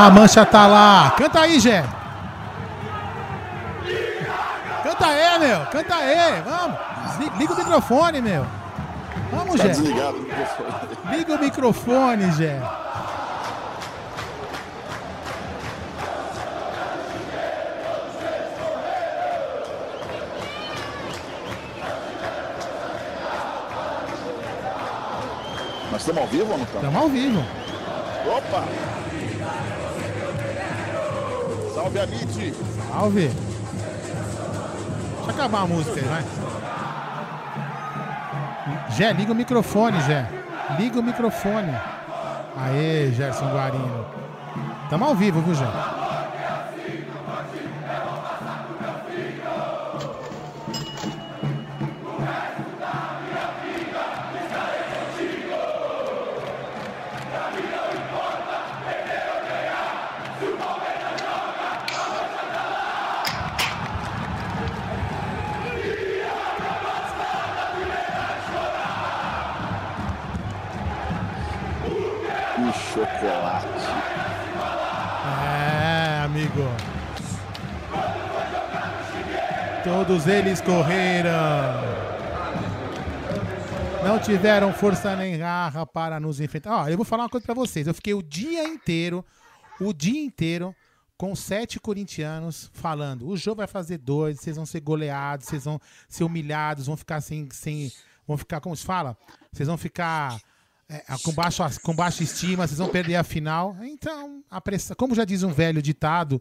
A mancha tá lá. Canta aí, Gé. Canta aí, meu. Canta aí. Vamos. Liga, liga o microfone, meu. Vamos, Tá Gé. desligado o microfone. Liga o microfone, Gé. Nós estamos ao vivo ou não estamos? Estamos ao vivo. Opa! Salve, Amit! Salve. Deixa acabar a música aí, vai. Gé, liga o microfone, Gé. Liga o microfone. Aê, Gerson Guarino. Tamo ao vivo, viu, Gé? Todos eles correram. Não tiveram força nem garra para nos enfrentar. Ó, eu vou falar uma coisa pra vocês. Eu fiquei o dia inteiro, o dia inteiro, com sete corintianos falando: o jogo vai fazer dois, vocês vão ser goleados, vocês vão ser humilhados, vão ficar sem. sem vão ficar, como se fala? Vocês vão ficar é, com, baixo, com baixa estima, vocês vão perder a final. Então, apressa, como já diz um velho ditado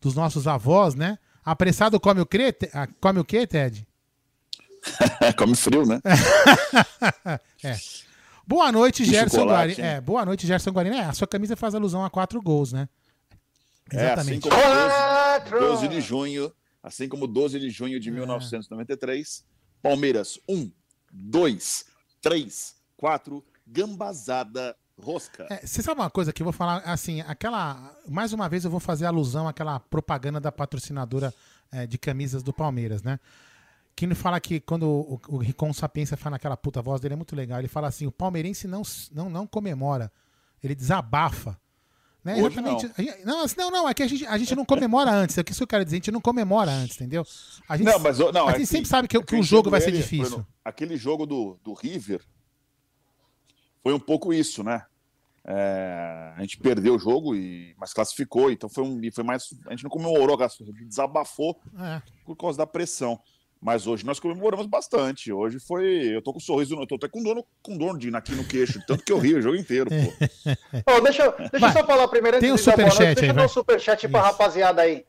dos nossos avós, né? Apressado come o, quê, Te- ah, come o quê, Ted? Come frio, né? É. Boa noite, Que Gerson Guarino. É, boa noite, Gerson Guarino. É, a sua camisa faz alusão a quatro gols, né? É, assim Exatamente. como 12, 12 de junho, assim como 12 de junho É. de 1993, Palmeiras 1, 2, 3, 4, gambazada rosca. É, você sabe uma coisa que eu vou falar, assim, aquela. Mais uma vez eu vou fazer alusão àquela propaganda da patrocinadora é, de camisas do Palmeiras, né? Que fala que quando o, o Ricon Sapiência fala naquela puta voz dele é muito legal. Ele fala assim: o palmeirense não, não, não comemora, ele desabafa. Né? Hoje Exatamente. A gente- Não, assim, não, não, é que a gente, a gente não comemora antes. É o que isso que eu quero dizer, a gente não comemora antes, entendeu? A gente, Não, mas não, a é gente que- sempre sabe que, é que o jogo vai ser ele, difícil. Bruno, aquele jogo do, do River foi um pouco isso, né? É, a gente perdeu o jogo, e, mas classificou, então foi, um, e foi mais. A gente não comemorou, a gente desabafou É. por causa da pressão. Mas hoje nós comemoramos bastante. Hoje foi. Eu tô com um sorriso, eu tô até com dor, com dor de, aqui no queixo, tanto que eu rio o jogo inteiro, pô. oh, deixa deixa eu só falar primeiro Tem um superchat aí, Deixa eu dar um superchat pra rapaziada aí.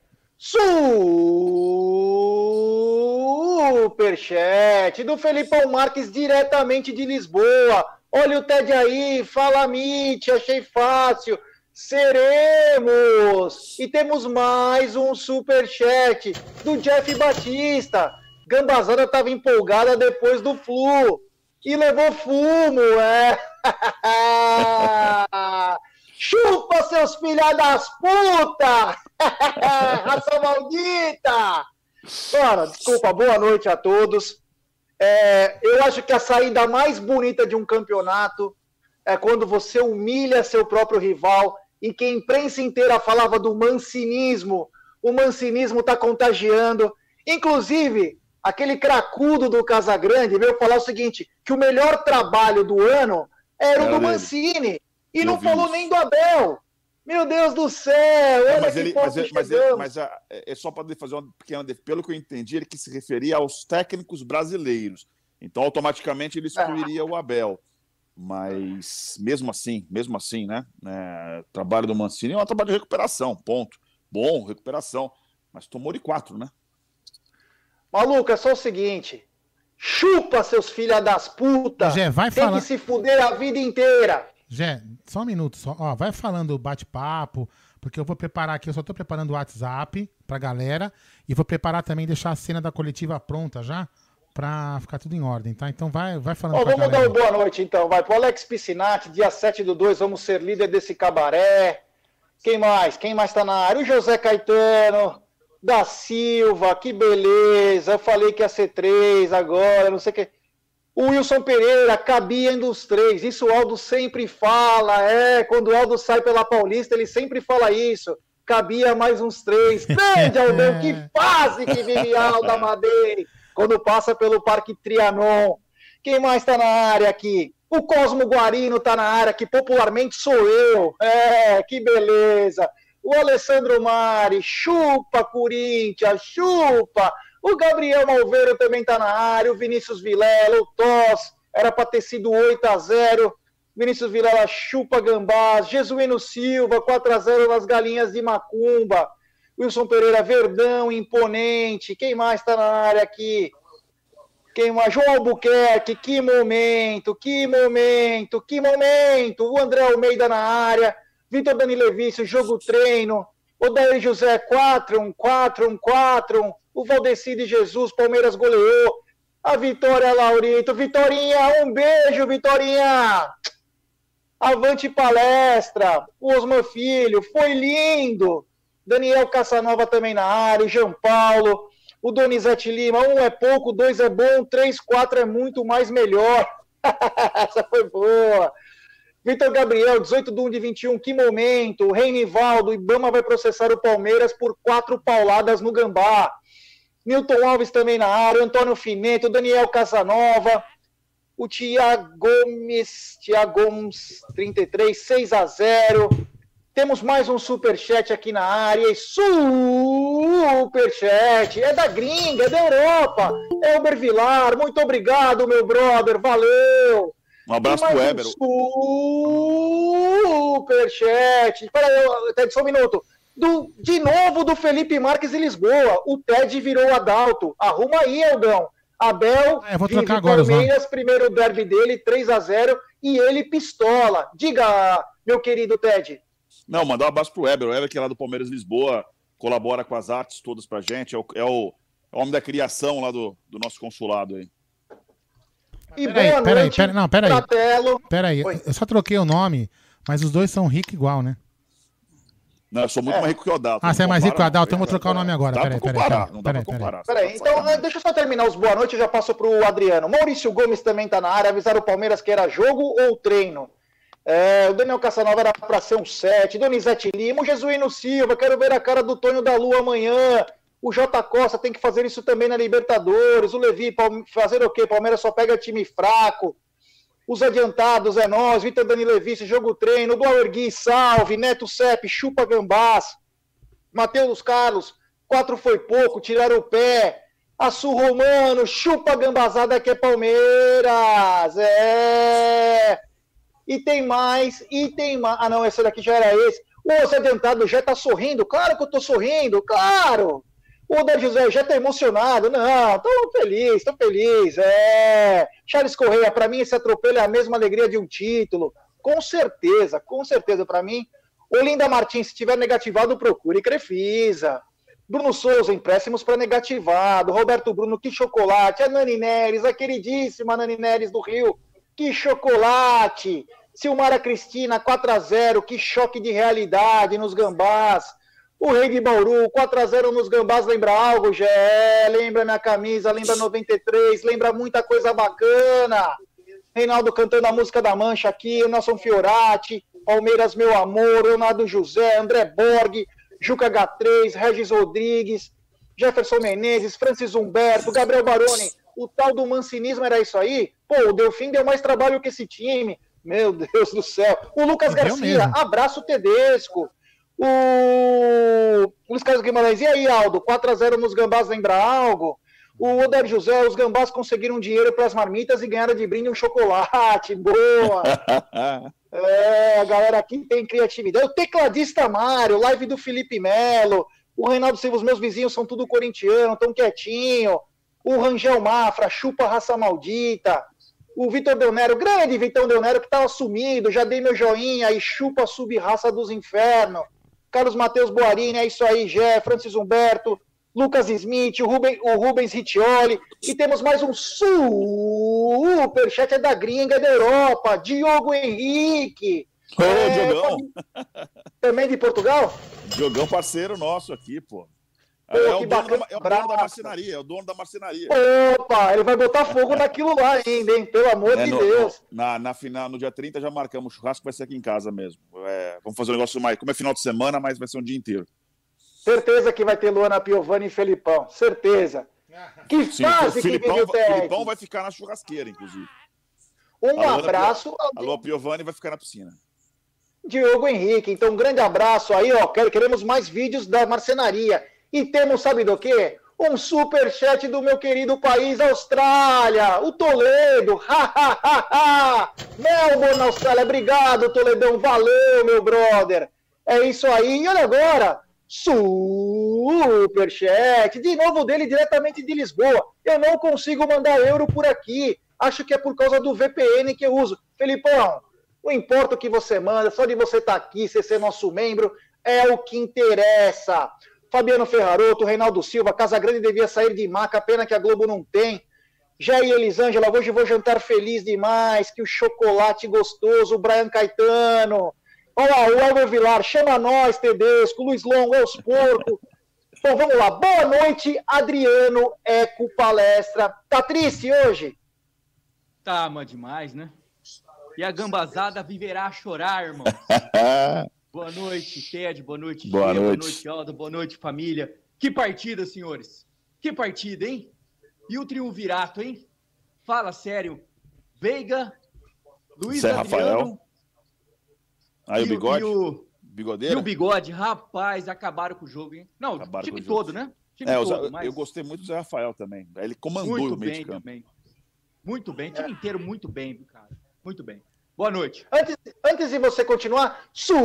Superchat do Felipão Marques, diretamente de Lisboa. Olha o Ted aí, fala Mitch, achei fácil. Seremos! E temos mais um superchat do Jeff Batista. Gambazada estava empolgada depois do flu e levou fumo, é. Chupa, seus filha das putas! Raça maldita! Cara, desculpa, boa noite a todos. É, eu acho que a saída mais bonita de um campeonato é quando você humilha seu próprio rival em que a imprensa inteira falava do mancinismo. O mancinismo está contagiando. Inclusive, aquele cracudo do Casagrande veio falar o seguinte: que o melhor trabalho do ano era o do Mancini. E não falou isso. nem do Abel. Meu Deus do céu! Olha mas, ele, mas, ele, mas, ele, mas é, é só para fazer uma pequena. Pelo que eu entendi, ele que se referia aos técnicos brasileiros. Então, automaticamente, ele excluiria ah. o Abel. Mas mesmo assim, mesmo assim, né? É, trabalho do Mancini é um trabalho de recuperação, ponto. Bom, recuperação. Mas tomou de quatro, né? Maluco, é só o seguinte. Chupa, seus filha das putas. Vai Tem falar... que se fuder a vida inteira. Jé, só um minuto. Só. Ó, vai falando bate-papo, porque eu vou preparar aqui. Eu só tô preparando o WhatsApp pra galera. E vou preparar também, deixar a cena da coletiva pronta já para ficar tudo em ordem, tá? Então vai, vai falando. Oh, vamos galera. dar uma boa noite, então. Vai pro Alex Piscinati, dia 7 do 2, vamos ser líder desse cabaré. Quem mais? Quem mais tá na área? O José Caetano, da Silva, que beleza. Eu falei que ia ser três agora, não sei o que. O Wilson Pereira, cabia indo os três. Isso o Aldo sempre fala, é. Quando o Aldo sai pela Paulista, ele sempre fala isso. Cabia mais uns três. Grande, Aldão, que fase que vive Aldo Amadei quando passa pelo Parque Trianon. Quem mais está na área aqui? O Cosmo Guarino está na área, que popularmente sou eu. É, que beleza. O Alessandro Mari, chupa Corinthians, chupa. O Gabriel Malveiro também está na área. O Vinícius Vilela, o Toss, era para ter sido 8 a 0 Vinícius Vilela chupa Gambás. Jesuíno Silva, 4 a 0 nas galinhas de Macumba. Wilson Pereira, Verdão, imponente. Quem mais está na área aqui? Quem mais? João Albuquerque, que momento, que momento, que momento. O André Almeida na área. Vitor Dani Levício, jogo treino. O Daí José, 4-1, 4-1, 4-1. O Valdeci de Jesus, Palmeiras goleou. A Vitória Laurito. Vitorinha, um beijo, Vitorinha. Avante palestra. O Osmar Filho, foi lindo. Daniel Caçanova também na área, João Paulo, o Donizete Lima, um é pouco, dois é bom, três, quatro é muito mais melhor. Essa foi boa. Vitor Gabriel, 18 de 1 de 21, que momento. Reinivaldo, Ibama vai processar o Palmeiras por quatro pauladas no Gambá. Milton Alves também na área, Antônio Fimento, Daniel Casanova, o Tiago Gomes, Tiago Gomes, 33, 6 a 0. Temos mais um superchat aqui na área. Superchat. É da gringa, é da Europa. É o Vilar. Muito obrigado, meu brother. Valeu. Um abraço pro Weber. Um superchat. Peraí, Ted, só um minuto. Do, de novo do Felipe Marques em Lisboa. O Ted virou Adalto. Arruma aí, Eldão. Abel, é, vou trocar agora, Palmeiras, primeiro derby dele, 3 a 0 e ele pistola. Diga, meu querido Ted. Não, mandar um abraço pro Weber. O Weber, que é lá do Palmeiras Lisboa, colabora com as artes todas pra gente. É o, é o, é o homem da criação lá do, do nosso consulado aí. E peraí, boa peraí, noite, peraí, não, peraí. Pratelo. Peraí, eu só troquei o nome, mas os dois são ricos igual, né? Não, eu sou muito é. mais rico que o Adalto. Ah, você é mais rico que o Adalto, então vou trocar o nome agora. Peraí, peraí, peraí. Não dá pra comparar. Peraí, então deixa eu só terminar os boa noite, eu já passo pro Adriano. Maurício Gomes também tá na área, avisaram o Palmeiras que era jogo ou treino. É, o Daniel Casanova era para ser um 7. Donizete Lima, o Jesuíno Silva, quero ver a cara do Tonho da Lua amanhã. O Jota Costa tem que fazer isso também na Libertadores. O Levi, fazer o quê? Palmeiras só pega time fraco. Os adiantados é nós. Vitor Dani Levi, jogo treino. Bauer Gui, salve. Neto Sepp, chupa gambás. Matheus Carlos, quatro foi pouco, tiraram o pé. Açu Romano, chupa gambazada que é Palmeiras. É. E tem mais, e tem mais. Ah, não, esse daqui já era esse. O Adiantado já tá sorrindo. Claro que eu tô sorrindo, claro. O Davi José já tá emocionado. Não, tô feliz, tô feliz. É. Charles Correia, para mim esse atropelo é a mesma alegria de um título. Com certeza, com certeza. Para mim, Olinda Martins, se tiver negativado, procure Crefisa. Bruno Souza, empréstimos para negativado. Roberto Bruno, que chocolate. A Nani Neres, a queridíssima Nani Neres do Rio, que chocolate. Silmara Cristina, 4 a 0 que choque de realidade nos gambás. O Rei de Bauru, 4 a 0 nos gambás, lembra algo, Gé? Lembra minha camisa, lembra 93, lembra muita coisa bacana. Reinaldo cantando a música da Mancha aqui, o Nelson Fiorati, Palmeiras Meu Amor, Leonardo José, André Borg, Juca H3, Regis Rodrigues, Jefferson Menezes, Francis Humberto, Gabriel Baroni. O tal do mancinismo era isso aí? Pô, o Delfim deu mais trabalho que esse time. Meu Deus do céu. O Lucas Garcia, abraço Tedesco. O Luiz Carlos Guimarães, e aí, Aldo? 4x0 nos Gambás lembra algo? O Oder José, os gambás conseguiram dinheiro para as marmitas e ganharam de brinde um chocolate. Boa! é, a galera aqui tem criatividade. O tecladista Mário, live do Felipe Melo. O Reinaldo Silva, os meus vizinhos são tudo corintiano, tão quietinho. O Rangel Mafra, chupa raça maldita. O Vitor Delnero, grande Vitor Delnero, que estava sumido, já dei meu joinha e chupa sub-raça dos infernos. Carlos Matheus Boarini, é isso aí, Jé, Francis Humberto, Lucas Smith, o, Ruben, o Rubens Riccioli, e temos mais um superchat é da gringa da Europa, Diogo Henrique. Ô, é, Diogão. Também de Portugal? Diogão, parceiro nosso aqui, pô. Pô, é, o dono, da, é o dono da marcenaria, é o dono da marcenaria. Opa, ele vai botar fogo naquilo lá ainda, hein? Pelo amor é, de no, Deus. Na, na final, no dia 30 já marcamos o churrasco, vai ser aqui em casa mesmo. É, vamos fazer um negócio mais, como é final de semana, mas vai ser um dia inteiro. Certeza que vai ter Luana Piovani e Felipão. Certeza. Que Sim, fase que vive o. Felipão vai ficar na churrasqueira, inclusive. Um a abraço. A Lua Piovani vai ficar na piscina. Diogo Henrique. Então, um grande abraço aí, ó. Queremos mais vídeos da marcenaria. E temos, sabe do quê? Um super chat do meu querido país, Austrália, o Toledo. Melbourne, Austrália. Obrigado, Toledão. Valeu, meu brother. É isso aí. E olha agora, Superchat, de novo dele diretamente de Lisboa. Eu não consigo mandar euro por aqui. Acho que é por causa do VPN que eu uso. Felipão, não importa o que você manda, só de você estar tá aqui, você ser nosso membro, é o que interessa. Fabiano Ferraroto, Reinaldo Silva, Casa Grande devia sair de maca, pena que a Globo não tem. Jair Elisângela, hoje vou jantar feliz demais, que o chocolate gostoso, Brian Caetano. Olha lá, o Elber Vilar, chama nós, Tedesco, Luiz Longo, é os porcos. Bom, vamos lá. Boa noite, Adriano Eco Palestra. Tá triste hoje? Tá, mas demais, né? E a gambazada viverá a chorar, irmão. boa noite, Ted. Boa noite, boa Gia, noite. Boa noite, Aldo. Boa noite, família. Que partida, senhores. Que partida, hein? E o triunvirato, hein? Fala sério. Veiga, Luiz Zé Adriano, Rafael. Aí o bigode? E o, Bigodeira? e o bigode, rapaz, acabaram com o jogo, hein? Não, Acabaram o time com o jogo. todo, né? Time É, todo, eu, mas eu gostei muito do Zé Rafael também. Ele comandou muito o meio bem de campo. também. Muito bem, time inteiro muito bem, cara. Muito bem. Boa noite. Antes, antes de você continuar, superchat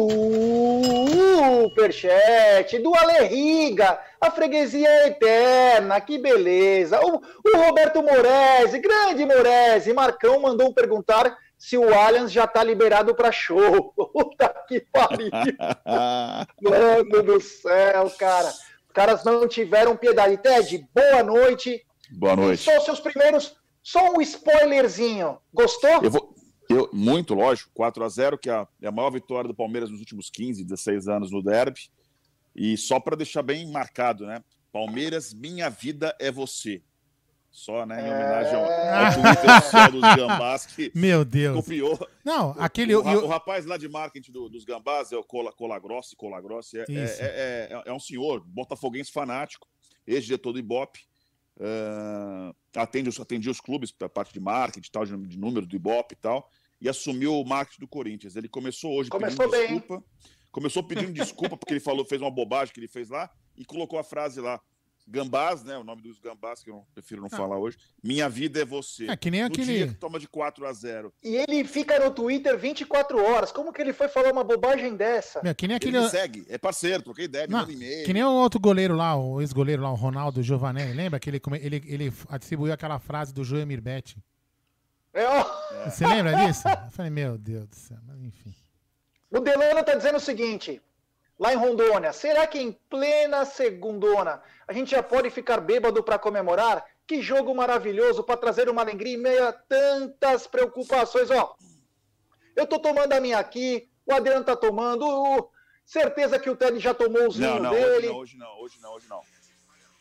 do Alerriga, a freguesia é eterna, que beleza. O, o Roberto Morese, grande Morese, Marcão mandou perguntar se o Allianz já tá liberado para show. Puta que pariu. Mano do céu, cara. Os caras não tiveram piedade. Ted, boa noite. Boa noite. Só seus primeiros, só um spoilerzinho. Gostou? Eu vou. Eu, muito, lógico, 4 a 0 que é a, é a maior vitória do Palmeiras nos últimos 15, 16 anos no derby. E só para deixar bem marcado, né? Palmeiras, minha vida é você. Só, né? Em homenagem ao, ao Twitter oficial dos Gambás que Meu Deus. copiou. Não, aquele. O, eu- o rapaz lá de marketing do- dos Gambás é o Cola, Cola Grossi, Cola Grossi, é, é, é- é- é um senhor, botafoguense fanático, ex-diretor do Ibope, ah, atende, atendia os clubes para parte de marketing, tal, de, de número do Ibope e tal, e assumiu o marketing do Corinthians. Ele começou hoje Começou pedindo bem. desculpa, começou pedindo desculpa porque ele falou, fez uma bobagem que ele fez lá e colocou a frase lá. Gambás, né? O nome dos gambás, que eu prefiro não ah. falar hoje. Minha vida é você. É que nem aquele. Dia que toma de 4 a 0 E ele fica no Twitter 24 horas. Como que ele foi falar uma bobagem dessa? Meu, que nem aquele. Ele segue, é parceiro, troquei ideia, não, e-mail. Que nem o outro goleiro lá, o ex-goleiro lá, o Ronaldo Giovanelli. Lembra que ele, ele, ele atribuiu aquela frase do Joemir Betti? É, Você lembra disso? Eu falei, meu Deus do céu, mas enfim. O Delano tá dizendo o seguinte: lá em Rondônia, será que em plena segundona a gente já pode ficar bêbado para comemorar? Que jogo maravilhoso para trazer uma alegria em meio a tantas preocupações. Ó, eu tô tomando a minha aqui, o Adriano tá tomando, uh, certeza que o Ted já tomou os vinhos dele. Hoje não, hoje não, hoje não, hoje não.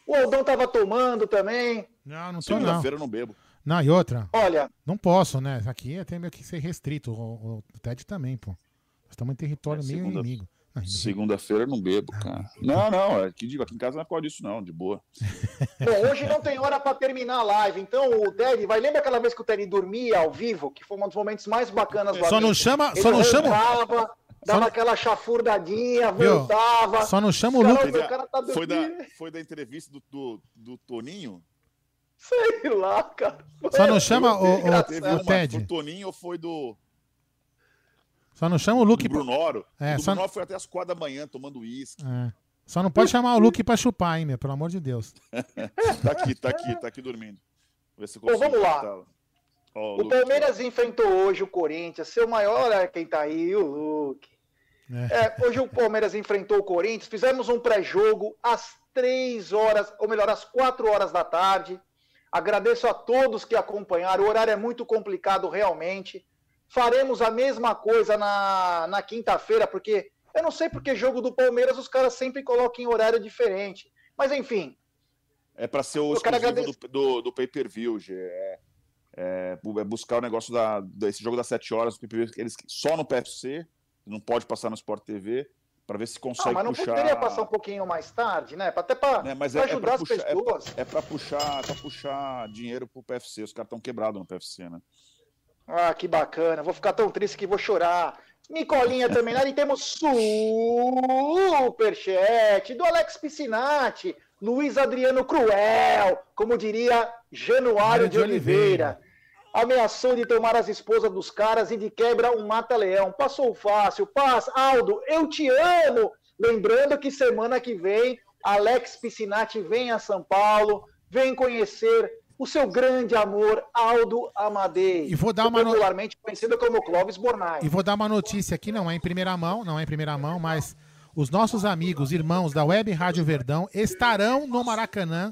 O Aldão tava tomando também. Não, não não. Segunda-feira eu não bebo. Não, e outra? Olha. Não posso, né? Aqui tem meio que ser restrito. O, o Ted também, pô. Nós estamos em território é, meio segunda, inimigo. Segunda-feira eu não bebo, cara. Não, não, aqui, aqui em casa não é pode disso, não, de boa. Bom, hoje não tem hora para terminar a live, então o Ted, vai lembra aquela vez que o Ted dormia ao vivo, que foi um dos momentos mais bacanas do Só não chama, Ele só não chama. Dava só... aquela chafurdadinha, voltava. Só não chama o Lucas. Tá foi, da, foi da entrevista do, do, do Toninho? Sei lá, cara. Só não chama o, o, o Ted. Do Toninho foi do. Só não chama o Luke. O Brunoro. É, o Brunoro foi até as quatro da manhã tomando uísque. É. Só não pode chamar o Luke pra chupar, hein, meu? Pelo amor de Deus. tá aqui, tá aqui, tá aqui dormindo. Vê se Bom, vamos lá. Oh, o, o Palmeiras enfrentou hoje o Corinthians. Seu maior é quem tá aí, o Luke. É. É, hoje o Palmeiras enfrentou o Corinthians. Fizemos um pré-jogo às três horas, ou melhor, às quatro horas da tarde. Agradeço a todos que acompanharam. O horário é muito complicado, realmente. Faremos a mesma coisa na, na quinta-feira, porque eu não sei porque jogo do Palmeiras os caras sempre colocam em horário diferente. Mas enfim. É para ser o exclusivo do, do, do pay-per-view, é, é, é, buscar o negócio da, desse jogo das 7 horas, eles, só no PFC, não pode passar no Sport TV, para ver se consegue não, mas não puxar. poderia passar um pouquinho mais tarde, né? Até para é, é, ajudar é as puxar, pessoas. É para puxar, pra puxar dinheiro pro PFC. Os caras estão quebrados no PFC, né? Ah, que bacana. Vou ficar tão triste que vou chorar. Nicolinha também. E temos superchat do Alex Piscinati, Luiz Adriano Cruel, como diria Januário de, de Oliveira. Oliveira. Ameaçou de tomar as esposas dos caras e de quebra um mata-leão. Passou fácil. Paz, Aldo, eu te amo. Lembrando que semana que vem, Alex Piscinati vem a São Paulo, vem conhecer o seu grande amor, Aldo Amadei. E vou dar uma popularmente no... conhecido como Clóvis Bornai. E vou dar uma notícia aqui, não é em primeira mão, não é em primeira mão, mas os nossos amigos, irmãos da Web Rádio Verdão estarão no Maracanã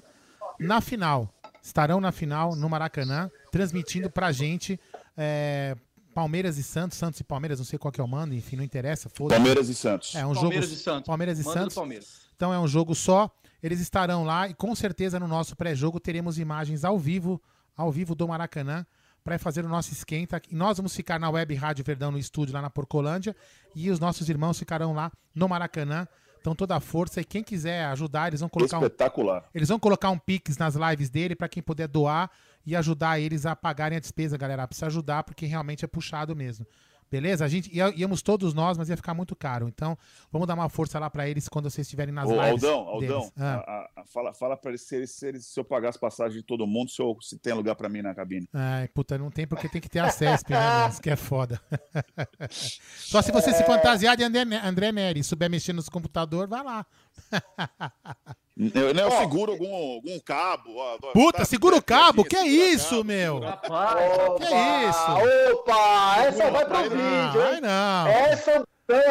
na final. Estarão na final no Maracanã, transmitindo pra gente é, Palmeiras e Santos, Santos e Palmeiras, não sei qual que é o mando, enfim, não interessa. Palmeiras e Santos. É um Palmeiras jogo. E Santos. Palmeiras e Manda Santos. Palmeiras. Então é um jogo só. Eles estarão lá e com certeza no nosso pré-jogo teremos imagens ao vivo, ao vivo do Maracanã, para fazer o nosso esquenta. E nós vamos ficar na Web Rádio Verdão no estúdio lá na Porcolândia e os nossos irmãos ficarão lá no Maracanã. Então toda a força e quem quiser ajudar, eles vão colocar Espetacular. Um, eles vão colocar um pix nas lives dele para quem puder doar e ajudar eles a pagarem a despesa, galera. Precisa ajudar porque realmente é puxado mesmo. Beleza? A gente íamos todos nós, mas ia ficar muito caro. Então, vamos dar uma força lá para eles quando vocês estiverem nas Ô, lives. Aldão, Aldão, ah. a, a, fala, fala para eles se, eles se, eles se eu pagar as passagens de todo mundo, se, eu, se tem lugar para mim na cabine. Ai, puta, não tem porque tem que ter a CESP, né? Isso que é foda. Só se você se fantasiar de André, André Neri e souber mexer nos computador, vai lá. Eu, eu seguro algum, algum cabo. Ó, Puta, tá, segura o cabo? Que é isso, cabo, meu? Rapaz, que é isso? Opa, essa vai pro vídeo, hein? não. Essa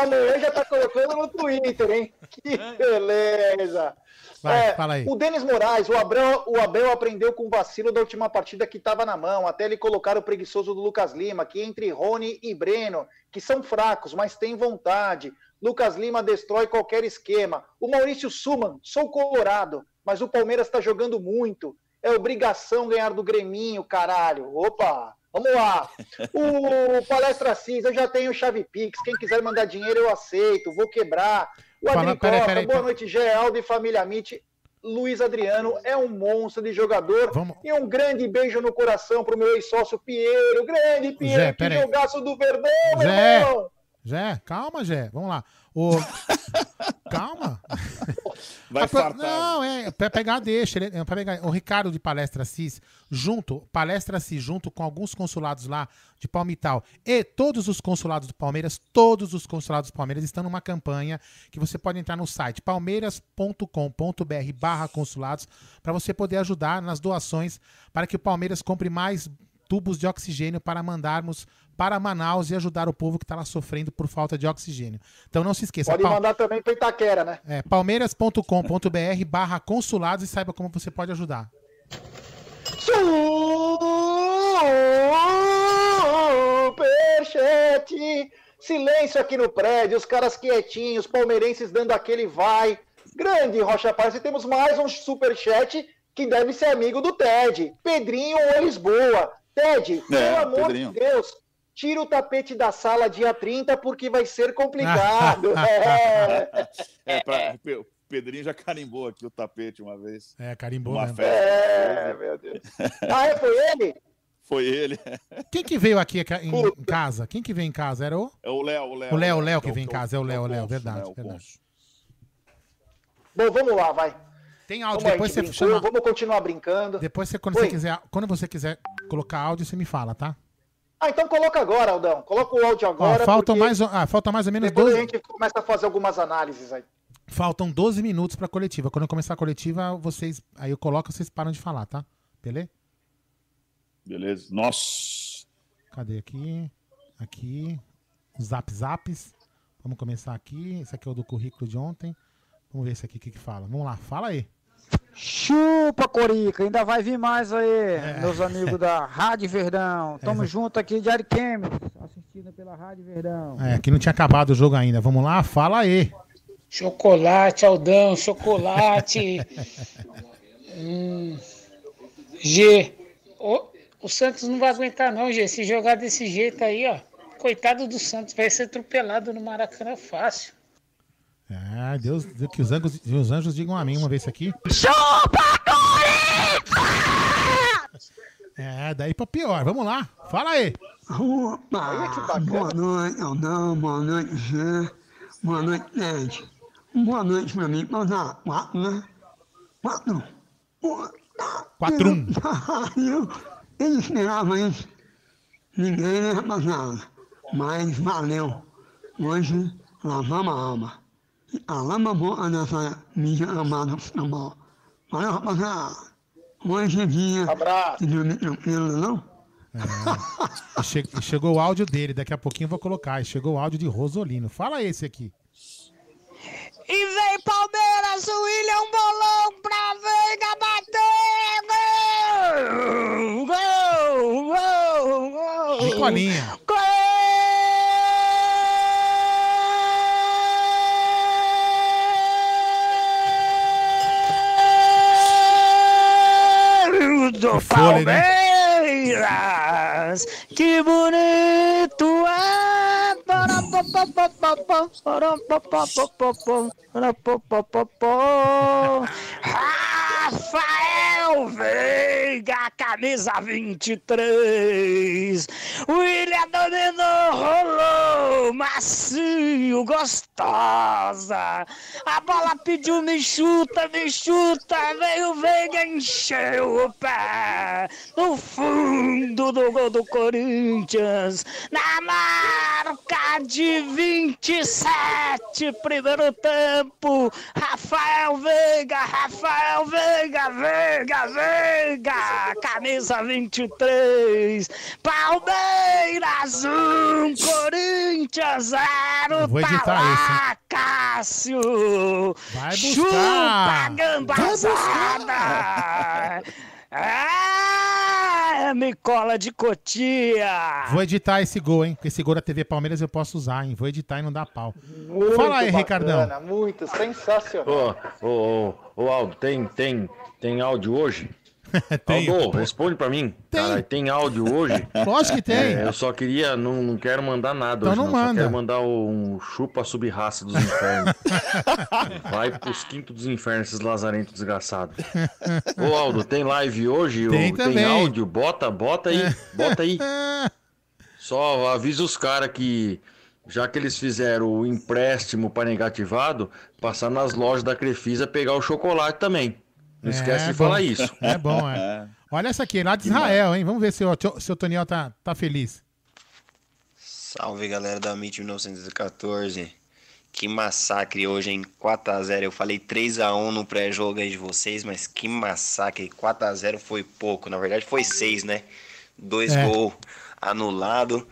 amanhã já tá colocando no Twitter, hein? Que beleza. Vai, é, fala aí. O Denis Moraes, o Abel, o Abel aprendeu com o vacilo da última partida que estava na mão, até ele colocar o preguiçoso do Lucas Lima, que entre Rony e Breno, que são fracos, mas têm vontade. Lucas Lima destrói qualquer esquema. O Maurício Suman, sou colorado, mas o Palmeiras está jogando muito. É obrigação ganhar do Greminho, caralho. Opa, vamos lá. O Palestra Cis, eu já tenho chave Pix. Quem quiser mandar dinheiro, eu aceito. Vou quebrar. O Adri Costa, boa noite, Geraldo e família Mitch. Luiz Adriano é um monstro de jogador. Vamos. E um grande beijo no coração pro meu ex-sócio Pinheiro. Grande Pinheiro, Zé, que jogaço do Verdão, Zé. meu irmão. Jé, calma, Jé. Vamos lá. O... calma. Vai A fartar. Não, é pra pegar, deixa. ele- é pra pegar. O Ricardo de Palestra Cis, junto, Palestra Cis, junto com alguns consulados lá de Palmital e todos os consulados do Palmeiras, todos os consulados do Palmeiras estão numa campanha que você pode entrar no site palmeiras.com.br barra consulados para você poder ajudar nas doações para que o Palmeiras compre mais tubos de oxigênio para mandarmos para Manaus e ajudar o povo que está lá sofrendo por falta de oxigênio. Então não se esqueça. Pode Pal- mandar também para Itaquera, né? é, palmeiras.com.br barra consulados e saiba como você pode ajudar. Superchat! Silêncio aqui no prédio, os caras quietinhos, palmeirenses dando aquele vai. Grande Rocha Paz, e temos mais um superchat que deve ser amigo do Ted. Pedrinho ou Lisboa. Ted, pelo amor Pedrinho. de Deus, tira o tapete da sala dia 30 porque vai ser complicado. é, É, pra- o Pedrinho já carimbou aqui o tapete uma vez. É, carimbou Uma mesmo. festa. é, meu Deus. Ah, é, foi ele? Foi ele. Quem que veio aqui em, em casa? Quem que veio em casa? Era o? É o Léo, o Léo. O Léo, o Léo que é vem em casa, é o Léo, o Léo, verdade, o verdade. Bom, vamos lá, vai. Tem áudio, depois você brincou, chama. vamos continuar brincando. Depois você, quando Oi. você quiser, quando você quiser colocar áudio, você me fala, tá? Ah, então coloca agora, Aldão. Coloca o áudio Ó, agora. faltam porque mais, ah, faltam mais ou menos Depois 12, a gente começa a fazer algumas análises aí. faltam 12 minutos pra coletiva. Quando eu começar a coletiva, vocês, aí eu coloco, vocês param de falar, tá? Beleza? Beleza. Nossa. Cadê aqui? Aqui. Zap zaps. Vamos começar aqui. Esse aqui é o do currículo de ontem. Vamos ver esse aqui o que, que fala. Vamos lá, fala aí. Chupa, Corica, ainda vai vir mais aí, É. meus amigos da Rádio Verdão. Tamo junto aqui de Ariquemes, assistindo pela Rádio Verdão. É, aqui não tinha acabado o jogo ainda. Vamos lá, fala aí. Chocolate, Aldão, chocolate. Hum. G. O, o Santos não vai aguentar não, G. Se jogar desse jeito aí, ó. Coitado do Santos, vai ser atropelado no Maracanã fácil. É, Deus, que os anjos, os anjos digam amém uma vez aqui. É, daí pra pior. Vamos lá, fala aí. Opa! Boa noite, Aldão. Boa noite, Jean. Boa noite, Ted. Boa noite pra mim. Vamos dar quatro, né? Quatro. Quatro um. Eu, eu esperava isso. Ninguém, né, rapaziada? Mas valeu. Hoje, lavamos a alma. E Alama boa nessa mídia amada futebol. Valeu, rapaziada. Hoje é dia Abraço. de dormir tranquilo, não? E che- chegou o áudio dele, daqui a pouquinho eu vou colocar. Chegou o áudio de Rosolino. Fala esse aqui. E vem Palmeiras, o William Bolão pra Veiga bater! Gol! Gol! Gol! De colinha. Gol do? Palmeiras! Que bonito é! Rafael Veiga, camisa 23. William dominou, rolou, macio, gostosa. A bola pediu, me chuta, me chuta. Veio Veiga, encheu o pé. No fundo do gol do Corinthians. Na marca de 27, primeiro tempo. Rafael Veiga, Rafael Veiga, Veiga, Veiga. Camisa 23. Palmeiras 1, Corinthians 0. Eu vou editar tá lá, esse? Cássio. Vai Chupa, buscar. gambazada. É, me cola de cotia. Vou editar esse gol, hein? Porque esse gol da TV Palmeiras eu posso usar, hein? Vou editar e não dá pau. Muito Fala aí, bacana, Ricardão. Muito sensacional. Ô, ô, ô, ô, Aldo, tem, tem, tem áudio hoje? Tem. Aldo, responde pra mim. Tem. Cara, tem áudio hoje? Lógico que tem. É, eu só queria, não, não quero mandar nada Então hoje, não não. manda. Só quero mandar um chupa sub-raça dos infernos. Vai pros quintos dos infernos, esses lazarentos desgraçados. Ô, Aldo, tem live hoje? Tem também. áudio? Bota, bota aí, bota aí. Só avisa os caras que já que eles fizeram o empréstimo para negativado, passar nas lojas da Crefisa pegar o chocolate também. Não esquece de bom. falar isso. É bom, é. Olha essa aqui, lá de Israel, hein? Vamos ver se o, se o Toniel tá, tá feliz. Salve galera da MIT 1914. Que massacre hoje, em 4x0. Eu falei 3x1 no pré-jogo aí de vocês, mas que massacre. 4x0 foi pouco. Na verdade foi 6, né? Dois É. gols anulado.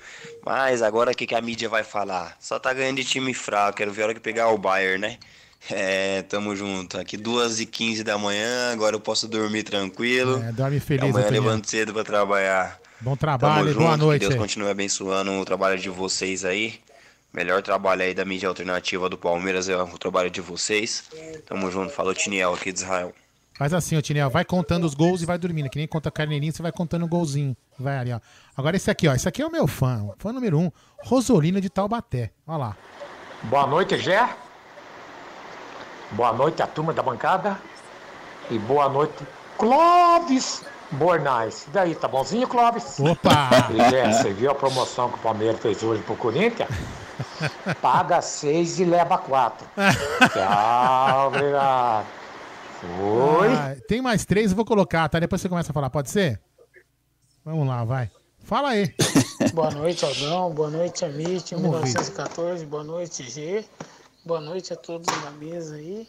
Mas agora o que, que a mídia vai falar? Só tá ganhando de time fraco. Quero ver a hora que pegar o Bayern, né? É, tamo junto. Aqui 2h15 da manhã, agora eu posso dormir tranquilo. É, dorme feliz, Amanhã eu levanto cedo pra trabalhar. Bom trabalho, Tamo boa junto, noite. Que Deus aí. continue abençoando o trabalho de vocês aí. Melhor trabalho aí da mídia alternativa do Palmeiras é o trabalho de vocês. Tamo junto. Falou, Tiniel aqui de Israel. Faz assim, ô Tiniel, vai contando os gols e vai dormindo. Que nem conta carneirinho, você vai contando o golzinho. Vai ali, ó. Agora esse aqui, ó. Esse aqui é o meu fã. o Fã número um. Rosolino de Taubaté. Olha lá. Boa noite, Gé. Boa noite, a turma da bancada. E boa noite, Clóvis Bornais. E daí, tá bonzinho, Clóvis? Opa! E Gé, você viu a promoção que o Palmeiras fez hoje pro Corinthians? Paga seis e leva quatro. Tchau, obrigado. Oi. Ah, tem mais três, eu vou colocar, tá? Depois você começa a falar, pode ser? Vamos lá, vai. Fala aí. Boa noite, Aldão. Boa noite, Amit, Vamos ouvir. 1914. Boa noite, G. Boa noite a todos na mesa aí.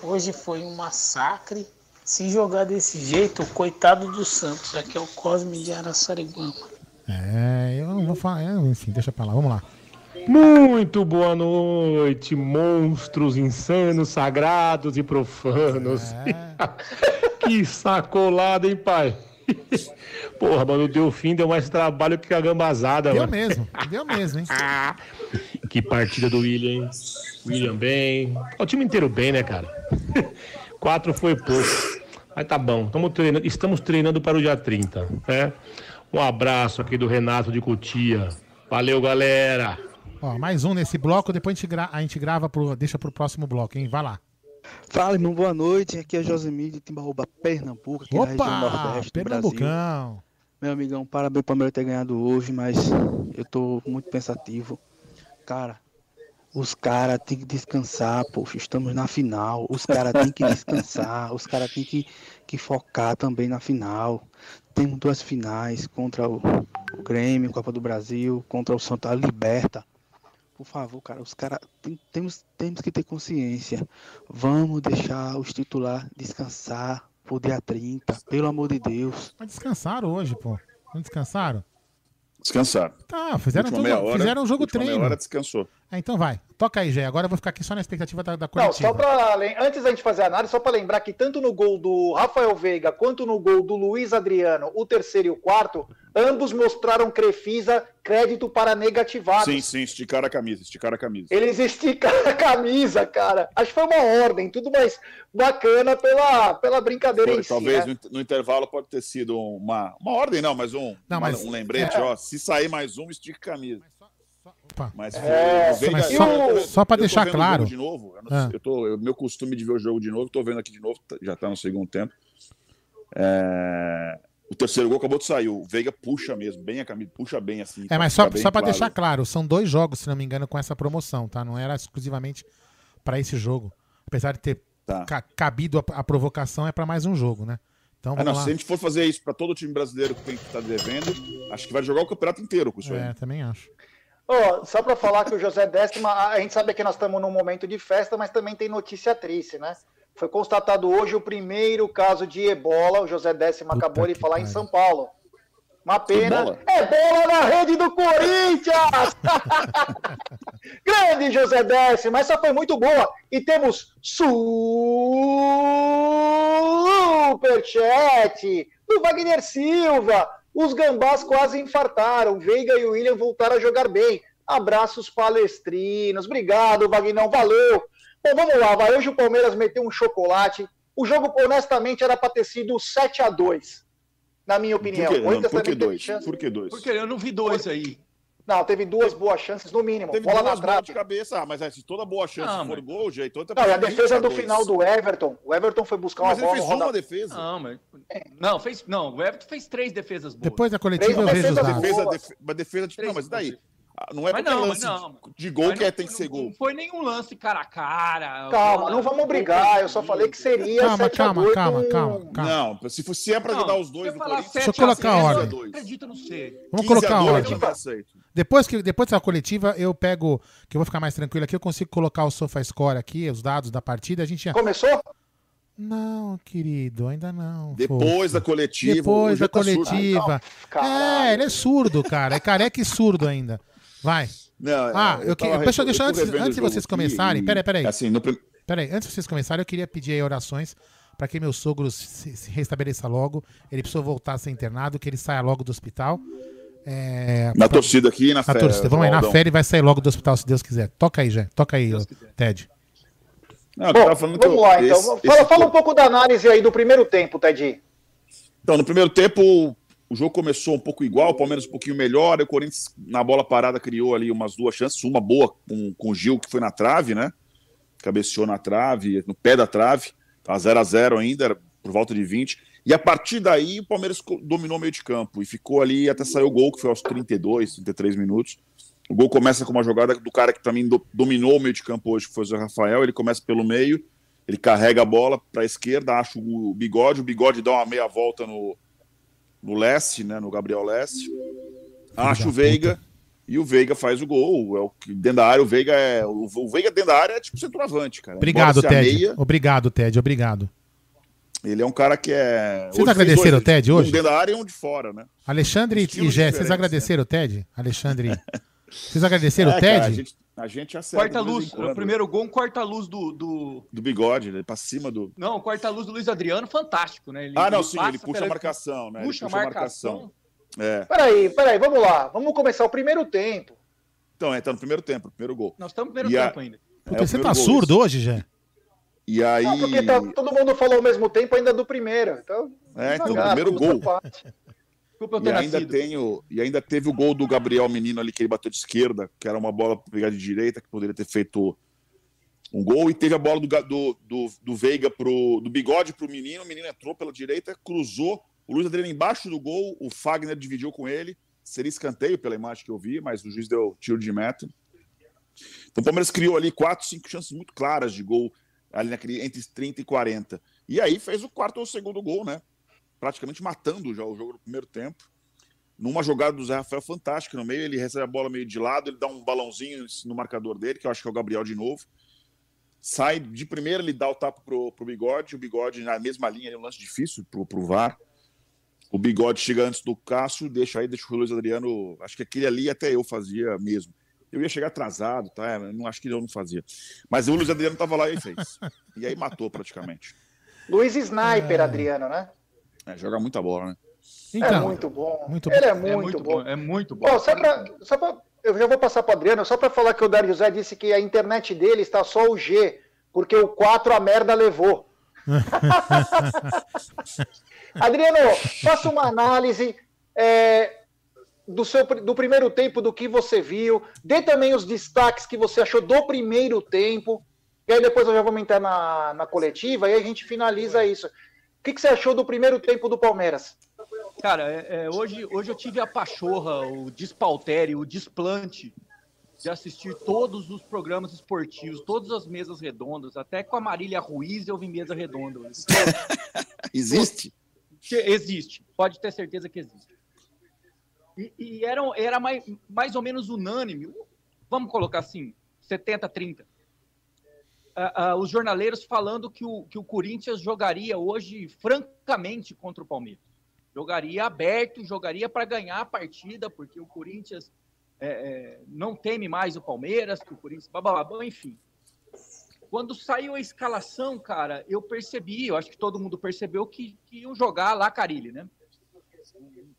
Hoje foi um massacre. Se jogar desse jeito, coitado do Santos. Aqui é o Cosme de Araçariguama. É, eu não vou falar. é, Enfim, deixa pra lá, vamos lá. Muito boa noite, monstros insanos, sagrados e profanos. que sacolada, hein, pai? Porra, mano, o Delfim deu mais trabalho que a gambazada, Deu mano. mesmo, deu mesmo, hein? Que partida do William, hein? William bem. O time inteiro bem, né, cara? Quatro foi pouco. Mas tá bom, treinando, estamos treinando para o dia 30, né? Um abraço aqui do Renato de Cotia. Valeu, galera! Ó, mais um nesse bloco, depois a gente, gra- a gente grava, pro, deixa pro próximo bloco, hein? Vai lá. Fala, irmão, boa noite. Aqui é Josemir de Timbaúba, Pernambuco, aqui na região Opa! nordeste do Brasil. Meu amigão, parabéns pro Palmeiras ter ganhado hoje, mas eu tô muito pensativo. Cara, os caras têm que descansar, poxa, estamos na final. Os caras têm que descansar, os caras têm que, que focar também na final. Temos duas finais contra o, o Grêmio, Copa do Brasil, contra o Santa Liberta. Por favor, cara, os caras tem- temos, temos que ter consciência. Vamos deixar os titular descansar pro dia 30, pelo amor de Deus. Mas descansaram hoje, pô. Não descansaram? Descansaram. Tá, fizeram, tudo, meia hora- fizeram um jogo última meia treino. hora descansou. Ah, então vai. Toca aí, Gé. Agora eu vou ficar aqui só na expectativa da, da Não, coletiva. só pra, antes da gente fazer a análise, só para lembrar que tanto no gol do Rafael Veiga quanto no gol do Luiz Adriano, o terceiro e o quarto, ambos mostraram Crefisa crédito para negativados. Sim, sim, esticaram a camisa, esticaram a camisa. Eles esticaram a camisa, cara. Acho que foi uma ordem, tudo mais bacana pela, pela brincadeira Foi, em si. talvez né? no, intervalo pode ter sido uma, uma ordem, não, mas um, Não, uma- mas- um lembrete, É. ó. Se sair mais um, estica a camisa. Opa. Mas, É, o Veiga- mas só- eu- só tô deixar vendo o claro. De novo, eu não Ah. eu tô, eu- meu costume de ver o jogo de novo, tô vendo aqui de novo, tá- já tá no segundo tempo. É, O terceiro gol acabou de sair. O Veiga puxa mesmo, bem a camisa, puxa bem assim. É, mas fica só, só pra claro. deixar claro, são dois jogos, se não me engano, com essa promoção, tá? Não era exclusivamente pra esse jogo. Apesar de ter Tá. ca- cabido a, a provocação, é pra mais um jogo, né? Então Ah, não, lá. se a gente for fazer isso pra todo time brasileiro que tem que estar devendo, acho que vai jogar o campeonato inteiro com isso aí. É, também acho. Ó, só para falar que o José Décima, a gente sabe que nós estamos num momento de festa, mas também tem notícia triste, né? Foi constatado hoje o primeiro caso de ebola. O José Décima acabou de falar em São Paulo. Uma pena. Ebola? É bola na rede do Corinthians! Grande José Décima, essa foi muito boa. E temos superchat do Wagner Silva. Os gambás quase infartaram. Veiga e o William voltaram a jogar bem. Abraços palestrinos. Obrigado, Vagnão. Valeu. Bom, vamos lá. Vai. Hoje o Palmeiras meteu um chocolate. O jogo, honestamente, era para ter sido 7 a 2 na minha opinião. Por que, O Corinthians por que dois? Por que dois? Porque eu não vi dois aí. Não, teve duas boas chances, no mínimo. Teve Bola duas na trave. de cabeça. Ah, mas é, se toda boa chance Não, for mas- gol, jeito. Então Não, e a tá defesa do 20 a final 2. do Everton. O Everton foi buscar uma Mas ele bola fez no roda- uma defesa. Não, mas. Não, fez. Não, o Everton fez três defesas boas. Depois da coletiva eu Três vejo os defesa, def- uma defesa de. Não, mas daí. Não é Mas porque não, lance mas não. de gol Mas que é, tem que ser gol. Não foi nenhum lance cara a cara. Calma, não vamos brigar. Eu só falei que seria Calma, 7 a calma, 2 calma, calma, calma. Não, se, for, se é pra Não, jogar os dois no Corinthians, Deixa eu 7 a colocar a 0, ordem. Eu acredito no C. Vamos 15 colocar a a 2 ordem. Eu. Depois, que, depois da coletiva, eu pego, que eu vou ficar mais tranquilo aqui, eu consigo colocar o SofaScore aqui, os dados da partida. A gente já... Começou? Não, querido, ainda não. Depois da coletiva. Depois da tá surdo. coletiva. É, ele é surdo, cara. É careca e surdo ainda. Vai. Não, Ah, eu, eu que- tava deixa, deixa eu antes, antes de vocês aqui começarem. e, Peraí, peraí. Assim, no, Peraí, antes de vocês começarem, eu queria pedir aí orações para que meu sogro se, se restabeleça logo. Ele precisou voltar a ser internado, que ele saia logo do hospital. É, Na pra- torcida aqui na na fé, torcida. Vamos aí, na Aldão. fé ele vai sair logo do hospital, se Deus quiser. Toca aí, já. Toca aí, Ted. Não, Bom, tava falando que vamos eu- lá, então. esse- fala, esse fala um pouco da análise aí do primeiro tempo, Teddy. Então, no primeiro tempo, o jogo começou um pouco igual, o Palmeiras um pouquinho melhor, e o Corinthians, na bola parada, criou ali umas duas chances, uma boa com, com o Gil, que foi na trave, né? Cabeceou na trave, no pé da trave, tá 0 a 0 ainda, era por volta de 20. E a partir daí, o Palmeiras dominou o meio de campo e ficou ali até sair o gol, que foi aos 32, 33 minutos. O gol começa com uma jogada do cara que também do- dominou o meio de campo hoje, que foi o Zé Rafael. Ele começa pelo meio, ele carrega a bola para a esquerda, acha o bigode, o bigode dá uma meia volta no, no Leste, né, no Gabriel Leste. Acha o Veiga e o Veiga faz o gol. É o que dentro da área o Veiga é o, Veiga dentro da área é tipo centroavante, cara. Obrigado, Ted. ameia, Obrigado, Ted. Obrigado. Ele é um cara que é Vocês agradeceram dois, o Ted hoje? Um dentro da área e um de fora, né? Alexandre Estilos e Gé, vocês agradeceram o Ted? Alexandre. Vocês agradeceram É, o Ted? cara, a gente, a gente acerta Corta a de vez luz. em quando. O primeiro gol, um corta-luz do, do. do bigode, ele pra cima do. Não, corta-luz do Luiz Adriano, fantástico, né? Ele, Ah, não, ele sim, passa ele puxa a marcação, né? Ele Puxa a puxa a marcação. marcação. É. Peraí, peraí, vamos lá. Vamos começar o primeiro tempo. Então, é, tá no primeiro tempo, primeiro gol. Nós estamos no primeiro E a- tempo ainda. Puta, É, o você primeiro tá gol surdo hoje, Gé? E aí. Não, porque tá- todo mundo falou ao mesmo tempo ainda do primeiro. Então, É, então, primeiro gol. Desculpa eu E ainda, nascido. tem o, e ainda teve o gol do Gabriel Menino ali, que ele bateu de esquerda, que era uma bola pra pegar de direita, que poderia ter feito um gol. E teve a bola do, do, do, do Veiga pro. do bigode pro menino. O menino entrou pela direita, cruzou. O Luiz Adriano embaixo do gol, o Fagner dividiu com ele. Seria escanteio pela imagem que eu vi, mas o juiz deu tiro de meta. Então o Palmeiras criou ali quatro, cinco chances muito claras de gol, ali naquele, entre 30 e 40. E aí fez o quarto ou segundo gol, né? Praticamente matando já o jogo no primeiro tempo. Numa jogada do Zé Rafael fantástica no meio, ele recebe a bola meio de lado, ele dá um balãozinho no marcador dele, que eu acho que é o Gabriel de novo. Sai de primeira, ele dá o tapa pro, pro Bigode, o Bigode na mesma linha, é um lance difícil pro, pro VAR. O Bigode chega antes do Cássio, deixa aí, deixa o Luiz Adriano. Acho que aquele ali até eu fazia mesmo. Eu ia chegar atrasado, tá? Não acho que eu não fazia. Mas o Luiz Adriano tava lá e fez. E aí matou praticamente. Luiz Sniper, Adriano, né? É, joga muita bola, né? é Então, muito bom. muito Ele bom. é muito, bom. É muito bom. Ó, só pra, só pra- eu já vou passar para Adriano, só para falar que o Dário José disse que a internet dele está só o G, porque o 4 a merda levou. Adriano, faça uma análise é, do, seu, do primeiro tempo, do que você viu. Dê também os destaques que você achou do primeiro tempo. E aí depois eu já vou entrar na, na coletiva e aí a gente finaliza isso. O que, que você achou do primeiro tempo do Palmeiras? Cara, é, é, hoje, hoje eu tive a pachorra, o despautério, o desplante de assistir todos os programas esportivos, todas as mesas redondas, até com a Marília Ruiz eu vi mesa redonda. Existe? Existe, pode ter certeza que existe. E, e era, era mais, mais ou menos unânime, vamos colocar assim, 70-30. Ah, ah, os jornaleiros falando que o, que o Corinthians jogaria hoje francamente contra o Palmeiras. Jogaria aberto, jogaria para ganhar a partida, porque o Corinthians é, é, não teme mais o Palmeiras, que o Corinthians. Blá, enfim. Quando saiu a escalação, cara, eu percebi, eu acho que todo mundo percebeu que, que iam jogar lá Carilli, né?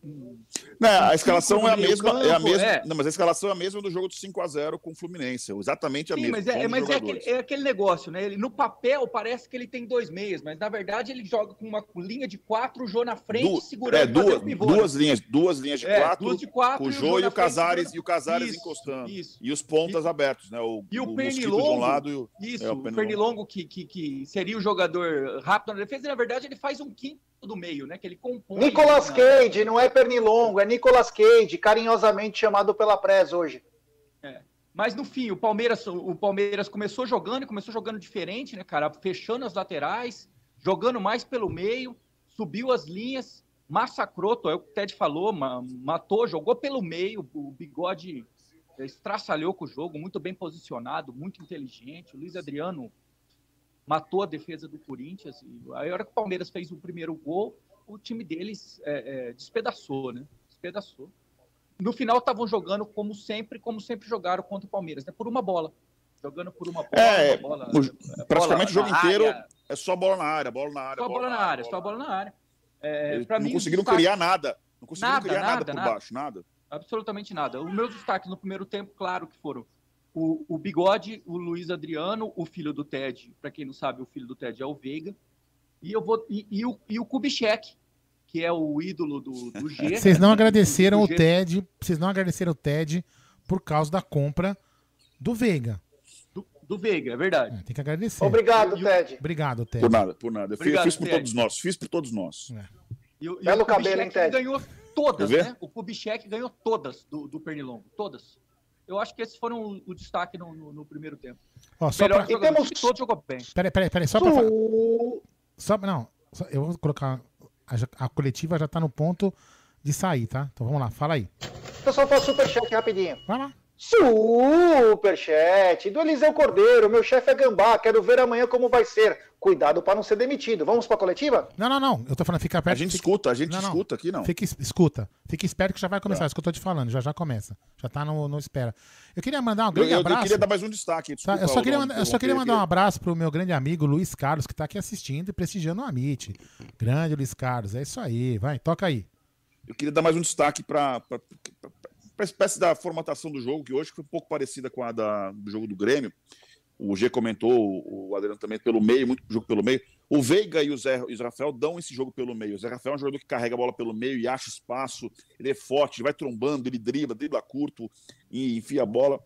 Não, a escalação é a mesma, é a campo, mesma. é. Não, mas a escalação é a mesma do jogo do 5 a 0 com o Fluminense, exatamente a Sim, mesma. mas, é, 11 mas é, aquele, é aquele negócio, né? Ele, no papel parece que ele tem dois meias, mas na verdade ele joga com uma linha de quatro, o Jô na frente, Du- segurando é, duas, o duas linhas, duas linhas de É, quatro, duas de quatro com o o Jô e o Casares e o Casares encostando. isso. E os pontas abertos, né? O, E o, de Pernilongo, um lado e o, isso, é, o Pernilongo, que, que, que seria o jogador rápido na defesa, e na verdade ele faz um quinto do meio, né? Que ele compõe. Nicolas? Cage, não é Pernilongo, é Nicolas Cage, carinhosamente chamado pela Press hoje. É. Mas no fim, o Palmeiras, o Palmeiras começou jogando, começou jogando diferente, né, cara? Fechando as laterais, jogando mais pelo meio, subiu as linhas, massacrou, é o que o Ted falou, matou, jogou pelo meio, o bigode estraçalhou com o jogo, muito bem posicionado, muito inteligente. O Luiz Adriano matou a defesa do Corinthians. E a hora que o Palmeiras fez o primeiro gol, o time deles é, é, despedaçou, né? Despedaçou. No final estavam jogando como sempre, como sempre jogaram contra o Palmeiras, né? Por uma bola. Jogando por uma bola. É, uma bola, o, praticamente bola o jogo inteiro área. é só bola na área, bola na área. Só bola, bola na área, só bola na área. É, não mim, conseguiram destaque... criar nada. Não conseguiram nada, criar nada, nada por nada. baixo, nada. Absolutamente nada. Os meus destaques no primeiro tempo, claro que foram o, o Bigode, o Luiz Adriano, o filho do Ted. Para quem não sabe, o filho do Ted é o Veiga. E, eu vou, e, e o, e o Kubitschek, que é o ídolo do, do G. Vocês não agradeceram o Ted, vocês não agradeceram o Ted por causa da compra do Veiga. Do, do Veiga, é verdade. É, tem que agradecer. Obrigado, Ted. Obrigado, Ted. Por nada, por nada. Eu Obrigado, fiz por Ted. todos nós, fiz por todos nós. É. E, o- e Belo o cabelo, hein, Ted? ganhou todas, né? O Kubitschek ganhou todas do, do Pernilongo, todas. Eu acho que esses foram o, destaque no, no- no primeiro tempo. Ó, só Melhor pra... jogador, temos- que todo jogou bem. Peraí, peraí, peraí, só pra falar. Só, não, só- eu vou colocar. A, a coletiva já tá no ponto de sair, tá? Então vamos lá, fala aí. Pessoal, faz superchat rapidinho. Vai lá. Superchat do Eliseu Cordeiro. Meu chefe é gambá. Quero ver amanhã como vai ser. Cuidado para não ser demitido. Vamos para coletiva? Não, não, não. Eu tô falando, fica perto. A gente fica- escuta, a gente Não, não. escuta aqui, não. Fica, es- escuta. Fica esperto que já vai começar. Tá. Isso que eu tô te falando. Já já começa. Já tá no, no espera. Eu queria mandar um Eu, grande eu- eu abraço. queria dar mais um destaque. Tá, Desculpa, eu, só queria, eu só queria mandar um abraço pro meu grande amigo Luiz Carlos, que tá aqui assistindo e prestigiando o Amit. Grande Luiz Carlos. É isso aí. Vai, toca aí. Eu queria dar mais um destaque para a espécie da formatação do jogo, que hoje foi um pouco parecida com a da, do jogo do Grêmio. O G comentou, o Adriano também, pelo meio, muito jogo pelo meio. O Veiga e o Zé, o Rafael dão esse jogo pelo meio. O Zé Rafael é um jogador que carrega a bola pelo meio e acha espaço. Ele é forte, ele vai trombando, ele dribla, dribla curto e enfia a bola.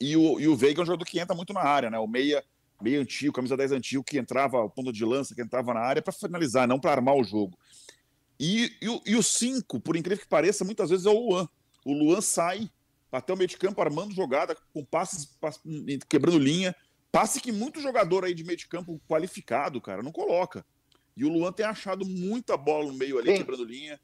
E o, e o Veiga é um jogador que entra muito na área, né? O meia, meia antigo, camisa 10 antigo, que entrava, o ponto de lança, que entrava na área para finalizar, não para armar o jogo. E, e, e o 5, por incrível que pareça, muitas vezes é o Luan. O Luan sai até o meio de campo armando jogada, com passes, pass- quebrando linha. Passe que muito jogador aí de meio de campo qualificado, cara, não coloca. E o Luan tem achado muita bola no meio ali, Sim. quebrando linha.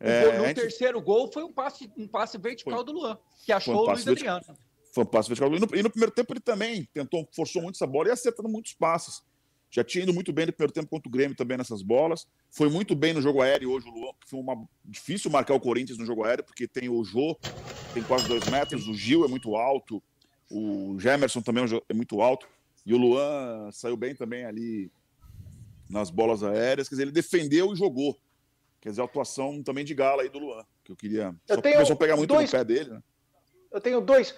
O É, no gente- terceiro gol foi um passe, um passe vertical Foi. do Luan, que achou um o Luiz vertical. Adriano. Foi um passe vertical. E no, e no primeiro tempo ele também tentou, forçou muito essa bola e acertando muitos passes. Já tinha ido muito bem no primeiro tempo contra o Grêmio também nessas bolas. Foi muito bem no jogo aéreo hoje o Luan. Foi uma, difícil marcar o Corinthians no jogo aéreo, porque tem o Jô, tem quase dois metros, o Gil é muito alto, o Gemerson também é é muito alto. E o Luan saiu bem também ali nas bolas aéreas. Quer dizer, ele defendeu e jogou. Quer dizer, a atuação também de gala aí do Luan. Que eu queria. Eu Só tenho começou a pegar muito dois- no pé dele, né? Eu tenho dois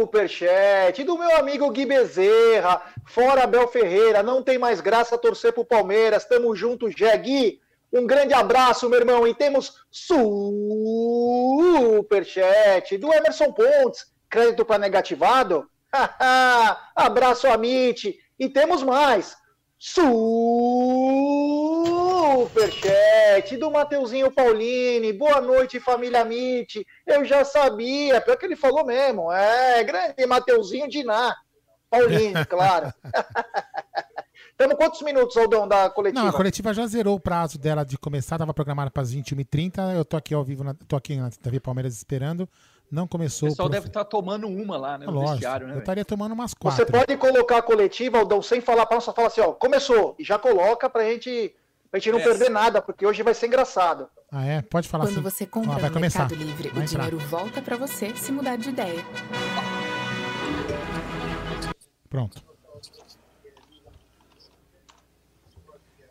superchat do meu amigo Gui Bezerra. Fora Abel Ferreira, não tem mais graça torcer pro Palmeiras. Tamo junto, Jé Gui. Um grande abraço, meu irmão. E temos superchat do Emerson Pontes. Crédito para negativado? abraço, Amit. E temos mais. Superchat do Mateuzinho Paulini. Boa noite, família Amit. Eu já sabia, pior que ele falou mesmo. É, grande Mateuzinho Diná. Paulini, claro. Temos quantos minutos, Aldão, da coletiva? Não, a coletiva já zerou o prazo dela de começar, tava programada para as 21h30. Eu tô aqui ao vivo, na, tô aqui na TV Palmeiras esperando. Não O começou pessoal prof- deve estar tomando uma lá, né? No Lógico, vestiário, né? eu estaria tomando umas Você quatro. pode colocar a coletiva, Aldão, sem falar para nós, só fala assim, ó, começou. E já coloca pra gente, pra gente não É. perder nada, porque hoje vai ser engraçado. Ah, é? Pode falar Quando assim. você compra Ó, vai no começar. Mercado Livre, Vai o entrar. dinheiro volta pra você se mudar de ideia. Pronto.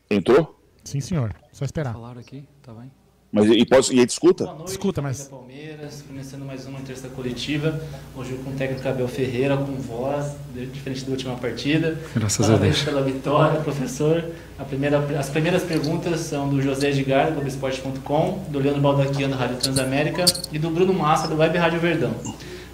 Entrou? Sim, senhor. Só esperar. Falaram aqui, tá bem? Mas e, pode, e aí escuta? Boa noite, Escuta, mas- Palmeiras, começando mais uma entrevista coletiva. Hoje com o técnico Abel Ferreira, com voz, diferente da última partida. Graças a Parabéns Deus. pela vitória, professor. A primeira, as primeiras perguntas são do José Edgar, do Globoesporte.com, do Leandro Baldaquiano, Rádio Transamérica, e do Bruno Massa, do Web Rádio Verdão.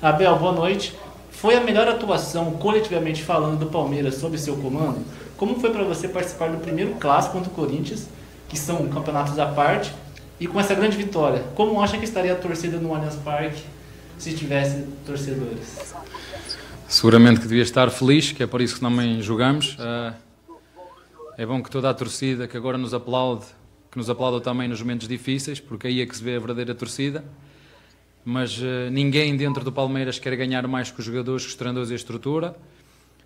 Abel, boa noite. Foi a melhor atuação, coletivamente falando, do Palmeiras sob seu comando? Como foi para você participar do primeiro clássico contra o Corinthians, que são campeonatos à parte, e com essa grande vitória? Como acha que estaria a torcida no Allianz Parque se tivesse torcedores? Seguramente que devia estar feliz, que é por isso que também jogamos. Uh, é bom que toda a torcida que agora nos aplaude, que nos aplauda também nos momentos difíceis, porque aí é que se vê a verdadeira torcida. Mas uh, ninguém dentro do Palmeiras quer ganhar mais que os jogadores, que os treinadores e a estrutura,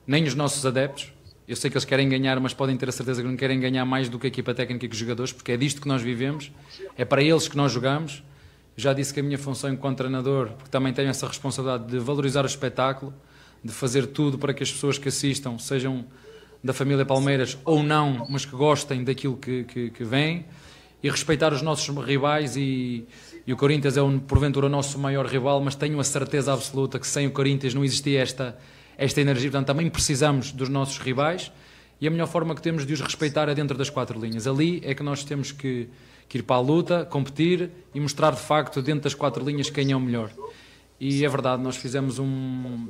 nem os nossos adeptos. Eu sei que eles querem ganhar, mas podem ter a certeza que não querem ganhar mais do que a equipa técnica e os jogadores, porque é disto que nós vivemos, é para eles que nós jogamos. Já disse que a minha função enquanto treinador, porque também tenho essa responsabilidade de valorizar o espetáculo, de fazer tudo para que as pessoas que assistam sejam da família Palmeiras ou não, mas que gostem daquilo que, que, que vem e respeitar os nossos rivais e, e o Corinthians é um, porventura o nosso maior rival, mas tenho a certeza absoluta que sem o Corinthians não existia esta esta energia. Portanto, também precisamos dos nossos rivais e a melhor forma que temos de os respeitar é dentro das quatro linhas. Ali é que nós temos que, que ir para a luta, competir e mostrar de facto dentro das quatro linhas quem é o melhor. E é verdade, nós fizemos um,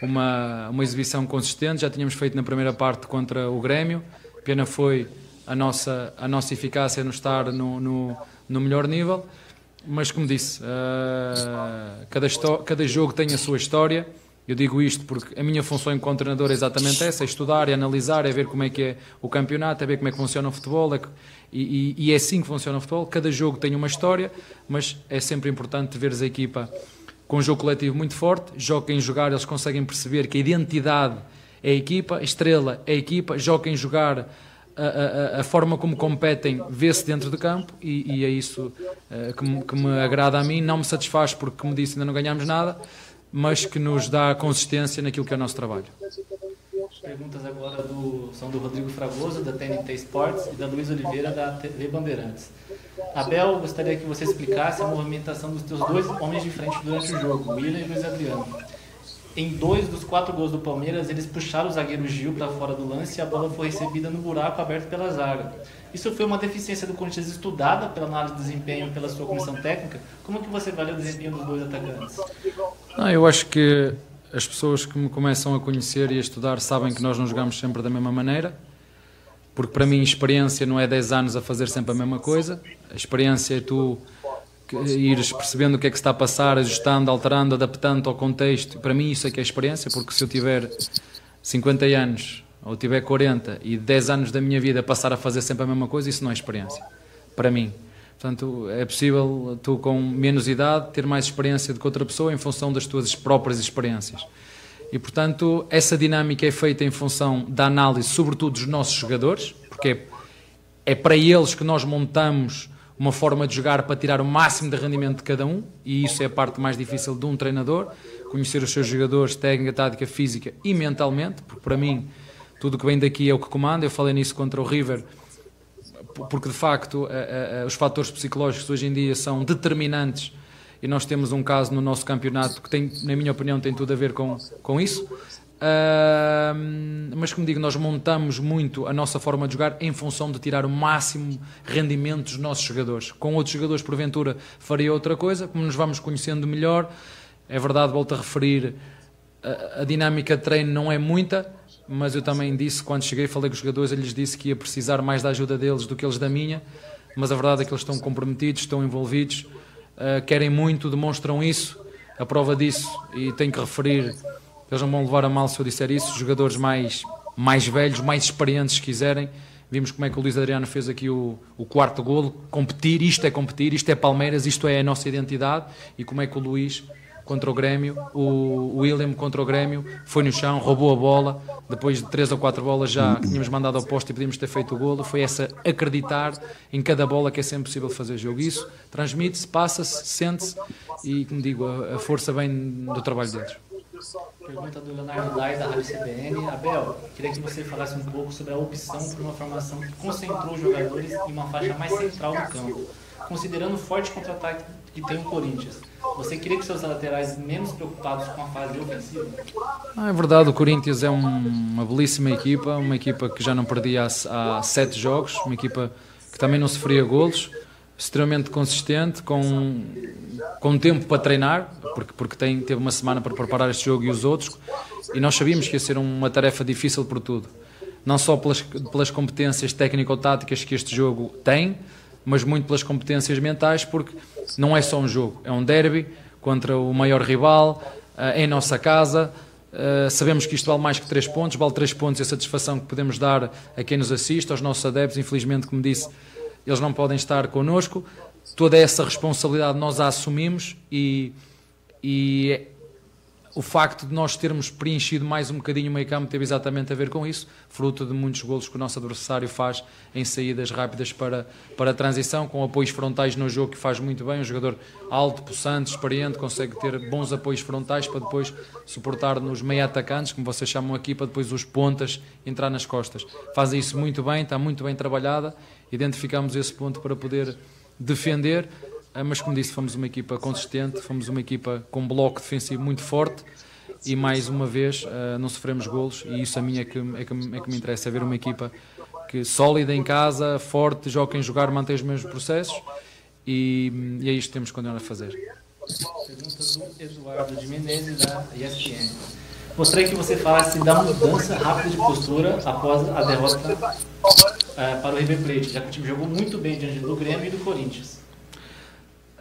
uma, uma exibição consistente, já tínhamos feito na primeira parte contra o Grêmio, pena foi a nossa, a nossa eficácia no estar no, no, no melhor nível, mas como disse, uh, cada, cada jogo tem a sua história eu digo isto porque a minha função enquanto treinador é exatamente essa: é estudar, é analisar, é ver como é que é o campeonato, é ver como é que funciona o futebol. É e, e, é assim que funciona o futebol. Cada jogo tem uma história, mas é sempre importante veres a equipa com um jogo coletivo muito forte. Joga em jogar, eles conseguem perceber que a identidade é a equipa, a estrela é a equipa. Joga em jogar. A, a, a, forma como competem vê-se dentro de campo e, e é isso uh, que, me, que me agrada a mim. Não me satisfaz porque, como disse, ainda não ganhamos nada, mas que nos dá consistência naquilo que é o nosso trabalho. As perguntas agora do, são do Rodrigo Fragoso, da TNT Sports, e da Luiz Oliveira, da TV Bandeirantes. Abel, gostaria que você explicasse a movimentação dos teus dois homens de frente durante o jogo, William e Luiz Adriano. Em dois dos quatro gols do Palmeiras, eles puxaram o zagueiro Gil para fora do lance e a bola foi recebida no buraco aberto pela zaga. Isso foi uma deficiência do Corinthians estudada pela análise de desempenho pela sua comissão técnica? Como que você avalia o desempenho dos dois atacantes? Não, eu acho que as pessoas que me começam a conhecer e a estudar sabem que nós não jogamos sempre da mesma maneira, porque para mim experiência não é 10 anos a fazer sempre a mesma coisa. A experiência é tu ires percebendo o que é que está a passar, ajustando, alterando, adaptando ao contexto. Para mim isso é que é experiência, porque se eu tiver 50 anos ou tiver 40 e 10 anos da minha vida passar a fazer sempre a mesma coisa, isso não é experiência. Para mim. Portanto, é possível tu com menos idade ter mais experiência do que outra pessoa em função das tuas próprias experiências. E, portanto, essa dinâmica é feita em função da análise, sobretudo dos nossos jogadores, porque é, é para eles que nós montamos uma forma de jogar para tirar o máximo de rendimento de cada um, e isso é a parte mais difícil de um treinador, conhecer os seus jogadores, técnica, tática, física e mentalmente, porque para mim tudo que vem daqui é o que comanda. Eu falei nisso contra o River, porque de facto a, a, os fatores psicológicos hoje em dia são determinantes e nós temos um caso no nosso campeonato que tem, na minha opinião, tem tudo a ver com, com isso. Uh, mas como digo, nós montamos muito a nossa forma de jogar em função de tirar o máximo rendimento dos nossos jogadores. Com outros jogadores, porventura, faria outra coisa, como nos vamos conhecendo melhor. É verdade, volto a referir, a, a dinâmica de treino não é muita, mas eu também disse, quando cheguei, falei com os jogadores, eu lhes disse que ia precisar mais da ajuda deles do que eles da minha, mas a verdade é que eles estão comprometidos, estão envolvidos, uh, querem muito, demonstram isso, a prova disso, e tenho que referir eles não vão levar a mal se eu disser isso. Jogadores mais, mais velhos, mais experientes, se quiserem. Vimos como é que o Luís Adriano fez aqui o, o quarto golo. Competir, isto é competir, isto é Palmeiras, isto é a nossa identidade. E como é que o Luís contra o Grêmio, o William contra o Grêmio, foi no chão, roubou a bola, depois de três ou quatro bolas já tínhamos mandado ao posto e podíamos ter feito o golo, foi essa acreditar em cada bola que é sempre possível fazer jogo. Isso transmite-se, passa-se, sente-se e, como digo, a, força vem do trabalho deles. Pergunta do Leonardo Lais, da Rádio CBN. Abel, queria que você falasse um pouco sobre a opção por uma formação que concentrou os jogadores em uma faixa mais central do campo, considerando o forte contra-ataque que tem o Corinthians. Você queria que seus laterais menos preocupados com a fase ofensiva? Ah, é verdade, o Corinthians é um, uma belíssima equipa, uma equipa que já não perdia há, há sete jogos, uma equipa que também não sofria golos, extremamente consistente, com, com tempo para treinar, porque, porque tem, teve uma semana para preparar este jogo e os outros, e nós sabíamos que ia ser uma tarefa difícil por tudo. Não só pelas, pelas competências técnico-táticas que este jogo tem, mas muito pelas competências mentais, porque não é só um jogo, é um derby contra o maior rival, em nossa casa. Uh, sabemos que isto vale mais que 3 pontos, vale 3 pontos e a satisfação que podemos dar a quem nos assiste, aos nossos adeptos. Infelizmente, como disse, eles não podem estar connosco. Toda essa responsabilidade nós a assumimos e, e o facto de nós termos preenchido mais um bocadinho o meio campo teve exatamente a ver com isso, fruto de muitos golos que o nosso adversário faz em saídas rápidas para, para a transição, com apoios frontais no jogo que faz muito bem, um jogador alto, possante, experiente, consegue ter bons apoios frontais para depois suportar nos meio atacantes, como vocês chamam aqui, para depois os pontas entrar nas costas. Fazem isso muito bem, está muito bem trabalhada, identificamos esse ponto para poder defender, mas como disse, fomos uma equipa consistente, fomos uma equipa com um bloco defensivo muito forte e mais uma vez uh, não sofremos golos e isso a mim é que, é que, é que me interessa, é ver uma equipa que sólida em casa, forte, joga em jogar, mantém os mesmos processos e, e é isto que temos que continuar a fazer. Pergunta do Eduardo de Menezes da ESPN. Gostaria que você falasse da mudança rápida de postura após a derrota uh, para o River Plate, já que o time jogou muito bem diante do Grêmio e do Corinthians.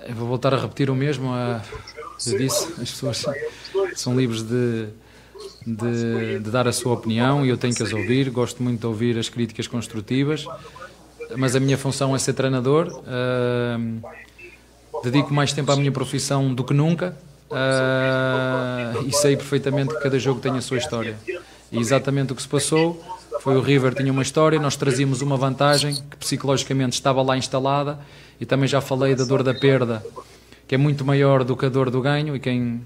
Eu vou voltar a repetir o mesmo. Eu disse, as pessoas são livres de, de, de, dar a sua opinião e eu tenho que as ouvir. Gosto muito de ouvir as críticas construtivas, mas a minha função é ser treinador. Uh, dedico mais tempo à minha profissão do que nunca uh, e sei perfeitamente que cada jogo tem a sua história. E exatamente o que se passou foi o River tinha uma história, nós trazíamos uma vantagem que psicologicamente estava lá instalada e também já falei da dor da perda, que é muito maior do que a dor do ganho e quem,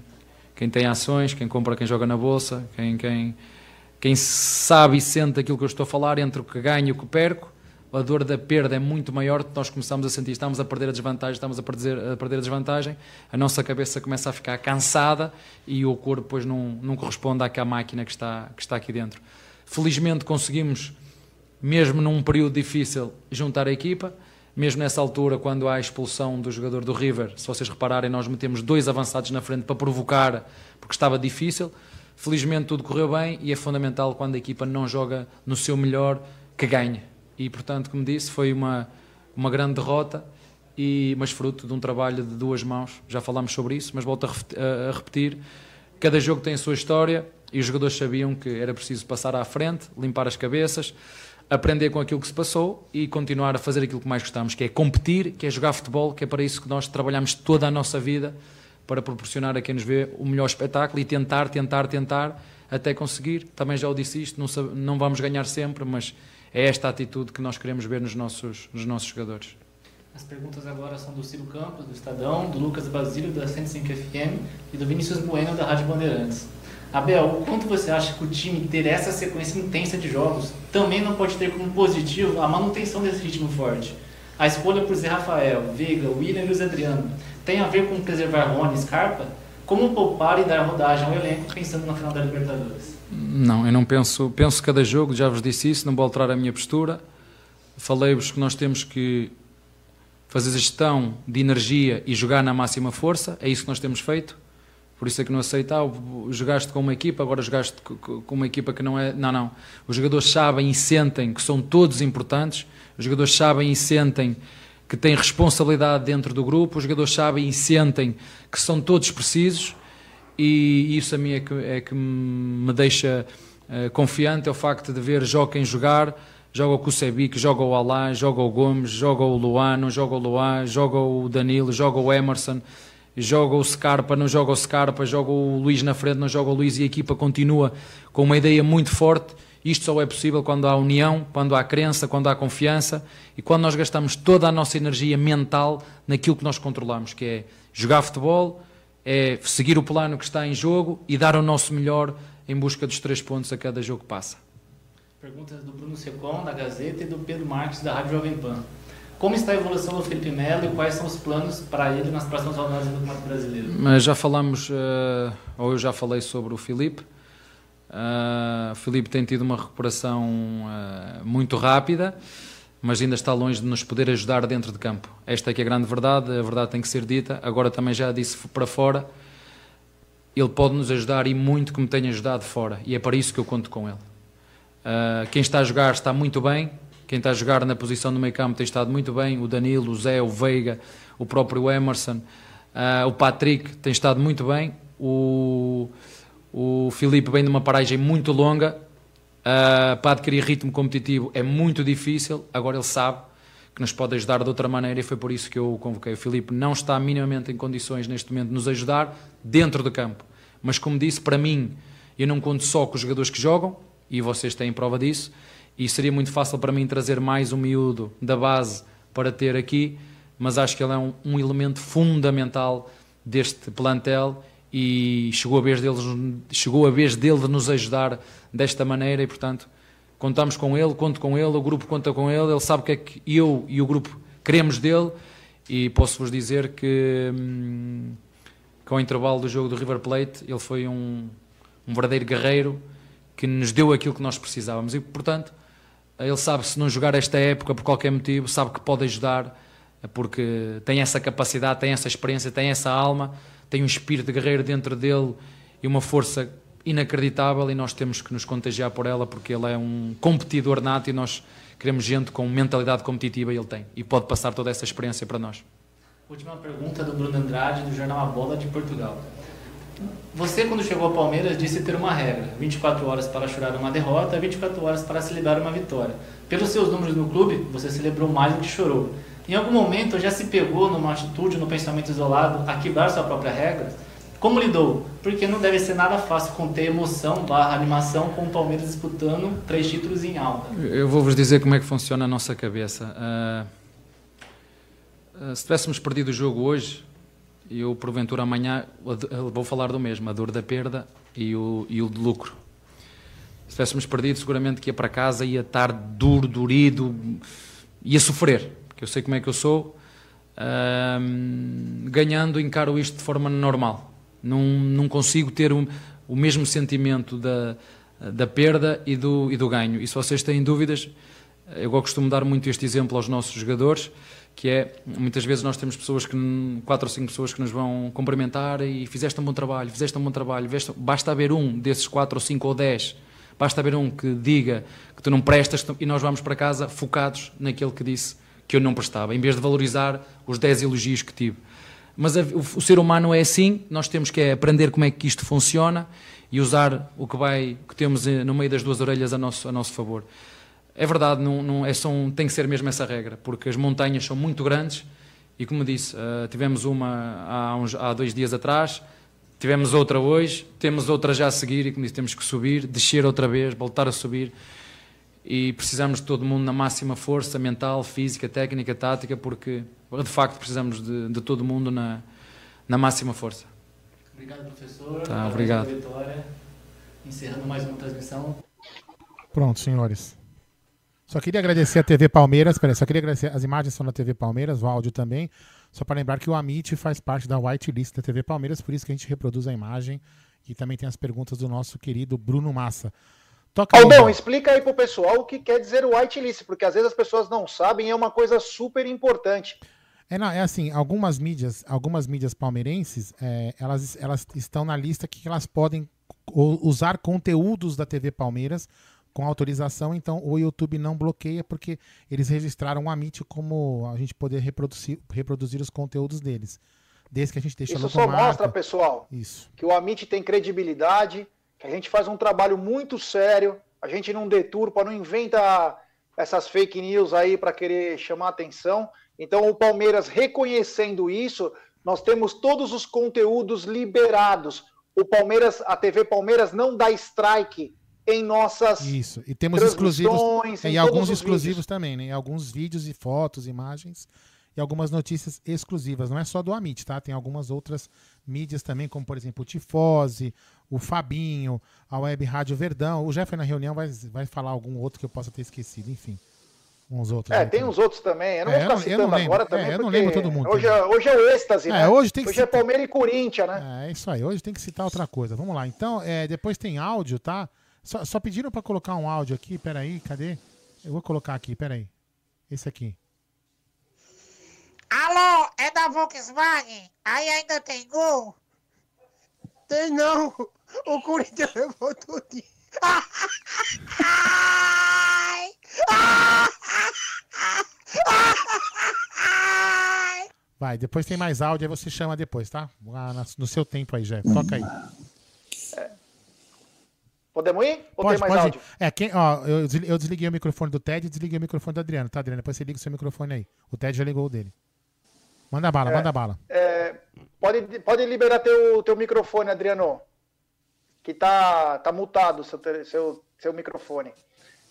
quem tem ações, quem compra, quem joga na bolsa, quem, quem, quem sabe e sente aquilo que eu estou a falar entre o que ganho e o que perco, a dor da perda é muito maior, nós começamos a sentir, estamos a perder a desvantagem, estamos a perder, a perder a desvantagem, a nossa cabeça começa a ficar cansada e o corpo depois não, não corresponde àquela máquina que está, que está aqui dentro. Felizmente conseguimos, mesmo num período difícil, juntar a equipa. Mesmo nessa altura, quando há a expulsão do jogador do River, se vocês repararem, nós metemos dois avançados na frente para provocar, porque estava difícil. Felizmente tudo correu bem e é fundamental quando a equipa não joga no seu melhor que ganhe. E portanto, como disse, foi uma, uma grande derrota, e, mas fruto de um trabalho de duas mãos. Já falámos sobre isso, mas volto a, a repetir: cada jogo tem a sua história e os jogadores sabiam que era preciso passar à frente, limpar as cabeças, aprender com aquilo que se passou e continuar a fazer aquilo que mais gostamos, que é competir, que é jogar futebol, que é para isso que nós trabalhamos toda a nossa vida para proporcionar a quem nos vê o melhor espetáculo e tentar, tentar, tentar até conseguir. Também já o disse isto, não, não vamos ganhar sempre, mas é esta atitude que nós queremos ver nos nossos, nos nossos jogadores. As perguntas agora são do Ciro Campos, do Estadão, do Lucas Basílio, da 105 FM e do Vinícius Bueno, da Rádio Bandeirantes. Abel, o quanto você acha que o time ter essa sequência intensa de jogos também não pode ter como positivo a manutenção desse ritmo forte? A escolha por Zé Rafael, Veiga, William e Luiz Adriano tem a ver com preservar Rony e Scarpa? Como poupar e dar rodagem ao elenco pensando na final da Libertadores? Não, eu não penso, penso cada jogo, já vos disse isso, não vou alterar a minha postura. Falei-vos que nós temos que fazer gestão de energia e jogar na máxima força, é isso que nós temos feito. Por isso é que não aceita, ah, jogaste com uma equipa, agora jogaste com uma equipa que não é. Não, não. Os jogadores sabem e sentem que são todos importantes, os jogadores sabem e sentem que têm responsabilidade dentro do grupo, os jogadores sabem e sentem que são todos precisos, e isso a mim é que, é que me deixa uh, confiante, é o facto de ver joga quem jogar, joga o Kusebic, joga o Alain, joga o Gomes, joga o Luano, joga o Luan, joga o Danilo, joga o Emerson joga o Scarpa, não joga o Scarpa, joga o Luís na frente, não joga o Luís e a equipa continua com uma ideia muito forte. Isto só é possível quando há união, quando há crença, quando há confiança e quando nós gastamos toda a nossa energia mental naquilo que nós controlamos, que é jogar futebol, é seguir o plano que está em jogo e dar o nosso melhor em busca dos três pontos a cada jogo que passa. Perguntas do Bruno Secom, da Gazeta, e do Pedro Marques, da Rádio Jovem Pan. Como está a evolução do Felipe Melo e quais são os planos para ele nas próximas rodadas do Campeonato Brasileiro? Mas já falamos, uh, ou eu já falei sobre o Felipe. Uh, o Felipe tem tido uma recuperação uh, muito rápida, mas ainda está longe de nos poder ajudar dentro de campo. Esta é que é a grande verdade, a verdade tem que ser dita. Agora também já disse para fora, ele pode nos ajudar e muito como tem ajudado fora, e é para isso que eu conto com ele. Quem está a jogar está muito bem, quem está a jogar na posição do meio campo tem estado muito bem, o Danilo, o Zé, o Veiga, o próprio Emerson. Ah, o Patrick tem estado muito bem. O, o Filipe vem de uma paragem muito longa. Ah, para adquirir ritmo competitivo é muito difícil. Agora ele sabe que nos pode ajudar de outra maneira e foi por isso que eu o convoquei. O Filipe não está minimamente em condições neste momento de nos ajudar dentro do campo. Mas como disse, para mim, eu não conto só com os jogadores que jogam, e vocês têm prova disso, e seria muito fácil para mim trazer mais um miúdo da base para ter aqui, mas acho que ele é um, um elemento fundamental deste plantel e chegou a vez deles chegou a vez dele de nos ajudar desta maneira e portanto contamos com ele, conto com ele, o grupo conta com ele, ele sabe o que é que eu e o grupo queremos dele e posso-vos dizer que hum, com o intervalo do jogo do River Plate ele foi um, um verdadeiro guerreiro que nos deu aquilo que nós precisávamos e portanto ele sabe se não jogar esta época por qualquer motivo, sabe que pode ajudar porque tem essa capacidade, tem essa experiência, tem essa alma, tem um espírito de guerreiro dentro dele e uma força inacreditável e nós temos que nos contagiar por ela porque ele é um competidor nato e nós queremos gente com mentalidade competitiva e ele tem e pode passar toda essa experiência para nós. Última pergunta do Bruno Andrade do jornal A Bola de Portugal. Você, quando chegou ao Palmeiras, disse ter uma regra: 24 horas para chorar uma derrota, 24 horas para celebrar uma vitória. Pelos seus números no clube, você celebrou mais do que chorou. Em algum momento já se pegou numa atitude, no pensamento isolado, a quebrar sua própria regra? Como lidou? Porque não deve ser nada fácil conter emoção barra animação com o Palmeiras disputando três títulos em alta. Eu vou-vos dizer como é que funciona a nossa cabeça. Uh, se tivéssemos perdido o jogo hoje, eu porventura amanhã vou falar do mesmo, a dor da perda e o, e o de lucro. Se tivéssemos perdido, seguramente que ia para casa, ia estar duro, durido, ia sofrer, porque eu sei como é que eu sou. Uh, ganhando, encaro isto de forma normal. Não, não consigo ter o, o mesmo sentimento da, da perda e do, e do ganho. E se vocês têm dúvidas, eu costumo dar muito este exemplo aos nossos jogadores que é, muitas vezes nós temos pessoas que, quatro ou cinco pessoas que nos vão cumprimentar e fizeste um bom trabalho, fizeste um bom trabalho, basta haver um desses quatro ou cinco ou dez, basta haver um que diga que tu não prestas e nós vamos para casa focados naquele que disse que eu não prestava, em vez de valorizar os dez elogios que tive. Mas a, o, o, ser humano é assim, nós temos que aprender como é que isto funciona e usar o que vai, que temos eh, no meio das duas orelhas a nosso, a nosso favor. É verdade, não, não, é só um, tem que ser mesmo essa regra, porque as montanhas são muito grandes e, como disse, uh, tivemos uma há, uns, há dois dias atrás, tivemos outra hoje, temos outra já a seguir e, como disse, temos que subir, descer outra vez, voltar a subir e precisamos de todo mundo na máxima força mental, física, técnica, tática, porque de facto precisamos de, de todo mundo na, na máxima força. Obrigado, professor. Tá, obrigado. Vitória. Encerrando mais uma transmissão. Pronto, senhores. Só queria agradecer a TV Palmeiras, peraí, só queria agradecer, as imagens são da TV Palmeiras, o áudio também, só para lembrar que o Amit faz parte da whitelist da TV Palmeiras, por isso que a gente reproduz a imagem e também tem as perguntas do nosso querido Bruno Massa. Toca Aldão, aí, explica aí pro pessoal o que quer dizer o whitelist, porque às vezes as pessoas não sabem e é uma coisa super importante. É, não, é assim, algumas mídias, algumas mídias palmeirenses, é, elas, elas estão na lista que elas podem usar conteúdos da TV Palmeiras com autorização, então o YouTube não bloqueia porque eles registraram o Amit como a gente poder reproduzir, reproduzir os conteúdos deles. Desde que a gente deixa Isso só mostra, pessoal, Isso. que o Amit tem credibilidade, que a gente faz um trabalho muito sério, a gente não deturpa, não inventa essas fake news aí para querer chamar atenção. Então o Palmeiras reconhecendo isso, nós temos todos os conteúdos liberados. O Palmeiras, a TV Palmeiras não dá strike em nossas Isso, e temos exclusivos e alguns exclusivos também, né? Alguns vídeos e fotos, imagens e algumas notícias exclusivas. Não é só do Amit, tá? Tem algumas outras mídias também, como por exemplo o Tifose, o Fabinho, a Web Rádio Verdão. O Jeff na reunião vai, vai falar algum outro que eu possa ter esquecido, enfim. Uns outros. É, tem também. uns outros também. Eu não é, vou ficar citando agora também. É, eu não lembro todo mundo. Hoje, é, hoje é o êxtase, é, né? Hoje, tem que hoje é Palmeiras e Corinthians, né? É, isso aí. Hoje tem que citar outra coisa. Vamos lá. Então, é, depois tem áudio, tá? Só, só pediram para colocar um áudio aqui, peraí, cadê? Eu vou colocar aqui, peraí. Esse aqui. Alô, é da Volkswagen? Aí ainda tem gol? Tem não. O Corinthians levou tudo. Vai, depois tem mais áudio, aí você chama depois, tá? No seu tempo aí, já. Toca aí. Podemos ir? Ou Pode, tem mais pode. áudio? É, quem, ó, eu eu desliguei o microfone do Ted e desliguei o microfone do Adriano, tá, Adriano? Depois você liga o seu microfone aí. O Ted já ligou o dele. Manda bala, É. manda bala. É, pode, pode liberar teu, teu microfone, Adriano. Que tá, tá multado o seu, seu, seu microfone.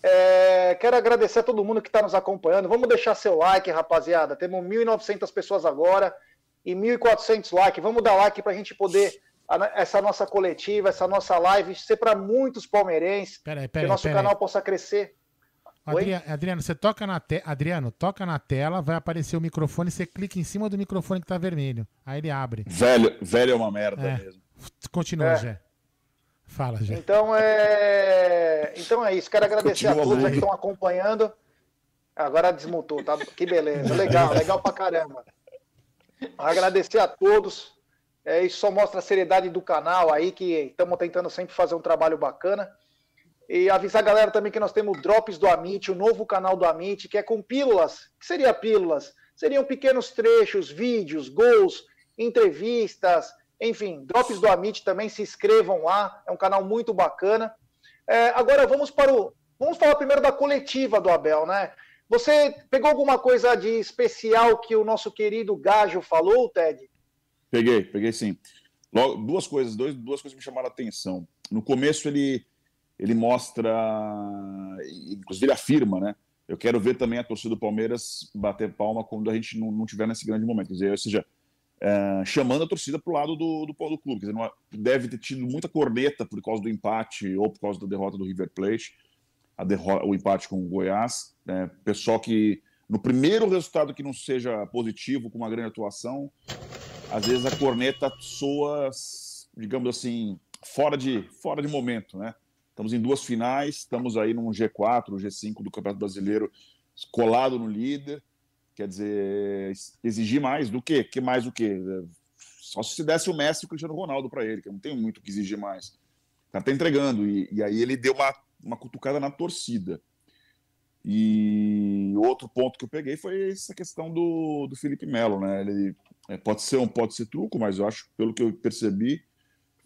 É, quero agradecer a todo mundo que está nos acompanhando. Vamos deixar seu like, rapaziada. Temos 1.900 pessoas agora e 1.400 likes. Vamos dar like para a gente poder, essa nossa coletiva, essa nossa live, ser para muitos palmeirenses. Peraí, que peraí, o nosso peraí. canal possa crescer. Adriano, Adriano, você toca na te... Adriano, toca na tela, vai aparecer o microfone, você clica em cima do microfone que tá vermelho. Aí ele abre. Velho, velho é uma merda É. mesmo. Continua, É. Jé. Fala, Jé. Então é, então é isso. Quero agradecer a Continua todos aí que estão acompanhando. Agora desmutou, tá? Que beleza. Legal, legal pra caramba. Agradecer a todos. É, isso só mostra a seriedade do canal aí, que estamos tentando sempre fazer um trabalho bacana. E avisar a galera também que nós temos Drops do Amit, o novo canal do Amit, que é com pílulas. O que seria pílulas? Seriam pequenos trechos, vídeos, gols, entrevistas, enfim, Drops do Amit também, se inscrevam lá, é um canal muito bacana. É, agora vamos para o. Vamos falar primeiro da coletiva do Abel, né? Você pegou alguma coisa de especial que o nosso querido Gajo falou, Ted? Peguei, peguei sim. Logo, duas coisas, dois, duas coisas me chamaram a atenção. No começo ele ele mostra, inclusive ele afirma, né? Eu quero ver também a torcida do Palmeiras bater palma quando a gente não, não tiver nesse grande momento. Quer dizer, ou seja, é, chamando a torcida para o lado do, do, do clube. Quer dizer, deve ter tido muita corneta por causa do empate ou por causa da derrota do River Plate, derrota, o empate com o Goiás. Né? Pessoal que, no primeiro resultado que não seja positivo, com uma grande atuação, às vezes a corneta soa, digamos assim, fora de, fora de momento, né? Estamos em duas finais, estamos aí num G4, G5 do Campeonato Brasileiro, colado no líder. Quer dizer, exigir mais do quê? Que mais do quê? Só se desse o Messi e o Cristiano Ronaldo para ele, que eu não tenho muito o que exigir mais. O cara tá entregando. E, e aí ele deu uma, uma cutucada na torcida. E outro ponto que eu peguei foi essa questão do, do Felipe Melo, né? Ele é, pode ser um pode ser truco, mas eu acho, pelo que eu percebi,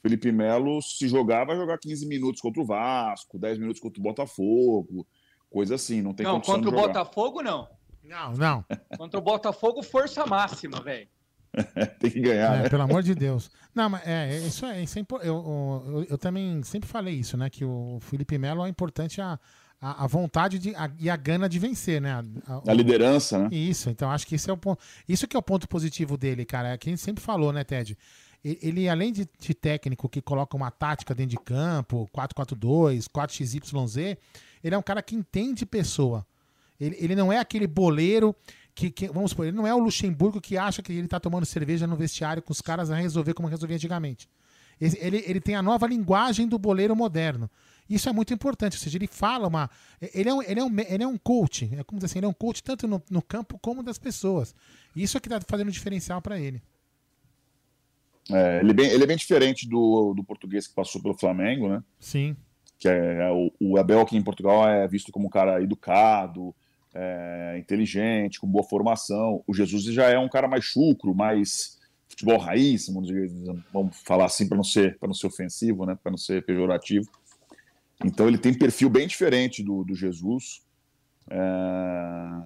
Felipe Melo, se jogar, vai jogar 15 minutos contra o Vasco, 10 minutos contra o Botafogo, coisa assim, não tem Não, contra o de jogar. Botafogo, não. Não, não. Contra o Botafogo, força máxima, velho. tem que ganhar, É, né? pelo amor de Deus. Não, mas é, isso é, isso é eu, eu, eu também sempre falei isso, né? Que o Felipe Melo é importante a, a, a vontade de, a- e a gana de vencer, né? A liderança, né? Isso, então acho que esse é o ponto. Isso que é o ponto positivo dele, cara. É que a gente sempre falou, né, Ted? Ele, além de, de técnico que coloca uma tática dentro de campo, 4-4-2, 4XYZ, ele é um cara que entende pessoa. Ele, ele não é aquele boleiro que, que- vamos supor, ele não é o Luxemburgo que acha que ele tá tomando cerveja no vestiário com os caras a resolver como resolvia antigamente. Ele, ele tem a nova linguagem do boleiro moderno. Isso é muito importante, ou seja, ele fala uma. Ele é um, ele é um, ele é um coach, é como dizer assim, ele é um coach tanto no, no campo como das pessoas. Isso é que tá fazendo diferencial para ele. É, ele, é bem, ele é bem diferente do, do português que passou pelo Flamengo, né? Sim. Que é, é o, o Abel aqui em Portugal é visto como um cara educado, é, inteligente, com boa formação. O Jesus já é um cara mais chucro, mais futebol raiz, vamos, dizer, vamos falar assim para não ser para não ser ofensivo, né? Para não ser pejorativo. Então ele tem perfil bem diferente do, do Jesus. É,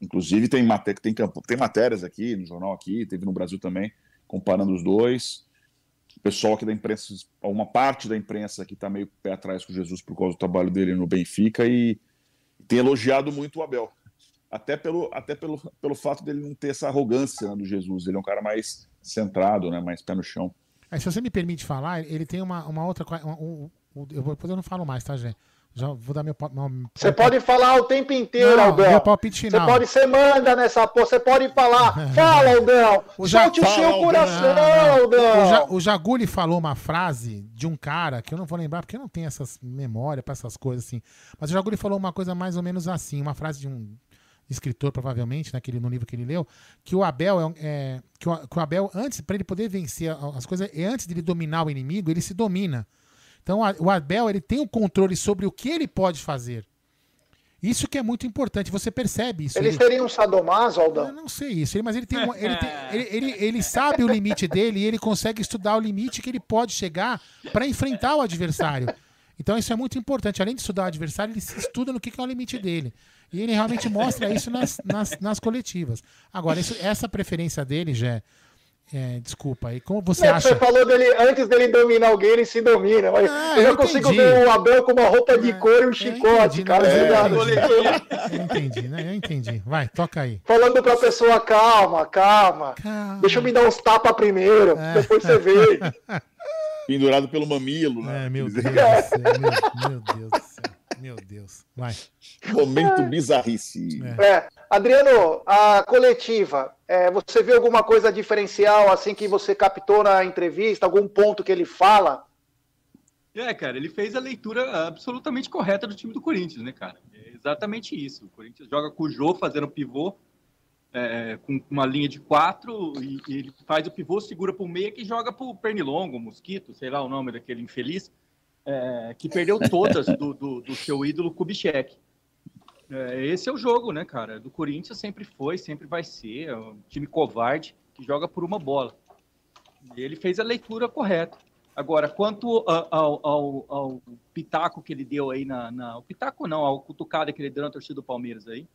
inclusive tem, maté tem, tem matérias aqui no jornal aqui, teve no Brasil também, comparando os dois. O pessoal aqui da imprensa, uma parte da imprensa que está meio pé atrás com o Jesus por causa do trabalho dele no Benfica e tem elogiado muito o Abel. Até pelo, até pelo, pelo fato dele não ter essa arrogância né, do Jesus. Ele é um cara mais centrado, né, mais pé no chão. Se você me permite falar, ele tem uma, uma outra. um- eu depois eu não falo mais, tá, Gê? Já vou dar meu. Você pode falar o tempo inteiro, Não, Aldão. meu palpite Você pode, você manda nessa porra, você pode falar. Fala, Aldão. O Ja- Solte o seu Aldão. coração, O, Aldão. Ja, o Jaguli falou uma frase de um cara que eu não vou lembrar porque eu não tenho essas memórias pra essas coisas assim. Mas o Jaguli falou uma coisa mais ou menos assim, uma frase de um escritor provavelmente, naquele no livro que ele leu, que o Abel é, é que, o, que o Abel antes para ele poder vencer as coisas, é antes dele dominar o inimigo, ele se domina. Então a- o Abel ele tem o controle sobre o que ele pode fazer. Isso que é muito importante, você percebe isso. Eles Ele- teriam um sadomaso, Aldão? Eu não sei isso, ele- mas ele tem, uma- ele, tem- ele, ele, ele sabe o limite dele e ele consegue estudar o limite que ele pode chegar para enfrentar o adversário. Então isso é muito importante. Além de estudar o adversário, ele se estuda no que, que é o limite dele. E ele realmente mostra isso nas, nas, nas coletivas. Agora, isso- essa preferência dele, já desculpa, e como você Não, acha. Você falou dele, antes dele dominar alguém, ele se domina. Mas Ah, eu eu consigo entendi. ver o Abel com uma roupa de couro e um chicote, entendi, cara. não, obrigado. eu entendi. Eu entendi, né? Eu entendi. Vai, toca aí. Falando pra pessoa, calma, calma. Deixa eu me dar uns tapas primeiro, É. depois você vê. Pendurado pelo mamilo, né? É, meu Deus meu, meu Deus do céu. Meu Deus. Vai. Momento bizarrice. É, Adriano, a coletiva, é, você viu alguma coisa diferencial assim que você captou na entrevista, algum ponto que ele fala? É, cara, ele fez a leitura absolutamente correta do time do Corinthians, né, cara? É exatamente isso. O Corinthians joga com o Jô fazendo pivô, é, com uma linha de quatro, e, e ele faz o pivô, segura pro meia que joga pro Pernilongo, Mosquito, sei lá o nome daquele infeliz, é, que perdeu todas do, do, do seu ídolo Kubitschek. É, esse é o jogo, né, cara? Do Corinthians sempre foi, sempre vai ser. É um time covarde que joga por uma bola. E ele fez a leitura correta. Agora, quanto ao, ao- ao pitaco que ele deu aí na, na. O pitaco não, ao cutucada que ele deu na torcida do Palmeiras aí.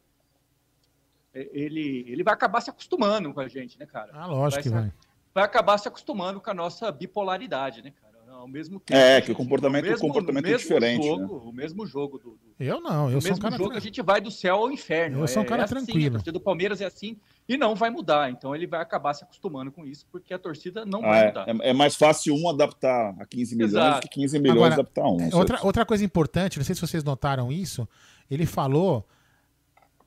é, Ele, ele vai acabar se acostumando com a gente, né, cara? Ah, lógico que se- vai. vai acabar se acostumando com a nossa bipolaridade, né, cara? Ao mesmo tempo. É, que o comportamento- no mesmo- o comportamento no é diferente, Jogo, né? O mesmo jogo do, do- Eu não, eu sou um mesmo cara. jogo a gente vai do céu ao inferno. Eu sou um É- cara é assim, tranquilo. a torcida do Palmeiras é assim e não vai mudar. Então ele vai acabar se acostumando com isso, porque a torcida não Ah, vai é, mudar. é- é mais fácil um adaptar a 15 milhões Exato. que 15 milhões Agora, adaptar a um. é, outra, outra coisa importante, não sei se vocês notaram isso, ele falou.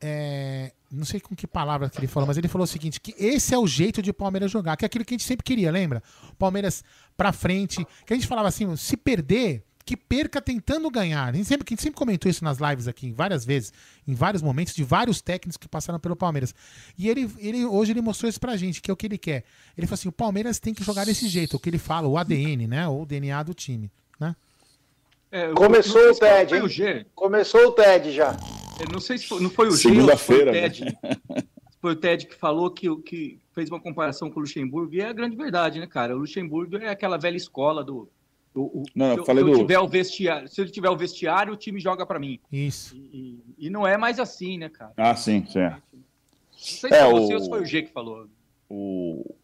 É, não sei com que palavra que ele falou, mas ele falou o seguinte: que esse é o jeito de o Palmeiras jogar, que é aquilo que a gente sempre queria, lembra? Palmeiras pra frente, que a gente falava assim: se perder, que perca tentando ganhar. A gente sempre, a gente sempre comentou isso nas lives aqui, várias vezes, em vários momentos, de vários técnicos que passaram pelo Palmeiras. E ele, ele hoje ele mostrou isso pra gente, que é o que ele quer. Ele falou assim: o Palmeiras tem que jogar desse jeito, o que ele fala, o ADN, né? Ou o DNA do time, né? É, Começou o TED. Começou o TED já. Eu não sei se foi, não foi o se Segunda-feira, né? Ted. Foi o Ted que falou que, o- que fez uma comparação com o Luxemburgo, e é a grande verdade, né, cara? O Luxemburgo é aquela velha escola do. do- o- Não, se, eu- falei se eu do- tiver o vestiário, se ele tiver o vestiário, o time joga pra mim. Isso. E, e não é mais assim, né, cara? Ah, sim, sim. Não sei se É, foi você o- ou se foi o G que falou. o,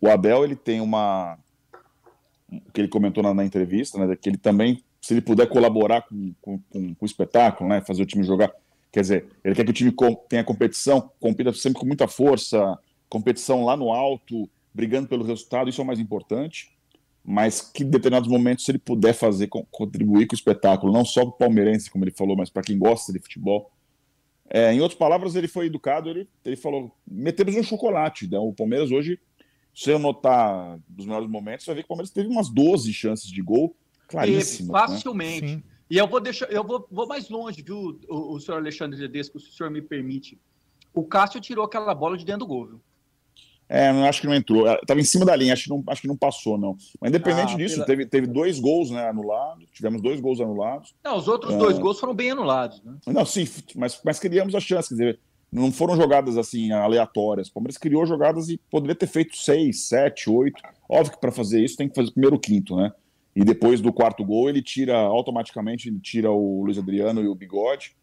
o Abel ele tem uma o que ele comentou na, na entrevista, né, que ele também, se ele puder colaborar com, com, com- com o espetáculo, né, fazer o time jogar, quer dizer, ele quer que o time tenha competição, compita sempre com muita força, competição lá no alto, brigando pelo resultado, isso é o mais importante, mas que em determinados momentos, se ele puder fazer, con- contribuir com o espetáculo, não só para o palmeirense, como ele falou, mas para quem gosta de futebol, é, em outras palavras, ele foi educado, ele, ele falou, metemos um chocolate. Né? O Palmeiras hoje, se eu notar dos melhores momentos, você vai ver que o Palmeiras teve umas 12 chances de gol, claríssimas. né? facilmente. E eu vou deixar, eu vou, vou mais longe, viu, o, o senhor Alexandre Tedesco, se o senhor me permite. O Cássio tirou aquela bola de dentro do gol, viu? É, não acho que não entrou. Estava em cima da linha, acho que não, acho que não passou, não. Mas independente Ah, disso, pela- teve, teve dois gols né, anulados, tivemos dois gols anulados. Não, os outros É. dois gols foram bem anulados, né? Não, sim, mas, mas criamos a chance, quer dizer, não foram jogadas assim aleatórias. O Palmeiras criou jogadas e poderia ter feito seis, sete, oito. Óbvio que para fazer isso tem que fazer primeiro o quinto, né? E depois do quarto gol ele tira automaticamente ele tira o Luiz Adriano e o Bigode.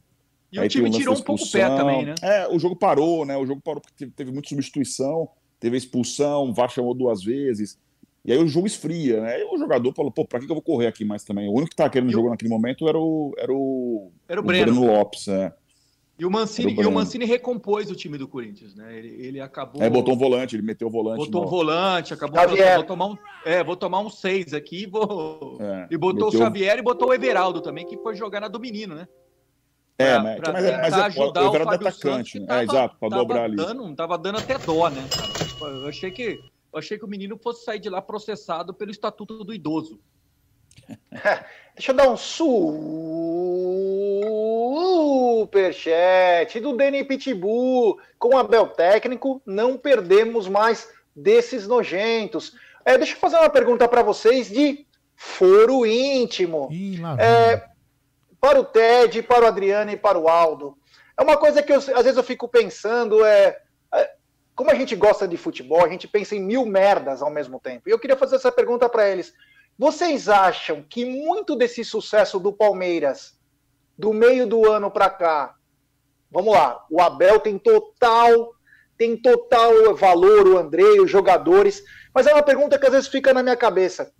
E o Aí tem time tirou um pouco o pé também, né? É, o jogo parou, né? O jogo parou porque teve, teve muita substituição, teve a expulsão, o VAR chamou duas vezes. E aí o jogo esfria, né? E o jogador falou, pô, pra que eu vou correr aqui mais também? O único que tava querendo jogo naquele momento era o, era o, Era o Breno. Lopes, é. E o Mancini, e o. Mancini recompôs o time do Corinthians, né? Ele, ele acabou. É, botou um volante, ele meteu o volante. botou no- um volante, acabou. Xavier. Vou tomar um, é, vou tomar um seis aqui e vou. É, e botou meteu- o Xavier e botou o Everaldo também, que foi jogar na do menino, né? É, Pra- mas, pra mas, é- mas tentar é, ajudar o o Everaldo é Fábio atacante, Santos, né? É, exato, pra tava dobrar ali. Dando, tava dando até dó, né? cara? Eu achei que, eu achei que o menino fosse sair de lá processado pelo Estatuto do Idoso. Deixa eu dar um superchat do Deni Pitbull. Com o Abel técnico, não perdemos mais desses nojentos. É, deixa eu fazer uma pergunta para vocês de foro íntimo. Ih, É, para o Ted, para o Adriano e para o Aldo. É uma coisa que eu, às vezes eu fico pensando, é, é, como a gente gosta de futebol, a gente pensa em mil merdas ao mesmo tempo. E eu queria fazer essa pergunta para eles. Vocês acham que muito desse sucesso do Palmeiras, do meio do ano para cá, vamos lá, o Abel tem total, tem total valor, o Andrei, os jogadores, mas é uma pergunta que às vezes fica na minha cabeça.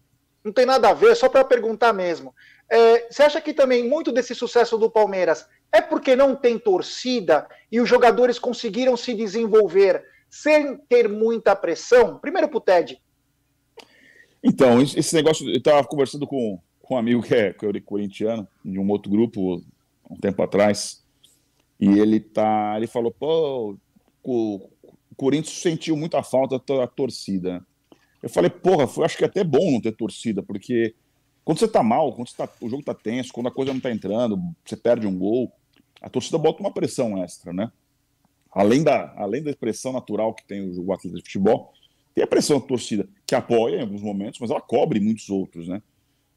Não tem nada a ver, é só para perguntar mesmo. É, você acha que também muito desse sucesso do Palmeiras é porque não tem torcida e os jogadores conseguiram se desenvolver sem ter muita pressão? Primeiro para o Ted. Então, esse negócio, eu estava conversando com, com um amigo que é, que é corintiano, de um outro grupo, um tempo atrás, e ele tá, ele falou, pô, o Corinthians sentiu muita falta da torcida. Eu falei, porra, foi, acho que é até bom não ter torcida, porque quando você tá mal, quando tá, o jogo tá tenso, quando a coisa não tá entrando, você perde um gol, a torcida bota uma pressão extra, né? Além da, além da pressão natural que tem o, o atleta de futebol, tem a pressão da torcida, que apoia em alguns momentos, mas ela cobre muitos outros, né?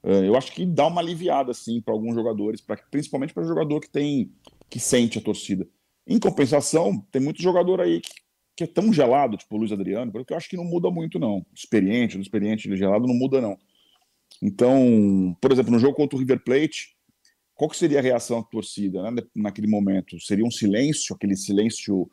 É, eu acho que dá uma aliviada, assim, para alguns jogadores, pra, principalmente para o jogador que tem que sente a torcida. Em compensação, tem muito jogador aí que, que é tão gelado, tipo o Luiz Adriano, porque eu acho que não muda muito, não. Experiente, experiente, gelado não muda, não. Então, por exemplo, no jogo contra o River Plate, qual que seria a reação da torcida né, naquele momento? Seria um silêncio, aquele silêncio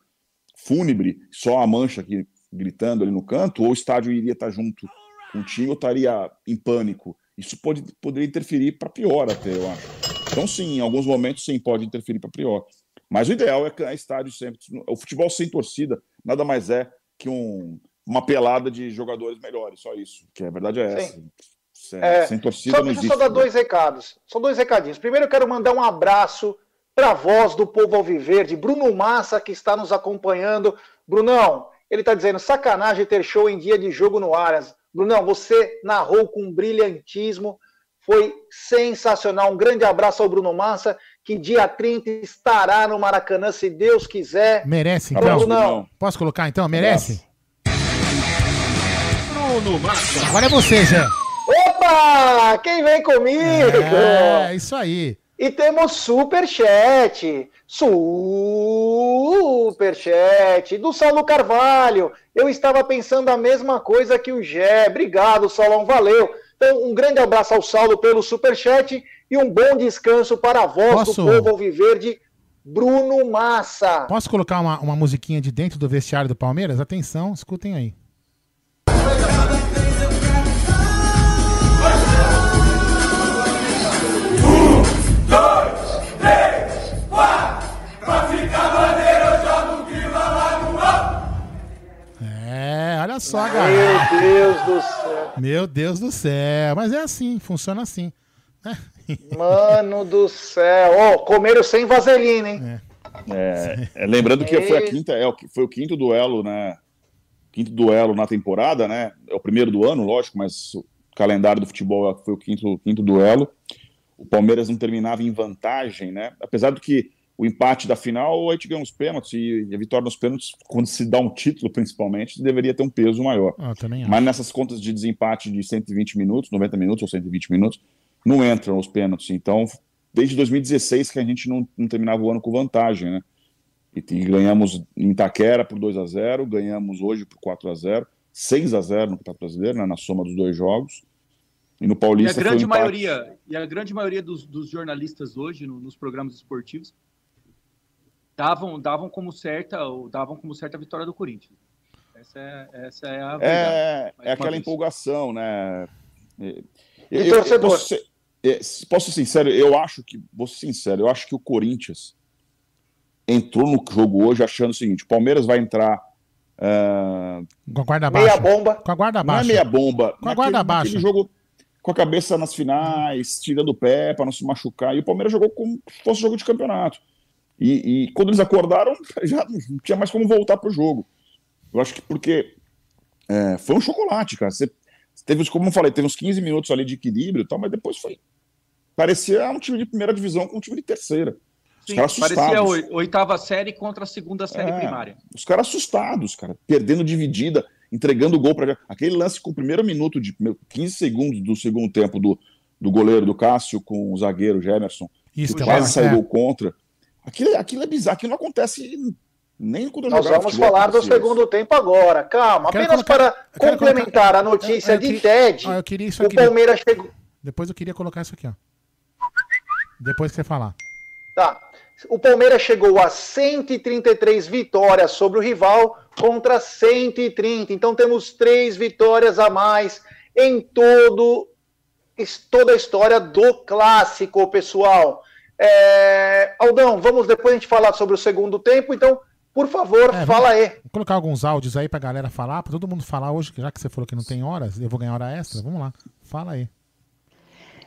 fúnebre, só a mancha aqui gritando ali no canto, ou o estádio iria estar junto com o time ou estaria em pânico? Isso pode, poderia interferir para pior até, eu acho. Então, sim, em alguns momentos, sim, pode interferir para pior. Mas o ideal é que a estádio sempre. O futebol sem torcida nada mais é que um, uma pelada de jogadores melhores, só isso. Que a verdade é essa. Sim. Sem, é, sem torcida só, não existe. Só dar dois recados. São dois recadinhos. Primeiro, eu quero mandar um abraço para a voz do povo alviverde, Bruno Massa, que está nos acompanhando. Brunão, ele está dizendo: sacanagem ter show em dia de jogo no Aras. Brunão, você narrou com brilhantismo. Foi sensacional. Um grande abraço ao Bruno Massa, que dia 30 estará no Maracanã, se Deus quiser. Merece, então. Brunão. Posso colocar, então? Merece? Bruno Massa. Agora é você, Zé. Opa! Quem vem comigo? É, isso aí. E temos superchat. Superchat do Saulo Carvalho. Eu estava pensando a mesma coisa que o Gé. Obrigado, Saulão. Valeu. Então, um grande abraço ao Saulo pelo superchat e um bom descanso para a voz Posso... do povo alviverde, Bruno Massa. Posso colocar uma, uma musiquinha de dentro do vestiário do Palmeiras? Atenção, escutem aí. Olha só, galera. Meu Deus do céu. Meu Deus do céu. Mas é assim, funciona assim. Mano do céu. Ó, oh, comeram sem vaselina, hein? É. É, lembrando que foi a quinta, é, foi o quinto duelo, né? Quinto duelo na temporada, né? É o primeiro do ano, lógico, mas o calendário do futebol foi o quinto, quinto duelo. O Palmeiras não terminava em vantagem, né? Apesar do que o empate da final, a gente ganhou os pênaltis, e a vitória nos pênaltis, quando se dá um título, principalmente, deveria ter um peso maior. Ah, Mas nessas contas de desempate de 120 minutos, 90 minutos ou 120 minutos, não entram os pênaltis. Então, desde 2016 que a gente não, não terminava o ano com vantagem, né? E, e ganhamos em Itaquera por 2 a 0 ganhamos hoje por 4 a 0 6 a 0 no Campeonato Brasileiro, né, na soma dos dois jogos. E no Paulista e a grande um maioria E a grande maioria dos, dos jornalistas hoje, no, nos programas esportivos, davam, davam como certa ou davam como certa a vitória do Corinthians. Essa é, essa é a verdade. É, é aquela vez. empolgação, né? Eu, eu, eu posso, ser, é, posso ser sincero, eu acho que, vou ser sincero, eu acho que o Corinthians entrou no jogo hoje achando o seguinte: o Palmeiras vai entrar. Uh, com a guarda baixa. Meia bomba. Com a guarda baixa. Não é meia bomba. Com a guarda baixa. jogo com a cabeça nas finais, tirando o pé para não se machucar. E o Palmeiras jogou como se fosse jogo de campeonato. E, e, quando eles acordaram, já não tinha mais como voltar para o jogo. Eu acho que porque é, foi um chocolate, cara. Você teve, como eu falei, teve uns 15 minutos ali de equilíbrio e tal, mas depois foi. Parecia um time de primeira divisão com um time de terceira. Os Sim, parecia oitava série contra a segunda série é, primária. Os caras assustados, cara, perdendo dividida, entregando gol para aquele lance com o primeiro minuto de 15 segundos do segundo tempo do, do goleiro do Cássio com o zagueiro Gemerson Isso, quase também, saiu é. gol contra. Aquilo, aquilo é bizarro, aquilo não acontece nem quando eu Nós vamos futebol, falar do segundo tempo agora. Calma, Quero apenas colocar- para eu complementar colocar- a notícia eu- eu de que- TED. Ó, eu queria isso o aqui. Palmeiras chegou. Depois eu queria colocar isso aqui, ó. Depois que você falar. Tá. O Palmeiras chegou a 133 vitórias sobre o rival contra 130. Então temos três vitórias a mais em todo toda a história do clássico, pessoal. É, Aldão, vamos depois a gente falar sobre o segundo tempo. Então, por favor, É, fala aí. Vou colocar alguns áudios aí pra galera falar, pra todo mundo falar hoje, já que você falou que não tem horas, eu vou ganhar hora extra. Vamos lá. Fala aí.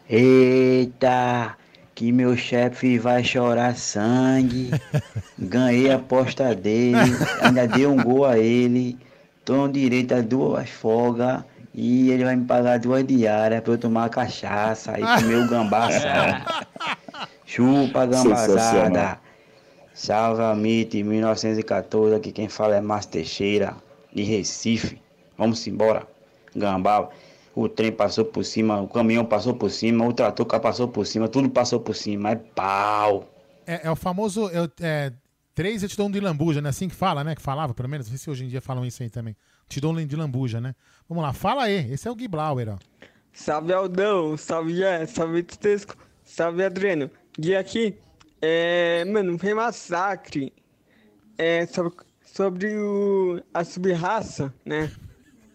Eita, que meu chefe vai chorar sangue. Ganhei a aposta dele, ainda dei um gol a ele. Tô no direito a duas folgas e ele vai me pagar duas diárias pra eu tomar cachaça e comer o gambá assado. Chupa gambazada. Salve a MIT 1914, aqui quem fala é Márcio Teixeira, de Recife. Vamos embora, Gambá. O trem passou por cima, o caminhão passou por cima, o trator passou por cima, tudo passou por cima, é pau. É, é o famoso. É, o- é, três eu te dou um de lambuja, né? Assim que fala, né? Que falava, pelo menos. Não sei se hoje em dia falam isso aí também. Te dou um de lambuja, né? Vamos lá, fala aí. Esse é o Gui Blauer, ó. Salve Aldão, salve Jé, salve Tutesco, salve Adriano. Gui aqui, é, mano, foi massacre é, sobre, sobre o, a subraça, né?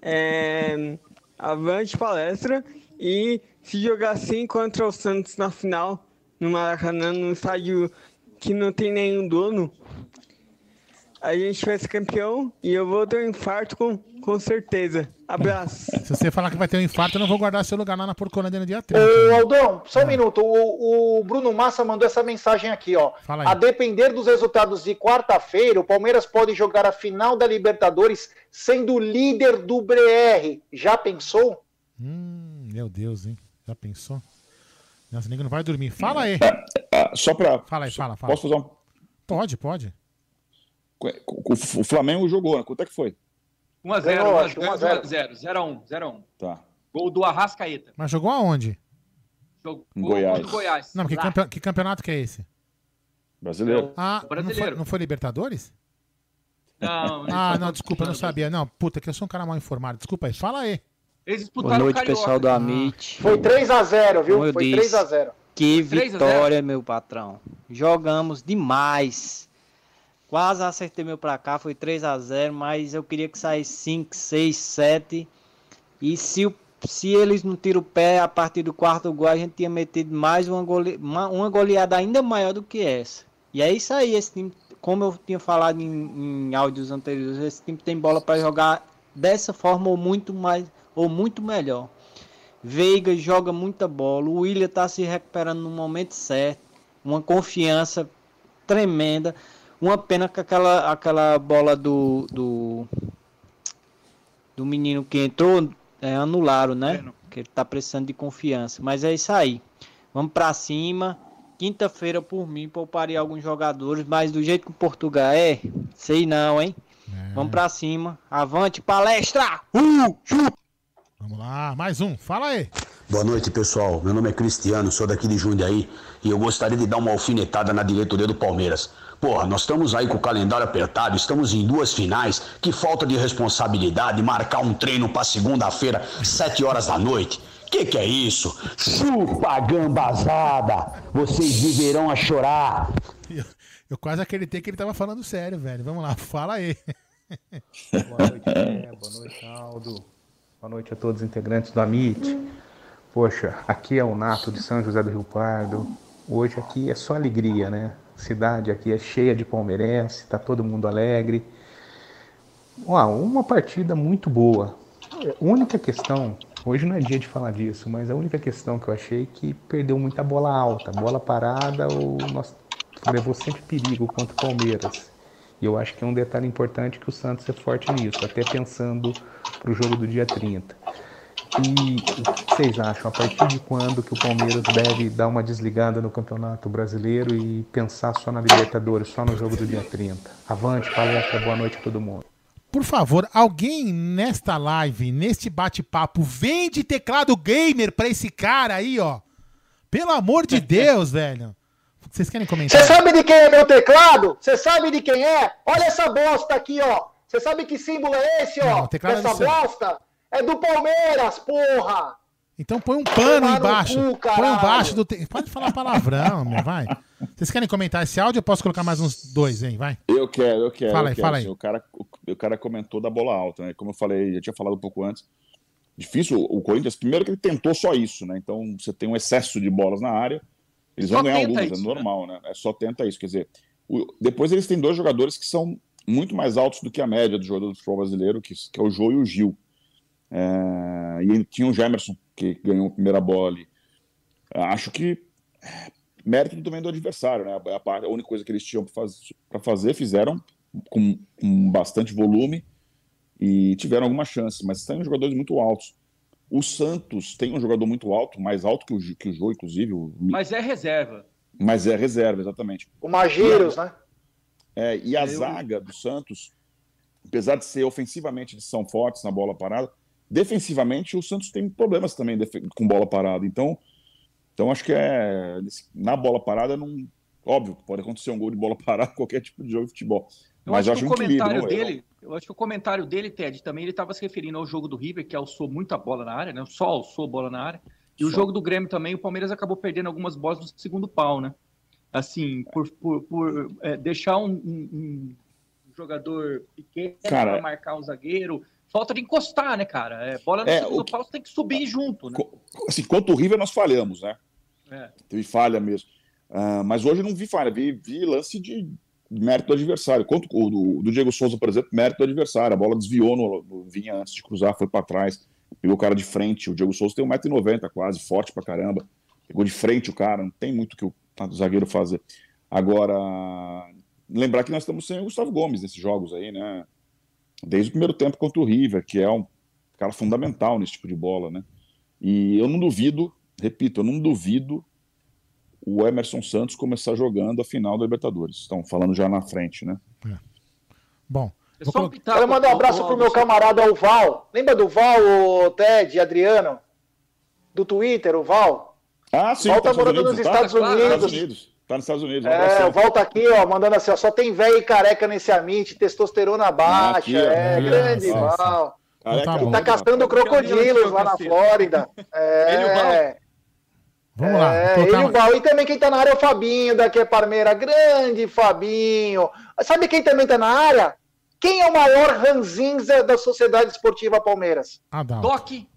É, avante palestra e se jogar assim contra o Santos na final, no Maracanã, num estádio que não tem nenhum dono, a gente vai ser campeão e eu vou ter um infarto com, com certeza. Abraço. Se você falar que vai ter um infarto, eu não vou guardar seu lugar lá na Porcolândia no dia 30. Ô, Aldão, só um minuto. O, o Bruno Massa mandou essa mensagem aqui, ó. Fala aí. A depender dos resultados de quarta-feira, o Palmeiras pode jogar a final da Libertadores sendo líder do BR. Já pensou? Hum, meu Deus, hein? Já pensou? Nossa, nego não vai dormir. Fala aí. Ah, só pra. Fala aí, fala, fala. Posso fazer um. Pode, pode. O Flamengo jogou, né? Quanto é que foi? 1x0, Ganhou, acho que 1x0, 0x1, 0x1. Tá. Gol do Arrascaeta. Mas jogou aonde? Jogou Goiás. Goiás. Não, que, campe- que campeonato que é esse? Brasileiro. Ah, não foi, brasileiro. não foi Libertadores? Não, eles Ah, não, desculpa, eu não sabia. Não, puta, que eu sou um cara mal informado. Desculpa aí, fala aí. Eles Boa disputaram o noite, Carioca. pessoal do Amit. Foi 3x0, viu? Foi disse, 3x0. Que 3 a 0. vitória, meu patrão. Jogamos demais. Quase acertei meu placar, foi 3 a 0 mas eu queria que saísse 5, 6, 7. E se, se eles não tiram o pé a partir do quarto gol, a gente tinha metido mais uma, gole, uma, uma goleada ainda maior do que essa. E é isso aí, esse time, como eu tinha falado em, em áudios anteriores, esse time tem bola para jogar dessa forma ou muito mais ou muito melhor. Veiga joga muita bola, o William está se recuperando no momento certo, uma confiança tremenda. Uma pena que aquela, aquela bola do, do, do menino que entrou é, anularam, né? Que ele tá precisando de confiança. Mas é isso aí. Vamos para cima. Quinta-feira, por mim, pouparia alguns jogadores, mas do jeito que o Portugal é, sei não, hein? Vamos para cima. Avante, palestra! Uh! Vamos lá, mais um. Fala aí. Boa noite, pessoal. Meu nome é Cristiano, sou daqui de Jundiaí e eu gostaria de dar uma alfinetada na diretoria do Palmeiras. Porra, nós estamos aí com o calendário apertado, estamos em duas finais. Que falta de responsabilidade marcar um treino pra segunda-feira, sete horas da noite. Que que é isso? Chupa gambazada! Vocês viverão a chorar. Eu, eu quase acreditei que ele tava falando sério, velho. Vamos lá, fala aí. Boa noite, Zé. Boa noite, Aldo. Boa noite a todos os integrantes do Amit. Poxa, aqui é o Nato de São José do Rio Pardo. Hoje aqui é só alegria, né? Cidade aqui é cheia de palmeirense, tá todo mundo alegre. Uau, uma partida muito boa. A única questão, hoje não é dia de falar disso, mas a única questão que eu achei que perdeu muita bola alta, bola parada, o nosso levou sempre perigo contra o Palmeiras. E eu acho que é um detalhe importante que o Santos é forte nisso, até pensando para o jogo do dia 30. E o que vocês acham? A partir de quando que o Palmeiras deve dar uma desligada no Campeonato Brasileiro e pensar só na Libertadores, só no jogo do dia 30? Avante, palestra, boa noite a todo mundo. Por favor, alguém nesta live, neste bate-papo, vende teclado gamer pra esse cara aí, ó. Pelo amor de Deus, velho. Vocês querem comentar? Você sabe de quem é meu teclado? Você sabe de quem é? Olha essa bosta aqui, ó. Você sabe que símbolo é esse, ó? Não, o teclado é Essa seu. bosta é do Palmeiras, porra! Então põe um pano Tomar embaixo. cu, põe embaixo do. Te... Pode falar palavrão, meu, vai. Vocês querem comentar esse áudio? Eu posso colocar mais uns dois, hein? Vai. Eu quero, eu quero. Fala eu aí, quero. fala aí. Assim, O, cara, o, o cara comentou da bola alta, né? Como eu falei, eu tinha falado um pouco antes. Difícil o Corinthians, primeiro que ele tentou só isso, né? Então você tem um excesso de bolas na área. Eles Só vão ganhar algumas, isso, é normal, né? É só tenta isso. Quer dizer, o- depois eles têm dois jogadores que são muito mais altos do que a média dos jogadores do futebol brasileiro, que, que é o Jô e o Gil. É, e tinha o Gemerson, que ganhou a primeira bola ali. Acho que é, mérito também do adversário, né? A, parte- a única coisa que eles tinham para fazer, fizeram com, com bastante volume e tiveram alguma chance, mas são jogadores muito altos. O Santos tem um jogador muito alto, mais alto que o, que o Jô, inclusive, o- Mas é reserva. mas é reserva, exatamente. O Magiros, né? É, e a Eu- zaga do Santos, apesar de ser ofensivamente eles são fortes na bola parada, defensivamente o Santos tem problemas também com bola parada. Então, então acho que é na bola parada não, óbvio, pode acontecer um gol de bola parada qualquer tipo de jogo de futebol. Eu Mas eu acho que o equilíbrio. comentário dele, eu acho que o comentário dele, Ted, também ele estava se referindo ao jogo do River, que alçou muita bola na área, né? Só alçou bola na área. E o Só. jogo do Grêmio também, o Palmeiras acabou perdendo algumas bolas no segundo pau, né? Assim, por, por, por, é, deixar um, um- um jogador pequeno para marcar um zagueiro. Falta de encostar, né, cara? É, bola no É, segundo que- pau, tem que subir junto, né? Assim, quanto o River nós falhamos, né? É. Teve falha mesmo. Ah, mas hoje eu não vi falha, vi, vi lance de mérito do adversário. Quanto o do, do Diego Souza, por exemplo, mérito do adversário. A bola desviou, no, no- vinha antes de cruzar, foi para trás, pegou o cara de frente. O Diego Souza tem 1,90m quase, forte pra caramba. Pegou de frente o cara, não tem muito o que o, o zagueiro fazer. Agora, lembrar que nós estamos sem o Gustavo Gomes nesses jogos aí, né? Desde o primeiro tempo contra o River, que é um cara fundamental nesse tipo de bola, né? E eu não duvido, repito, eu não duvido o Emerson Santos começar jogando a final da Libertadores. Estão falando já na frente, né? Bom. É vou só um colocar- pitaco, Quero mandar um abraço pro meu camarada o Val. Lembra do Val, o Ted, Adriano? Do Twitter, o Val? Ah, sim, Val tá morando nos Estados Tá nos Unidos. Tá nos Estados Unidos. um É, o Val tá aqui, ó, mandando assim, ó, só tem velho e careca nesse Amit, testosterona baixa, aqui, é, Ah, grande Val. Careca tá é bom. Tá bom, caçando crocodilos lá na Flórida. Ele e o É, Vamos lá. é, ele e o Val. E também quem tá na área é o Fabinho, daqui é Parmeira. Grande Fabinho. Sabe quem também tá na área? Quem é o maior ranzinza da Sociedade Esportiva Palmeiras? Adalto. Toque.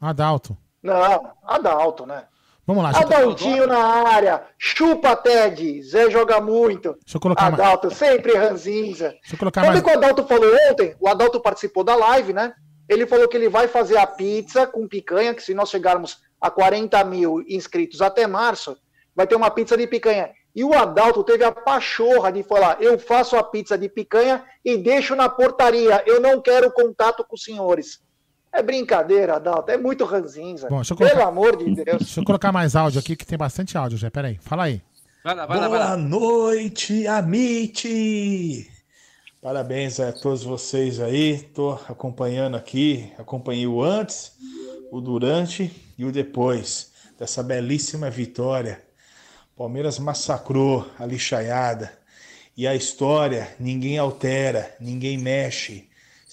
Adalto. Não, Adalto, né? Vamos lá. Eu, Adaltinho na área. Chupa, Ted. Zé joga muito. deixa eu colocar mais. Adalto, sempre ranzinza. Deixa eu colocar Sabe mais. o que o Adalto falou ontem? O Adalto participou da live, né? Ele falou que ele vai fazer a pizza com picanha, que se nós chegarmos a 40 mil inscritos até março, vai ter uma pizza de picanha. E o Adalto teve a pachorra de falar: eu faço a pizza de picanha e deixo na portaria. Eu não quero contato com os senhores. É brincadeira, Adalto. É muito ranzinza. Bom, eu Pelo colocar- amor de Deus. Deixa eu colocar mais áudio aqui, que tem bastante áudio já. Pera aí. Fala aí. Vai lá, vai lá, vai Boa lá. noite, Amit! Parabéns a todos vocês aí. Tô acompanhando aqui, acompanhei o antes, o durante e o depois dessa belíssima vitória. Palmeiras massacrou a lixaiada. E a história ninguém altera, ninguém mexe.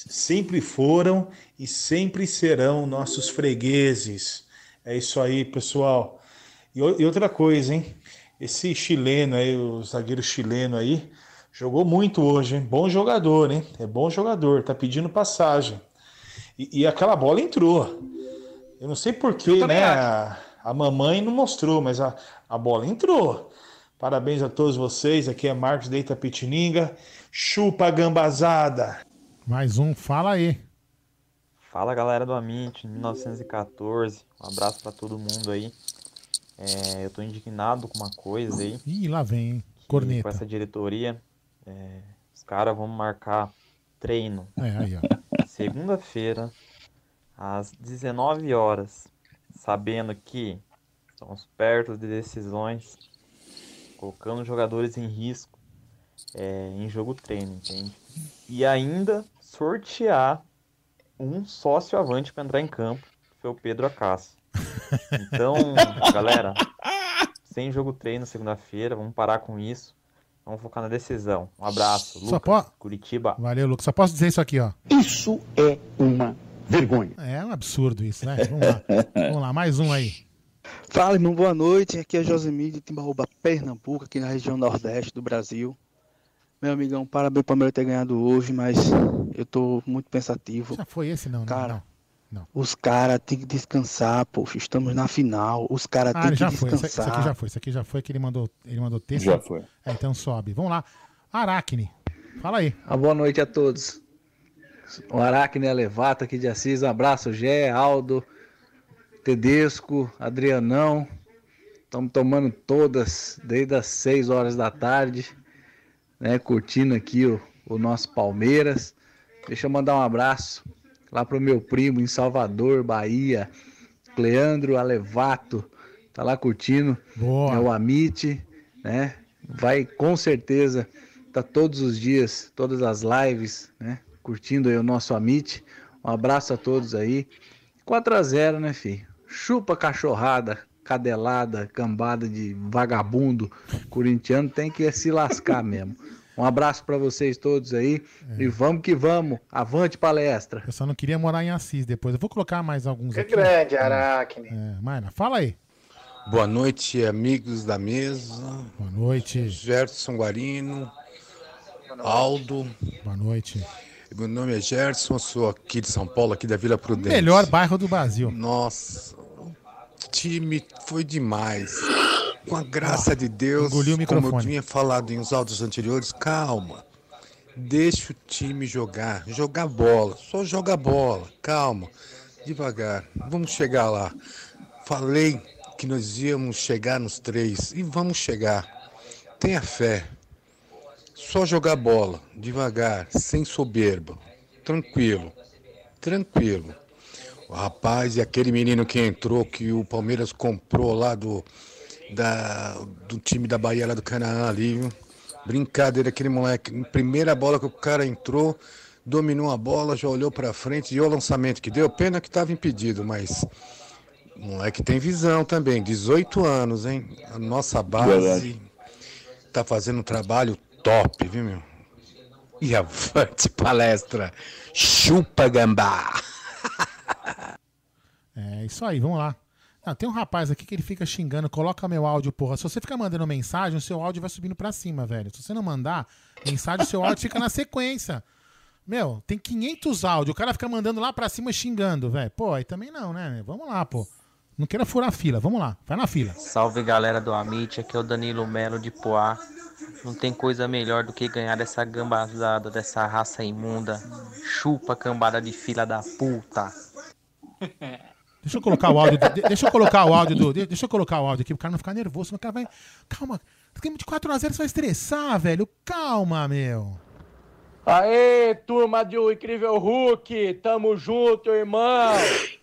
Sempre foram e sempre serão nossos fregueses. É isso aí, pessoal. E, e outra coisa, hein? Esse chileno aí, o zagueiro chileno aí, jogou muito hoje, hein? Bom jogador, hein? É bom jogador, tá pedindo passagem. E, e aquela bola entrou. Eu não sei porquê, né? A, a mamãe não mostrou, mas a, a bola entrou. Parabéns a todos vocês. Aqui é Marcos da Itapetininga. Chupa gambazada. Mais um. Fala aí. Fala galera do Amit, 1914. Um abraço pra todo mundo aí. É, eu tô indignado com uma coisa aí. Ih, lá vem, hein? Corneta. Com essa diretoria, é, os caras vão marcar treino. É. Segunda-feira, às 19 horas, sabendo que estamos perto de decisões, colocando jogadores em risco é, em jogo treino, entende? E ainda sortear um sócio avante para entrar em campo, que foi o Pedro Acácio. Então, galera, sem jogo treino segunda-feira, vamos parar com isso. Vamos focar na decisão. Um abraço. Só Lucas, po- Curitiba. Valeu, Lucas. Só posso dizer isso aqui, ó. Isso é uma vergonha. É um absurdo isso, né? Vamos lá. Vamos lá, mais um aí. Fala, irmão, boa noite. Aqui é Josemir de Timbaúba, Pernambuco, aqui na região nordeste do Brasil. Meu amigão, parabéns para eu ter ganhado hoje, mas eu tô muito pensativo. Já foi esse, não, né? Cara, não. os caras têm que descansar, poxa, estamos na final. Os caras Ah, têm que já foi. Descansar. esse aqui já foi. Esse aqui já foi que ele mandou, ele mandou texto. Já foi. É, então sobe. Vamos lá. Aracne. Fala aí. Ah, boa noite a todos. O Aracne Elevato aqui de Assis. Um abraço, Gé, Aldo, Tedesco, Adrianão. Estamos tomando todas desde as 6 horas da tarde, né? Curtindo aqui o, o nosso Palmeiras. Deixa eu mandar um abraço lá pro meu primo em Salvador, Bahia, Cleandro Alevato. Tá lá curtindo. Boa. É o Amit, né? Vai com certeza tá todos os dias, todas as lives, né? Curtindo aí o nosso Amit. Um abraço a todos aí. 4 a 0 né, filho? Chupa cachorrada, cadelada, cambada de vagabundo corintiano, tem que se lascar mesmo. Um abraço para vocês todos aí e vamos que vamos. Avante palestra. Eu só não queria morar em Assis depois. Eu vou colocar mais alguns É aqui. grande, Aracne. É, Mayra, fala aí. Boa noite, amigos da mesa. Boa noite. Gerson Guarino, Aldo. Boa noite. Meu nome é Gerson, sou aqui de São Paulo, aqui da Vila Prudente. Melhor bairro do Brasil. Nossa, time foi demais. Com a graça de Deus, como eu tinha falado em uns áudios anteriores, calma. Deixa o time jogar, jogar bola, só joga bola, calma, devagar. Vamos chegar lá. Falei que nós íamos chegar nos três e vamos chegar. Tenha fé. Só jogar bola, devagar, sem soberba. Tranquilo, tranquilo. O rapaz e aquele menino que entrou, que o Palmeiras comprou lá do, da, do time da Bahia, lá do Canaã ali, viu? Brincadeira, aquele moleque. Primeira bola que o cara entrou, dominou a bola, já olhou pra frente e o lançamento que deu. Pena que tava impedido, mas o moleque tem visão também. 18 anos, hein? A nossa base tá fazendo um trabalho top, viu, meu? E avante palestra. Chupa gambá. É isso aí, vamos lá. Não, tem um rapaz aqui que ele fica xingando, coloca meu áudio, porra. Se você ficar mandando mensagem, o seu áudio vai subindo pra cima, velho. Se você não mandar mensagem, o seu áudio fica na sequência. Meu, tem 500 áudios, o cara fica mandando lá pra cima xingando, velho. Pô, aí também não, né? Vamos lá, pô. Não queira furar a fila, vamos lá, vai na fila. Salve galera do Amit, aqui é o Danilo Melo de Poá. Não tem coisa melhor do que ganhar dessa gambazada, dessa raça imunda. Chupa cambada de fila da puta. Deixa eu colocar o áudio. de- deixa eu colocar o áudio do. de- Deixa eu colocar o áudio aqui pro cara não ficar nervoso. Senão o cara vai. Calma. Game de 4x0 você vai estressar, velho. Calma, meu. Aê, turma do Incrível Hulk, tamo junto, irmão.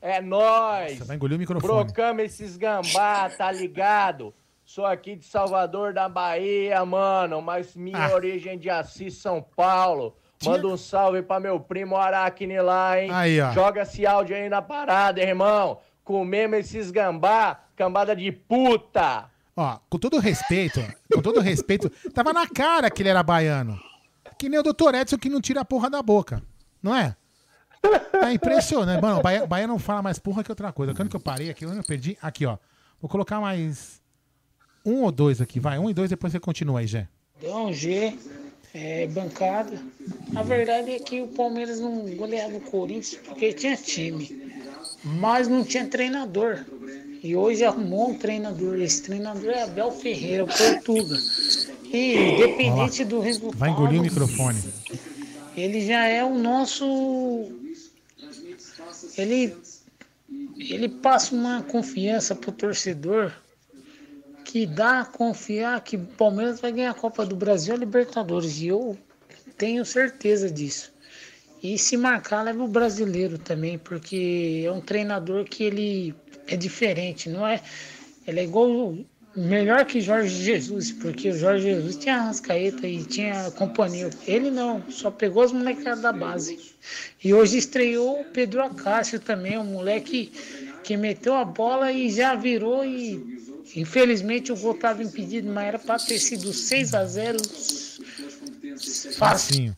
É nóis. Você vai engolir o microfone. Brocamos esses gambá, tá ligado? Sou aqui de Salvador da Bahia, mano, mas minha Ah. origem é de Assis, São Paulo. Manda um salve pra meu primo Aracne lá, hein? Aí, ó. Joga esse áudio aí na parada, irmão. Comemos esses gambá, cambada de puta. Ó, com todo respeito, com todo respeito, tava na cara que ele era baiano. Que nem o Dr. Edson que não tira a porra da boca. Não é? É impressionante. Mano, o Bahia, Bahia não fala mais porra que outra coisa. Quando que eu parei aqui, onde eu perdi? Aqui, ó. Vou colocar mais um ou dois aqui, vai. Um e dois, depois você continua aí, Gé. Dão G, é, bancada. A verdade é que o Palmeiras não goleava o Corinthians porque tinha time, mas não tinha treinador. E hoje arrumou um treinador. Esse treinador é Abel Ferreira, o Portuga. E independente do resultado, Vai engolir o microfone. ele já é o nosso. Ele, ele passa uma confiança pro torcedor que dá a confiar que o Palmeiras vai ganhar a Copa do Brasil e a Libertadores. E eu tenho certeza disso. E se marcar, leva o brasileiro também, porque é um treinador que ele é diferente, não é? Ele é igual. Melhor que Jorge Jesus, porque o Jorge Jesus tinha a Rascaeta e tinha companhia. Ele não, só pegou as molecadas da base. E hoje estreou o Pedro Acácio também, um moleque que meteu a bola e já virou e Infelizmente o gol estava impedido, mas era para ter sido 6 a 0 Facinho.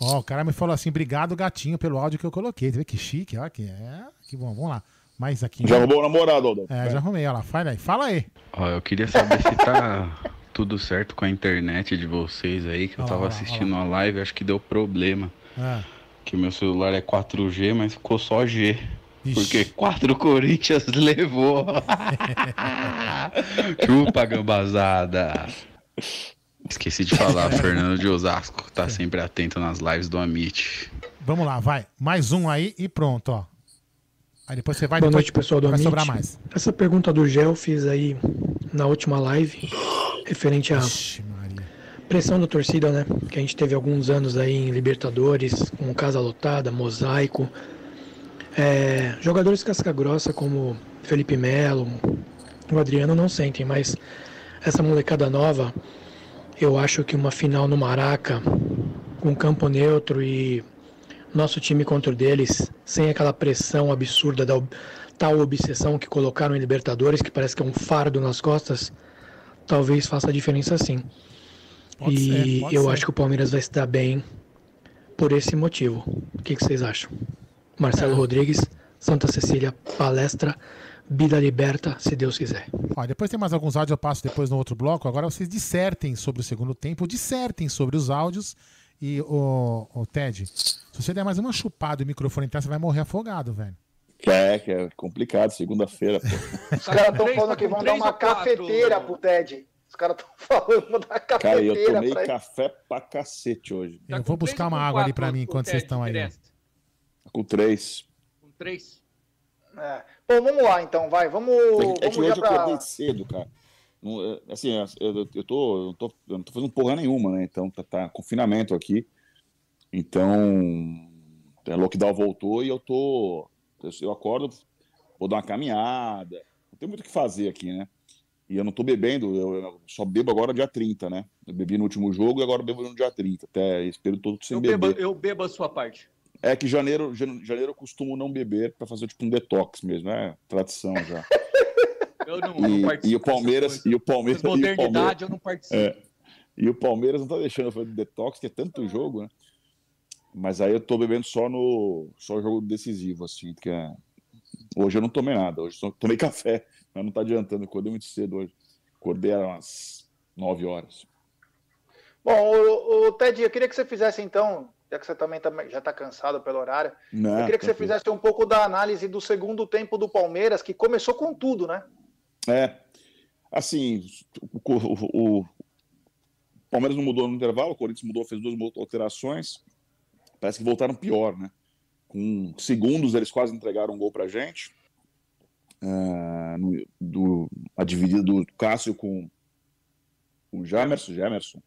Ó, o cara me falou assim, obrigado, gatinho, pelo áudio que eu coloquei. Você vê que chique, ó, que é. Que bom, vamos lá. Mais aqui. Já arrumou o namorado, Aldão? É, já arrumei, olha lá. Fala aí, fala aí. Ó, eu queria saber se tá tudo certo com a internet de vocês aí, que eu Ó, tava ó, ó, assistindo a live, acho que deu problema. Ah. Que meu celular é 4G, mas ficou só G. Porque 4 Corinthians levou. Chupa, gambazada. Esqueci de falar, Fernando de Osasco tá sempre atento nas lives do Amit. Vamos lá, vai. Mais um aí e pronto, ó. Aí depois você vai Boa noite, pessoal do vai Amit. sobrar mais. Essa pergunta do Gel fiz aí na última live, referente à pressão da torcida, né? Que a gente teve alguns anos aí em Libertadores, com casa lotada, mosaico. É, jogadores casca grossa como Felipe Melo, o Adriano não sentem, mas essa molecada nova, eu acho que uma final no Maraca, com campo neutro e nosso time contra o deles, sem aquela pressão absurda da tal obsessão que colocaram em Libertadores, que parece que é um fardo nas costas, talvez faça a diferença sim. Pode e ser, eu ser. acho que o Palmeiras vai se dar bem por esse motivo. O que, que vocês acham? Marcelo Rodrigues, Santa Cecília, palestra, Vida Liberta, se Deus quiser. Ó, depois tem mais alguns áudios, eu passo depois no outro bloco. Agora vocês dissertem sobre o segundo tempo, dissertem sobre os áudios. E, o, Ted, se você der mais uma chupada e o microfone entrar, você vai morrer afogado, velho. É, que é complicado, segunda-feira. Os caras estão falando tá que com vão dar uma ou quatro? cafeteira pro Ted. Os caras estão falando que vão dar uma Cara, eu cafeteira tomei pra café pra cacete hoje. Eu vou buscar uma água ali pra mim enquanto vocês estão aí. Com três. Com três. É. Bom, vamos lá então, vai. Vamos, É que, é que hoje eu pra... acordei cedo, cara. Não, é, Assim, eu, eu, eu tô, eu, não tô, eu não tô fazendo porra nenhuma, né? Então tá, tá confinamento aqui. Então, a lockdown voltou e eu tô. Eu, eu acordo, vou dar uma caminhada. Não tem muito o que fazer aqui, né? E eu não tô bebendo, eu, só bebo agora dia 30, né? Eu bebi no último jogo e agora bebo no dia 30. Até esse período todo sem Eu beber. bebo, eu bebo a sua parte. É que janeiro, jan- janeiro eu costumo não beber para fazer tipo um detox mesmo, é tradição já. Eu não, eu não E, participo. e o Palmeiras, e o Palmeiras, Essas e o modernidade Palmeiras- eu não participo. é, e o Palmeiras não tá deixando eu fazer detox, que é tanto jogo, né? Mas aí eu tô bebendo só no só jogo decisivo, assim, que é... hoje eu não tomei nada, hoje só tomei café, mas não tá adiantando, eu acordei muito cedo hoje. Acordei às umas 9 horas. Bom, o, o Ted, eu queria que você fizesse então, já que você também tá- já está cansado pelo horário, Não, eu queria que você fizesse um pouco da análise do segundo tempo do Palmeiras, que começou com tudo, né? É, assim, o, o- o Palmeiras não mudou no intervalo, o Corinthians mudou, fez duas alterações. Parece que voltaram pior, né? Com segundos eles quase entregaram um gol pra gente. Ah, no- do, a dividida do Cássio com o Jamerson, Jamerson.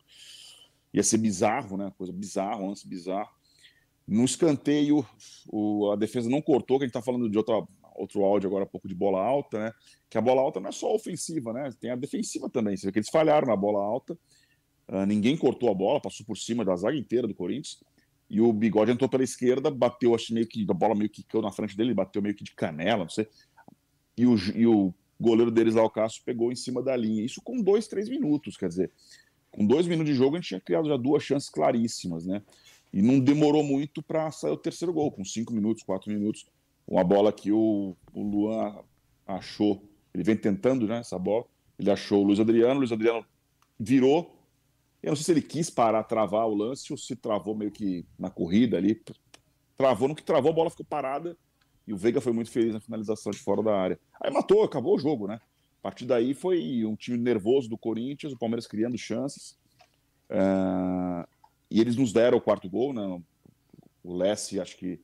Ia ser bizarro, né? Coisa bizarra, um lance bizarro. No escanteio, o- a defesa não cortou, que a gente tá falando de outra, outro áudio agora, há pouco de bola alta, né? Que a bola alta não é só ofensiva, né? Tem a defensiva também. Você vê que eles falharam na bola alta. Ah, ninguém cortou a bola, passou por cima da zaga inteira do Corinthians. E o Bigode entrou pela esquerda, bateu, acho meio que a bola meio que caiu na frente dele, bateu meio que de canela, não sei. E o, e o goleiro deles lá, o Cássio, pegou em cima da linha. Isso com dois, três minutos, quer dizer. Com dois minutos de jogo, a gente tinha criado já duas chances claríssimas, né? E não demorou muito para sair o terceiro gol, com cinco minutos, quatro minutos. Uma bola que o, o Luan achou, ele vem tentando, né, essa bola. Ele achou o Luiz Adriano, o Luiz Adriano virou. Eu não sei se ele quis parar, travar o lance ou se travou meio que na corrida ali. Travou, no que travou, a bola ficou parada e o Veiga foi muito feliz na finalização de fora da área. Aí matou, acabou o jogo, né? A partir daí foi um time nervoso do Corinthians, o Palmeiras criando chances. Ah, e eles nos deram o quarto gol, né? O Lessie, acho que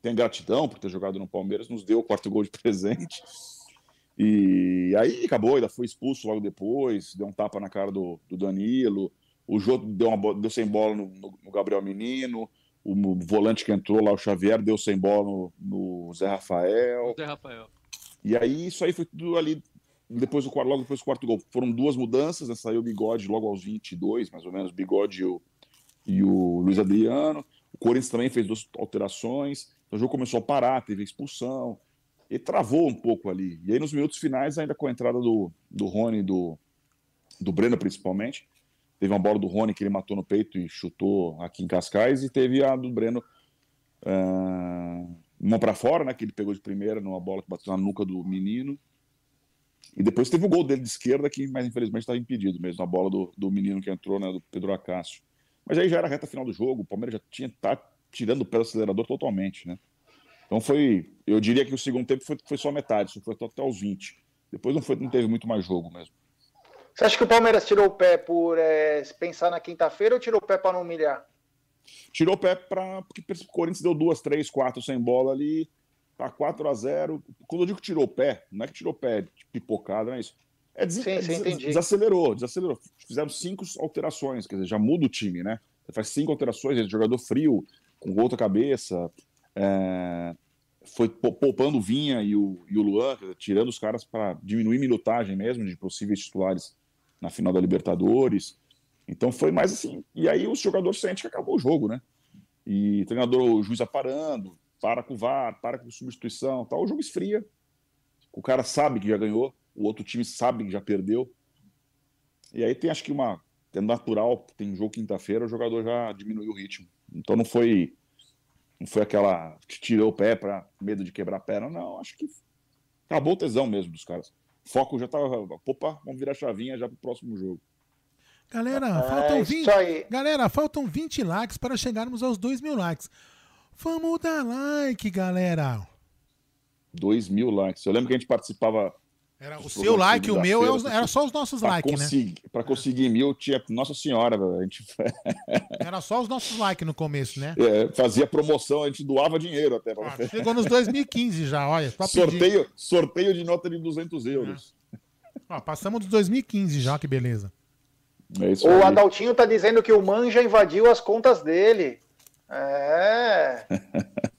tem gratidão por ter jogado no Palmeiras, nos deu o quarto gol de presente. E aí acabou, ainda foi expulso logo depois, deu um tapa na cara do, do Danilo. O Jô deu, uma, deu sem bola no, no- Gabriel Menino. O volante que entrou lá, o Xavier, deu sem bola no, no Zé Rafael. Zé Rafael. E aí isso aí foi tudo ali depois do quarto, logo depois do quarto gol. Foram duas mudanças, né? saiu o Bigode logo aos 22, mais ou menos, o Bigode e o, e o Luiz Adriano. O Corinthians também fez duas alterações. Então, o jogo começou a parar, teve expulsão. e travou um pouco ali. E aí, nos minutos finais, ainda com a entrada do, do Rony do, do Breno, principalmente, teve uma bola do Rony que ele matou no peito e chutou aqui em Cascais, e teve a do Breno, uh, uma para fora, né, que ele pegou de primeira, numa bola que bateu na nuca do menino. E depois teve o gol dele de esquerda, que, mas infelizmente estava impedido mesmo, a bola do, do menino que entrou, né, do Pedro Acácio. Mas aí já era a reta final do jogo, o Palmeiras já tinha tá tirando o pé do acelerador totalmente, né? Então foi, eu diria que o segundo tempo foi, foi só metade, só foi até os 20. Depois não, foi, não teve muito mais jogo mesmo. Você acha que o Palmeiras tirou o pé por é, pensar na quinta-feira ou tirou o pé para não humilhar? Tirou o pé para. Porque o Corinthians deu duas, três, quatro sem bola ali. Tá 4 a 0 Quando eu digo tirou o pé, não é que tirou o pé pipocada, não é isso. É des... sim, sim, des... desacelerou, desacelerou. Fizeram cinco alterações, quer dizer, já muda o time, né? Você faz cinco alterações, jogador frio, com outra cabeça, é... foi poupando o Vinha e o, e o Luan, dizer, tirando os caras para diminuir minutagem mesmo de possíveis titulares na final da Libertadores. Então foi mais assim. E aí os jogadores sentem que acabou o jogo, né? E o treinador, o juiz aparando, para com o VAR, para com substituição, tal. O jogo esfria. O cara sabe que já ganhou, o outro time sabe que já perdeu. E aí tem acho que uma é natural, tem jogo quinta-feira, o jogador já diminuiu o ritmo. Então não foi não foi aquela que tirou o pé para medo de quebrar a perna, não, acho que acabou o tesão mesmo dos caras. O foco já tava, opa, vamos virar a chavinha já pro próximo jogo. Galera, é, faltam 20, galera, faltam 20 likes para chegarmos aos 2 mil likes. Vamos dar like, galera. 2 mil likes. Eu lembro que a gente participava. Era o seu like, o meu, feira, era só os nossos likes, né? Para conseguir mil, tinha. Nossa Senhora, a gente. era só os nossos likes no começo, né? É, fazia promoção, a gente doava dinheiro até. Pra... Ah, chegou nos 2015 já, olha. Sorteio, sorteio de nota de 200 euros. É. Ó, passamos dos 2015 já, que beleza. É o Adaltinho tá dizendo que o Manja invadiu as contas dele. É.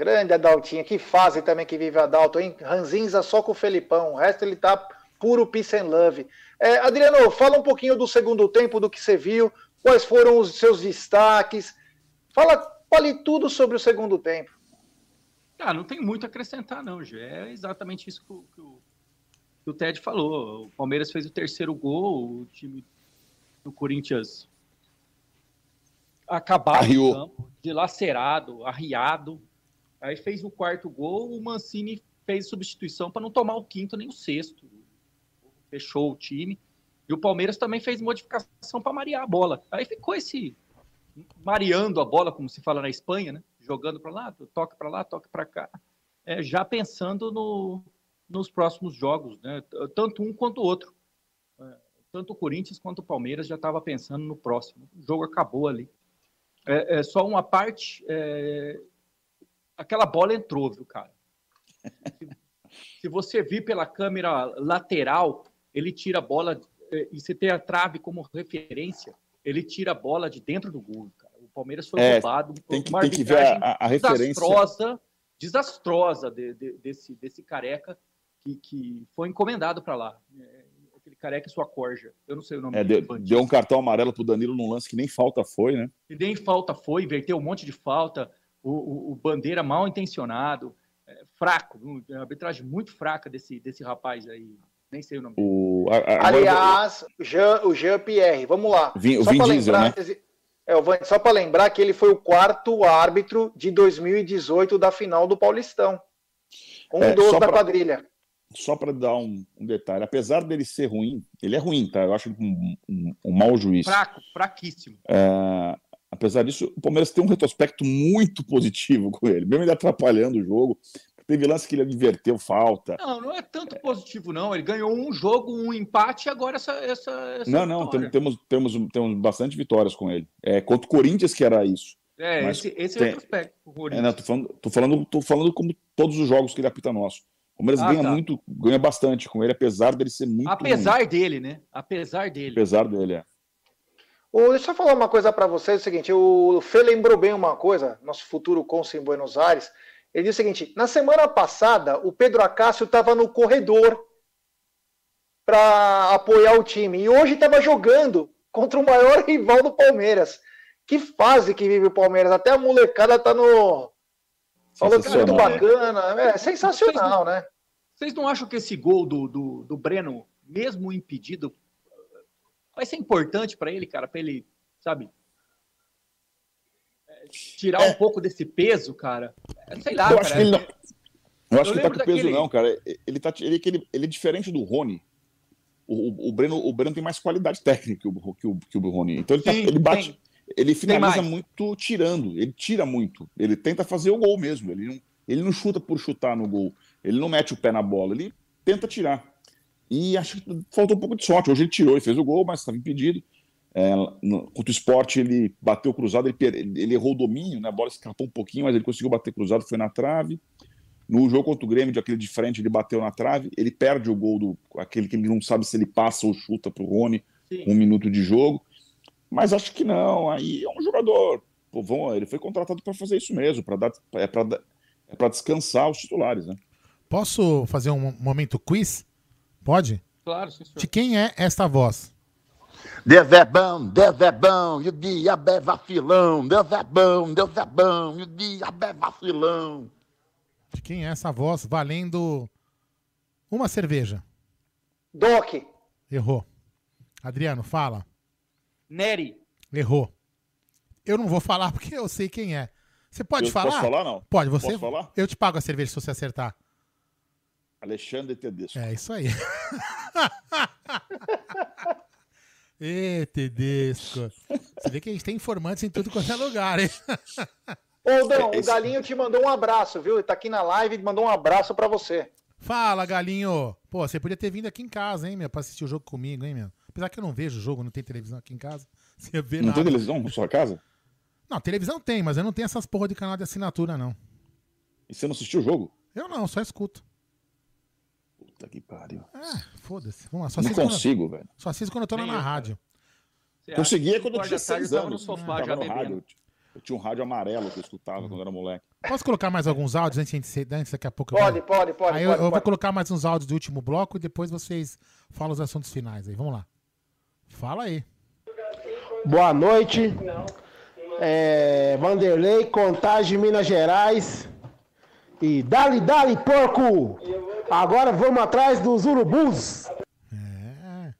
Grande Adaltinho. Que fase também que vive Adalto, hein? Ranzinza só com o Felipão. O resto ele tá puro peace and love. É, Adriano, fala um pouquinho do segundo tempo, do que você viu. Quais foram os seus destaques? Fala, fale tudo sobre o segundo tempo. Ah, não tem muito a acrescentar, não, Gê. É exatamente isso que o, que o, que o Ted falou. O Palmeiras fez o terceiro gol, o time do Corinthians acabado campo, dilacerado, arriado. Aí fez o quarto gol, o Mancini fez substituição para não tomar o quinto nem o sexto. Fechou o time. E o Palmeiras também fez modificação para marear a bola. Aí ficou esse mareando a bola, como se fala na Espanha, né? Jogando para lá, toque para lá, toque para cá. É, já pensando no, nos próximos jogos, né? Tanto um quanto o outro. É, tanto o Corinthians quanto o Palmeiras já estava pensando no próximo. O jogo acabou ali. É, é só uma parte. É... Aquela bola entrou, viu, cara? Se, se você vir pela câmera lateral, ele tira a bola, é, e você tem a trave como referência, ele tira a bola de dentro do gol, cara. O Palmeiras foi é, roubado. Tem que, tem que ver a, a referência. Desastrosa, desastrosa de, de, desse, desse careca que, que foi encomendado para lá. É, aquele careca e sua corja. Eu não sei o nome é, dele. Deu, deu um cartão amarelo pro Danilo num lance que nem falta foi, né? E nem falta foi, inverteu um monte de falta. O, o, o Bandeira mal intencionado, é, fraco, a arbitragem muito fraca desse, desse rapaz aí. Nem sei o nome o, a, a, Aliás, o Jean, o Jean Pierre, vamos lá. Vin, Vin Diesel, lembrar, né? É, só para lembrar que ele foi o quarto árbitro de 2018 da final do Paulistão. Um é, dos da pra... quadrilha só para dar um, um, detalhe, apesar dele ser ruim, ele é ruim, tá? Eu acho um, um, um mau juiz. Fraco, fraquíssimo. É, apesar disso, o Palmeiras tem um retrospecto muito positivo com ele, mesmo ele atrapalhando o jogo. Teve lance que ele inverteu falta. Não, não é tanto positivo, não. Ele ganhou um jogo, um empate, e agora essa. essa, essa não, não, temos, temos, temos, temos bastante vitórias com ele. É, contra o Corinthians, que era isso. É, Mas esse, esse é tem... é o retrospecto. É, não, tô, falando, tô, falando, tô falando como todos os jogos que ele apita nosso. O Palmeiras ah, ganha tá. muito, ganha bastante com ele, apesar dele ser muito. Apesar ruim. dele, né? Apesar dele. Apesar dele, é. Ô, deixa eu falar uma coisa para vocês: é o seguinte, o Fê lembrou bem uma coisa, nosso futuro cônsul em Buenos Aires. Ele disse o seguinte: na semana passada, o Pedro Acácio estava no corredor para apoiar o time, e hoje estava jogando contra o maior rival do Palmeiras. Que fase que vive o Palmeiras, até a molecada tá no Falou que é muito bacana. É sensacional, né? Vocês não acham que esse gol do, do, do Breno, mesmo impedido, vai ser importante para ele, cara? Para ele, sabe? é, Tirar um pouco desse peso, cara. É, Sei lá, eu cara. acho que ele não. Eu acho Eu que ele tá com peso, daquele- não, cara. Ele, tá, ele, ele, ele é diferente do Rony. O, o, o Breno, o Breno tem mais qualidade técnica que o, que o, que o Rony. Então ele, tá- Sim, ele bate. tem. Ele finaliza muito tirando. Ele tira muito. Ele tenta fazer o gol mesmo. Ele não, ele não chuta por chutar no gol. Ele não mete o pé na bola. Ele tenta tirar. E acho que faltou um pouco de sorte. Hoje ele tirou, ele fez o gol, mas estava impedido. É, no- contra o esporte, ele bateu cruzado, ele, ele errou o domínio, né? a bola escapou um pouquinho, mas ele conseguiu bater cruzado, foi na trave. No jogo contra o Grêmio, de aquele de frente, ele bateu na trave, ele perde o gol do aquele que ele não sabe se ele passa ou chuta para o Rony, Sim. um minuto de jogo. Mas acho que não. Aí é um jogador. Pô, vão, ele foi contratado para fazer isso mesmo, para dar é para é para descansar os titulares, né? Posso fazer um momento quiz? Pode? Claro, sim, senhor. De quem é esta voz? Deus é bom, Deus é bom, e o diabo é vacilão. Deus é bom, Deus é bom, e o diabo é vacilão. De quem é essa voz valendo uma cerveja? Doc. Errou. Adriano, fala. Nery. Errou. Eu não vou falar porque eu sei quem é. Você pode Eu falar? posso falar, não? Pode, você. Posso falar? Eu te pago a cerveja se você acertar. Alexandre Tedesco. É isso aí. Ê, Tedesco. Você vê que a gente tem informantes em tudo quanto é lugar, hein? Ô, Dão, o Esse- Galinho te mandou um abraço, viu? Ele tá aqui na live e mandou um abraço pra você. Fala, galinho. Pô, você podia ter vindo aqui em casa, hein, meu, pra assistir o jogo comigo, hein, meu. Apesar que eu não vejo o jogo, não tem televisão aqui em casa. Você ver Não nada. tem televisão na sua casa? Não, televisão tem, mas eu não tenho essas porra de canal de assinatura, não. E você não assistiu o jogo? Eu não, só escuto. Puta que pariu. Ah, foda-se. Vamos lá, só Não assisto quando- consigo, velho. Só assisto quando eu tô lá Nem na eu, rádio. Você Consegui acha que quando eu tinha seis eu tava anos. no sofá já no rádio. Eu tinha um rádio amarelo que eu escutava quando eu era moleque. Posso colocar mais alguns áudios antes de a gente ser- antes daqui a pouco? eu Pode, vou- pode, pode, Aí eu, pode, eu vou pode. colocar mais uns áudios do último bloco e depois vocês falam os assuntos finais aí. Vamos lá. Fala aí. Boa noite. É, Vanderlei, Contagem, Minas Gerais. E dali, dali, porco! Agora vamos atrás dos urubus. É.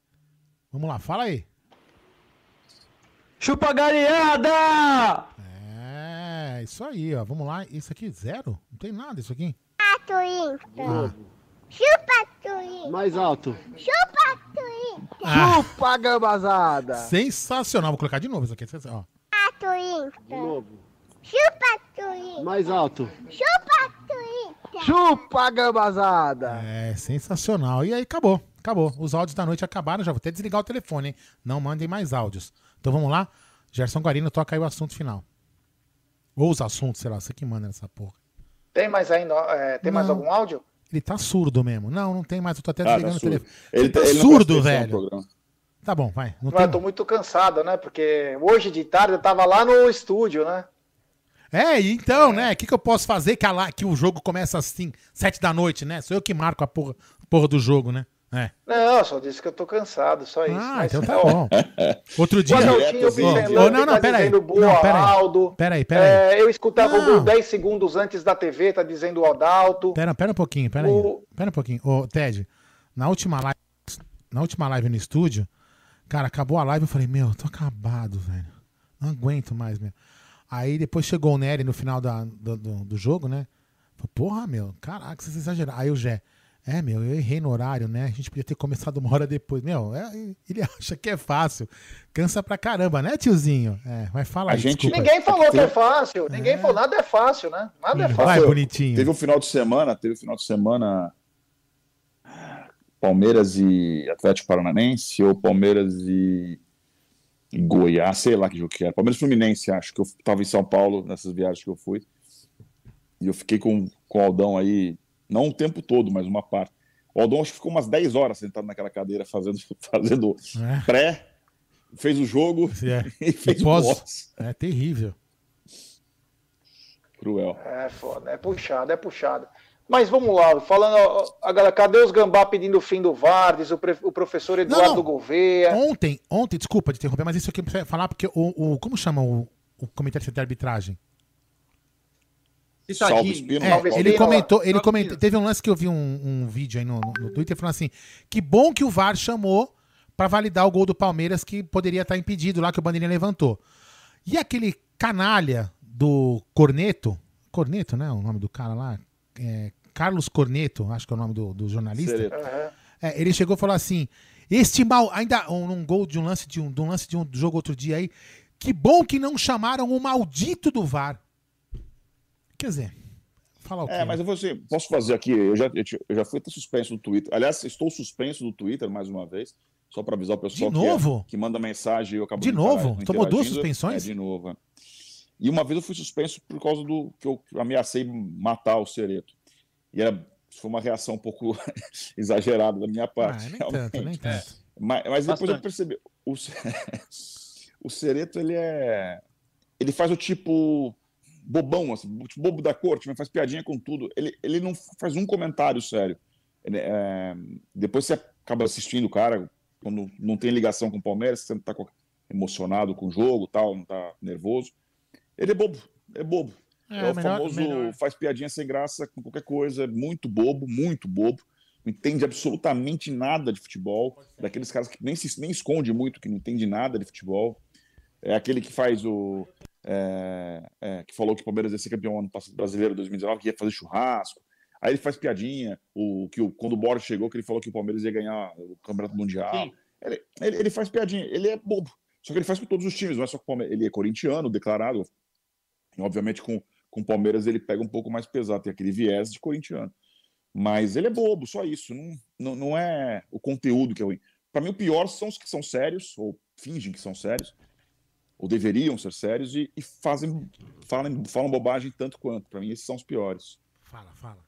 Vamos lá, fala aí. Chupa gareada! É, isso aí, ó. Vamos lá. Isso aqui, zero? Não tem nada isso aqui. Ah. Chupa, Twin. Mais alto. Chupa, Twin. Ah. Chupa gambazada! Sensacional. Vou colocar de novo isso aqui. Ó. Twin. De novo. Chupa, Twin. Mais alto. Chupa, Twin. Chupa gambazada! É, sensacional. E aí, acabou. Acabou. Os áudios da noite acabaram. Já vou até desligar o telefone, hein? Não mandem mais áudios. Então vamos lá. Gerson Guarino toca aí o assunto final. Ou os assuntos, sei lá. Você que manda nessa porra. Tem mais ainda? é, tem mais Não. algum áudio? Ele tá surdo mesmo. Não, não tem mais. Eu tô até Ah, tá desligando o telefone. Ele Ele tá tá- ele surdo, velho. programa. Tá bom, vai. Não Mas tem... eu tô muito cansado, né? Porque hoje de tarde eu tava lá no estúdio, né? É, então, né? O que, que eu posso fazer que, a que o jogo começa assim, sete da noite, né? Sou eu que marco a porra, porra do jogo, né? É. Não, só disse que eu tô cansado, só isso. Ah, Mas, então tá ó, bom. Outro dia. O Adaltinho Ô, Vicente ô, não, não, tá pera aí. dizendo boa, Não, pera aí. Aldo. Pera aí, pera aí. É, eu escutava o Não. gol 10 segundos antes da TV, tá dizendo o Adalto. Pera, pera um pouquinho, pera O- aí. Pera um pouquinho. Ô, Ted, na última live, na última live no estúdio, cara, acabou a live, eu falei, meu, tô acabado, velho. Não aguento mais, meu. Aí depois chegou o Nery no final da- do, do, do jogo, né? Falei, porra, meu, caraca, vocês exageraram. Aí o Jé, é, meu, eu errei no horário, né? A gente podia ter começado uma hora depois. Meu, é, ele acha que é fácil. Cansa pra caramba, né, tiozinho? É, mas fala A aí, gente- desculpa. Ninguém falou que é fácil. Ninguém falou, nada é fácil, né? Nada é Vai, fácil. bonitinho. Teve um final de semana, teve um final de semana Palmeiras e Atlético Paranense ou Palmeiras e Goiás, sei lá que jogo que era. Palmeiras e Fluminense, acho que eu estava em São Paulo nessas viagens que eu fui. E eu fiquei com, com o Aldão aí, não o tempo todo, mas uma parte. O Aldão acho que ficou umas 10 horas sentado naquela cadeira fazendo, fazendo É. pré, fez o jogo É. e fez o Pós- pós. É terrível. Cruel. É foda, é puxado, é puxado. Mas vamos lá, falando, ó, a galera, cadê os gambá pedindo o fim do VAR? Diz o, pre- o professor Eduardo não. Gouveia. Ontem, ontem, desculpa de interromper, mas isso aqui eu preciso falar porque o, o- como chama o, o comitê de arbitragem? Salve Espino. É, Salve ele comentou, ele comentou, teve um lance que eu vi um, um vídeo aí no, no Twitter falando assim: que bom que o VAR chamou pra validar o gol do Palmeiras que poderia estar impedido lá que o Bandeirinha levantou. E aquele canalha do Corneto, Corneto, né? O nome do cara lá, é, Carlos Corneto, acho que é o nome do, do jornalista. Sereto. É, ele chegou e falou assim: Este mal, ainda um, um gol de um lance de um, de um lance de um jogo outro dia aí. Que bom que não chamaram o maldito do VAR. Quer dizer, falar o quê? É, mas eu vou assim, posso fazer aqui, eu já, eu, já fui até suspenso do Twitter. Aliás, estou suspenso do Twitter mais uma vez, só para avisar o pessoal De que é- novo? Que, manda mensagem e eu acabo De não novo? não Tomou duas suspensões? É, de novo. é. E uma vez eu fui suspenso por causa do que eu ameacei matar o Cereto. E era, foi uma reação um pouco exagerada da minha parte. Ah, nem realmente. tanto, nem tanto. Mas, mas depois eu percebi. O, o Cereto, ele é. Ele faz o tipo bobão, assim, tipo bobo da corte, mas faz piadinha com tudo. Ele, ele não faz um comentário sério. Ele, é, depois você acaba assistindo o cara, quando não tem ligação com o Palmeiras, você não tá emocionado com o jogo, tal, não tá nervoso. Ele é bobo, é bobo. É, É, o melhor- famoso melhor. faz piadinha sem graça com qualquer coisa, muito bobo, muito bobo. Não entende absolutamente nada de futebol. Daqueles caras que nem se nem esconde muito, que não entende nada de futebol. É aquele que faz o. é, é, que falou que o Palmeiras ia ser campeão ano passado, brasileiro 2019, que ia fazer churrasco. Aí ele faz piadinha, o, que o, quando o Borges chegou, que ele falou que o Palmeiras ia ganhar o Campeonato Mundial. Ele, ele, ele faz piadinha, ele é bobo. Só que ele faz com todos os times, não é só com o Palmeiras. Ele é corintiano, declarado. E, obviamente, com, com o Palmeiras ele pega um pouco mais pesado, tem aquele viés de corintiano. Mas ele é bobo, só isso. Não, não, não é o conteúdo que é ruim. Para mim, o pior são os que são sérios, ou fingem que são sérios, ou deveriam ser sérios, e, e fazem, falam, falam bobagem tanto quanto. Para mim, esses são os piores. Fala, fala.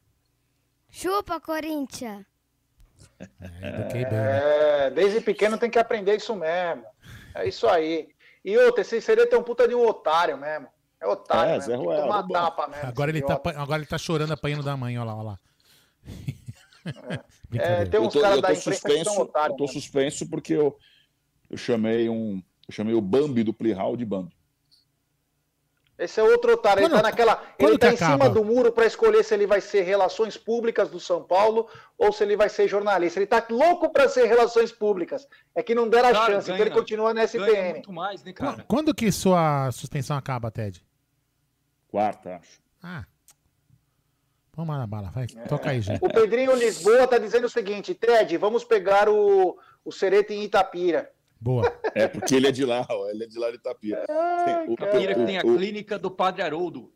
Chupa, Corinthians. Eduquei bem, É, desde pequeno tem que aprender isso mesmo. É isso aí. E outra, esse seria ter um puta de um otário mesmo. É otário, É, mesmo. Zé Tem que Ruela, tomar tapa mesmo. Agora ele, tá, idiota. agora ele tá chorando, apanhando da mãe, olha lá, olha lá. É, tem eu uns caras da imprensa que são suspenso, otários. eu tô suspenso porque eu, eu chamei um. Eu chamei o Bambi do Plihal de Bambi. Esse é outro otário. Ele Quando- tá naquela. Ele tá em cima acaba? do muro para escolher se ele vai ser Relações Públicas do São Paulo ou se ele vai ser jornalista. Ele tá louco para ser Relações Públicas. É que não deram a Claro, chance, ganha- então ele continua na Ganha SPN. muito mais, né, cara? Quando que sua suspensão acaba, Ted? Quarta, acho. Ah. Vamos lá na bala, vai. Toca aí, gente. O Pedrinho Lisboa tá dizendo o seguinte: Ted, vamos pegar o, o Cereto em Itapira. Boa. É, porque ele é de lá, ó, ele é de lá de Itapira. Tem- o- Itapira que tem a o- clínica do Padre Haroldo.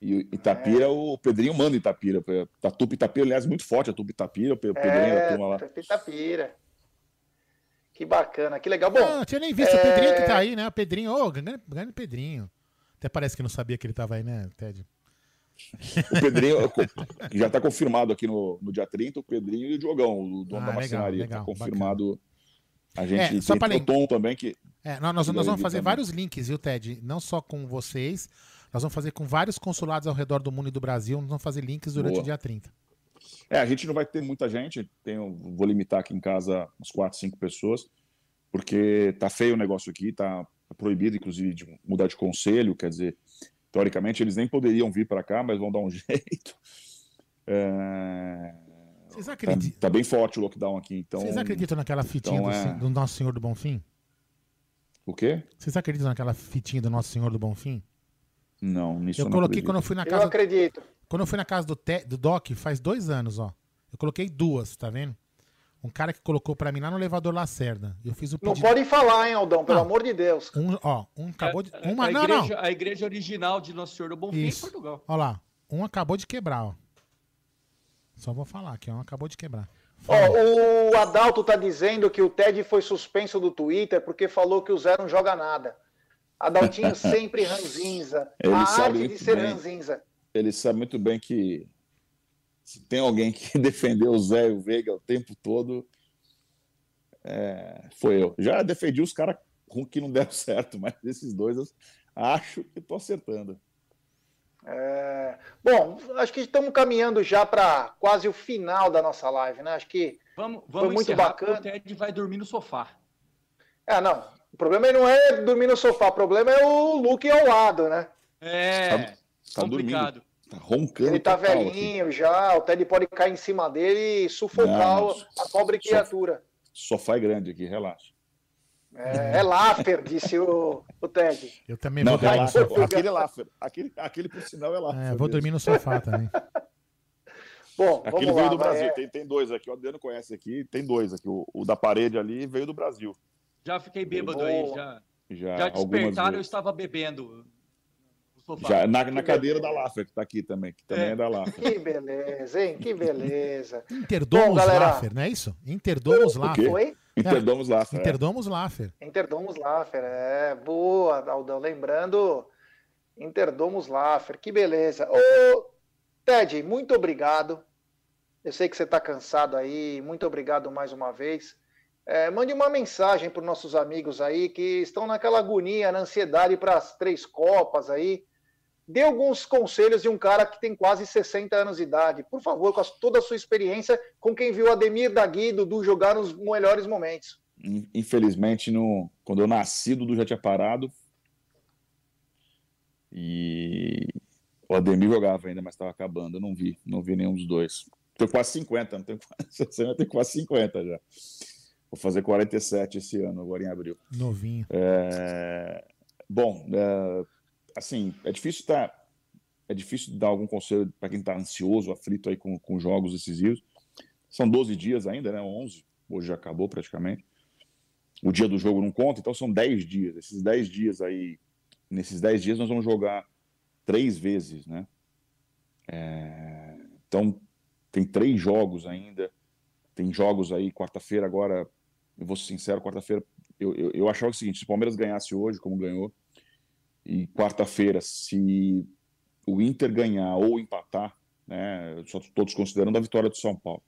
E o Itapira, o Pedrinho manda Itapira. A Tupi Itapira, aliás, muito forte a Tupi Itapira, o Pe- Pedrinho da É, turma lá. Itapira. Que bacana, que legal. Bom, Não, tinha nem visto é, o Pedrinho que tá aí, né? O Pedrinho, ô, grande, grande Pedrinho. Até parece que não sabia que ele tava aí, né, Ted? O Pedrinho, já está confirmado aqui no, no dia 30, o Pedrinho e o Diogão, o dono Ah, da marcenaria. legal, Tá confirmado. A gente É, só tem o Tom também, que. É, nós, nós, que nós vai vamos fazer também. vários links, viu, Ted? Não só com vocês, nós vamos fazer com vários consulados ao redor do mundo e do Brasil. Nós vamos fazer links durante Boa. o dia 30. É, a gente não vai ter muita gente. Tenho, vou limitar aqui em casa umas quatro, cinco pessoas, porque tá feio o negócio aqui, tá proibido, inclusive, de mudar de conselho. Quer dizer, teoricamente eles nem poderiam vir para cá, mas vão dar um jeito. É, Vocês tá, acreditam? tá bem forte o lockdown aqui, então. Vocês acreditam naquela fitinha então do, é- do Nosso Senhor do Bonfim? O quê? Vocês acreditam naquela fitinha do Nosso Senhor do Bonfim? Não, nisso Eu não coloquei acredito. quando eu fui na Eu casa. acredito. Quando eu fui na casa do, Te- do Doc, faz dois anos, ó. Eu coloquei duas, tá vendo? Um cara que colocou pra mim lá no elevador Lacerda. Eu fiz o Não pedido. pode falar, hein, Aldão, pelo Não. amor de Deus. Um, ó, um acabou de. Uma, a, não, igreja, não. a igreja original de Nosso Senhor do Bom Fim em Isso. Portugal. Ó lá. Um acabou de quebrar, ó. Só vou falar aqui. Um acabou de quebrar. Ó, o Adalto tá dizendo que o Ted foi suspenso do Twitter porque falou que o Zé não joga nada. Adaltinho sempre ranzinza. Ele a arte de ser bem. ranzinza. Ele sabe muito bem que se tem alguém que defendeu o Zé e o Veiga o tempo todo, é, foi eu. Já defendi os caras com que não deram certo, mas esses dois eu acho que tô acertando. É, Bom, acho que estamos caminhando já para quase o final da nossa live, né? Acho que Vamos, Foi vamos muito encerrar, bacana. O Ted vai dormir no sofá. É, não. O problema não é dormir no sofá, o problema é o Luke ao lado, né? É, Tá complicado. Tá roncando. Ele tá total aqui. velhinho já, o Ted pode cair em cima dele e sufocar Não, a pobre criatura. Sofá é grande aqui, relaxa. É, é Laffer, disse o, o Ted. Eu também Não, vou dormir no sofá. Aquele é Laffer. Aquele, aquele, por sinal, é Laffer. É, vou dormir no sofá também. Bom, Aquele vamos veio lá. do vai, Brasil. é. Tem, tem dois aqui. O Adriano conhece aqui. Tem dois aqui. O, o da parede ali veio do Brasil. Já fiquei bêbado aí, já. Já, Já despertaram, eu estava bebendo. Sofá. Já, na, na cadeira da Laffer, que tá aqui também. Que também é, É. da Laffer. Que beleza, hein? Que beleza. Interdomos Bom, galera. Laffer, não é isso? Interdomos? Laffer. Oi? Interdomos Laffer. é. Interdomos Laffer. Interdomos Laffer, é. Boa, Aldão. Lembrando, Interdomos Laffer, que beleza. Ô, Ted, muito obrigado. Eu sei que você está cansado aí. Muito obrigado mais uma vez. É, mande uma mensagem para os nossos amigos aí que estão naquela agonia, na ansiedade para as três Copas aí. Dê alguns conselhos de um cara que tem quase 60 anos de idade. Por favor, com a- toda a sua experiência, com quem viu Ademir Dagui e Dudu jogar nos melhores momentos. In- Infelizmente, no, quando eu nasci, o Dudu já tinha parado. E o Ademir jogava ainda, mas estava acabando. Eu não vi, não vi nenhum dos dois. Tenho quase 50, não tenho quase 60, tenho quase 50 já. Vou fazer 47 esse ano, agora em abril. Novinho. É, Bom, é, assim, é difícil tá, é difícil dar algum conselho para quem está ansioso, aflito aí com, com jogos decisivos. São 12 dias ainda, né? 11, hoje já acabou praticamente. O dia do jogo não conta, então são 10 dias. Esses 10 dias aí, nesses 10 dias nós vamos jogar três vezes, né? É, Então, tem três jogos ainda. Tem jogos aí, quarta-feira agora, eu vou ser sincero, quarta-feira eu, eu, eu achava o seguinte: se o Palmeiras ganhasse hoje, como ganhou, e quarta-feira, se o Inter ganhar ou empatar, né, só todos considerando a vitória do São Paulo,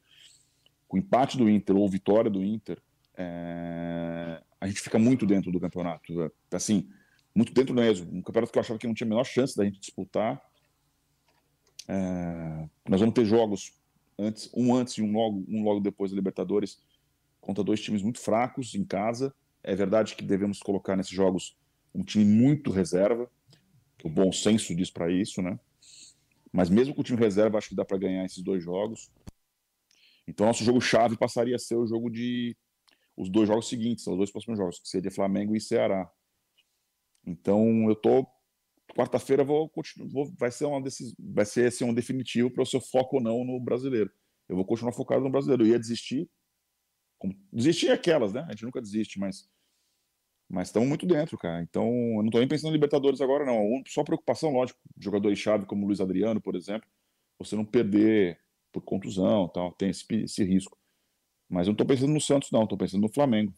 com o empate do Inter ou vitória do Inter, é, a gente fica muito dentro do campeonato. é, Assim, muito dentro mesmo. Um campeonato que eu achava que não tinha a menor chance da gente disputar. É, nós vamos ter jogos antes, um antes e um logo, um logo depois da Libertadores, contra dois times muito fracos em casa. É verdade que devemos colocar nesses jogos um time muito reserva, que o bom senso diz para isso, né? Mas mesmo com o time reserva, acho que dá para ganhar esses dois jogos. Então, nosso jogo chave passaria a ser o jogo de os dois jogos seguintes, os dois próximos jogos, que seria Flamengo e Ceará. Então, eu tô quarta-feira vou, continuar, vou vai ser uma desses, vai ser assim, um definitivo para o seu foco ou não no brasileiro. Eu vou continuar focado no brasileiro. Eu ia desistir, como, desistir é aquelas, né? A gente nunca desiste, mas mas estamos muito dentro, cara. Então, eu não estou nem pensando em Libertadores agora, não. Só preocupação, lógico, jogadores-chave como o Luiz Adriano, por exemplo, você não perder por contusão, tal, tem esse, esse risco. Mas eu não estou pensando no Santos, não. Estou pensando no Flamengo.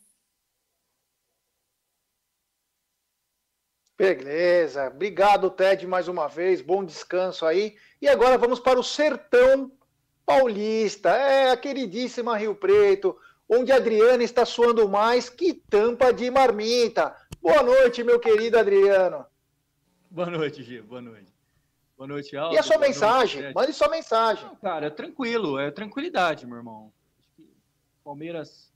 Beleza. Obrigado, Ted, mais uma vez. Bom descanso aí. E agora vamos para o Sertão Paulista. É a queridíssima Rio Preto, onde a Adriana está suando mais que tampa de marmita. Boa noite, meu querido Adriano. Boa noite, Gê. Boa noite. Boa noite, Aldo. E a sua Boa noite, mensagem? Ted. Mande sua mensagem. Não, cara, é tranquilo, é tranquilidade, meu irmão. Palmeiras,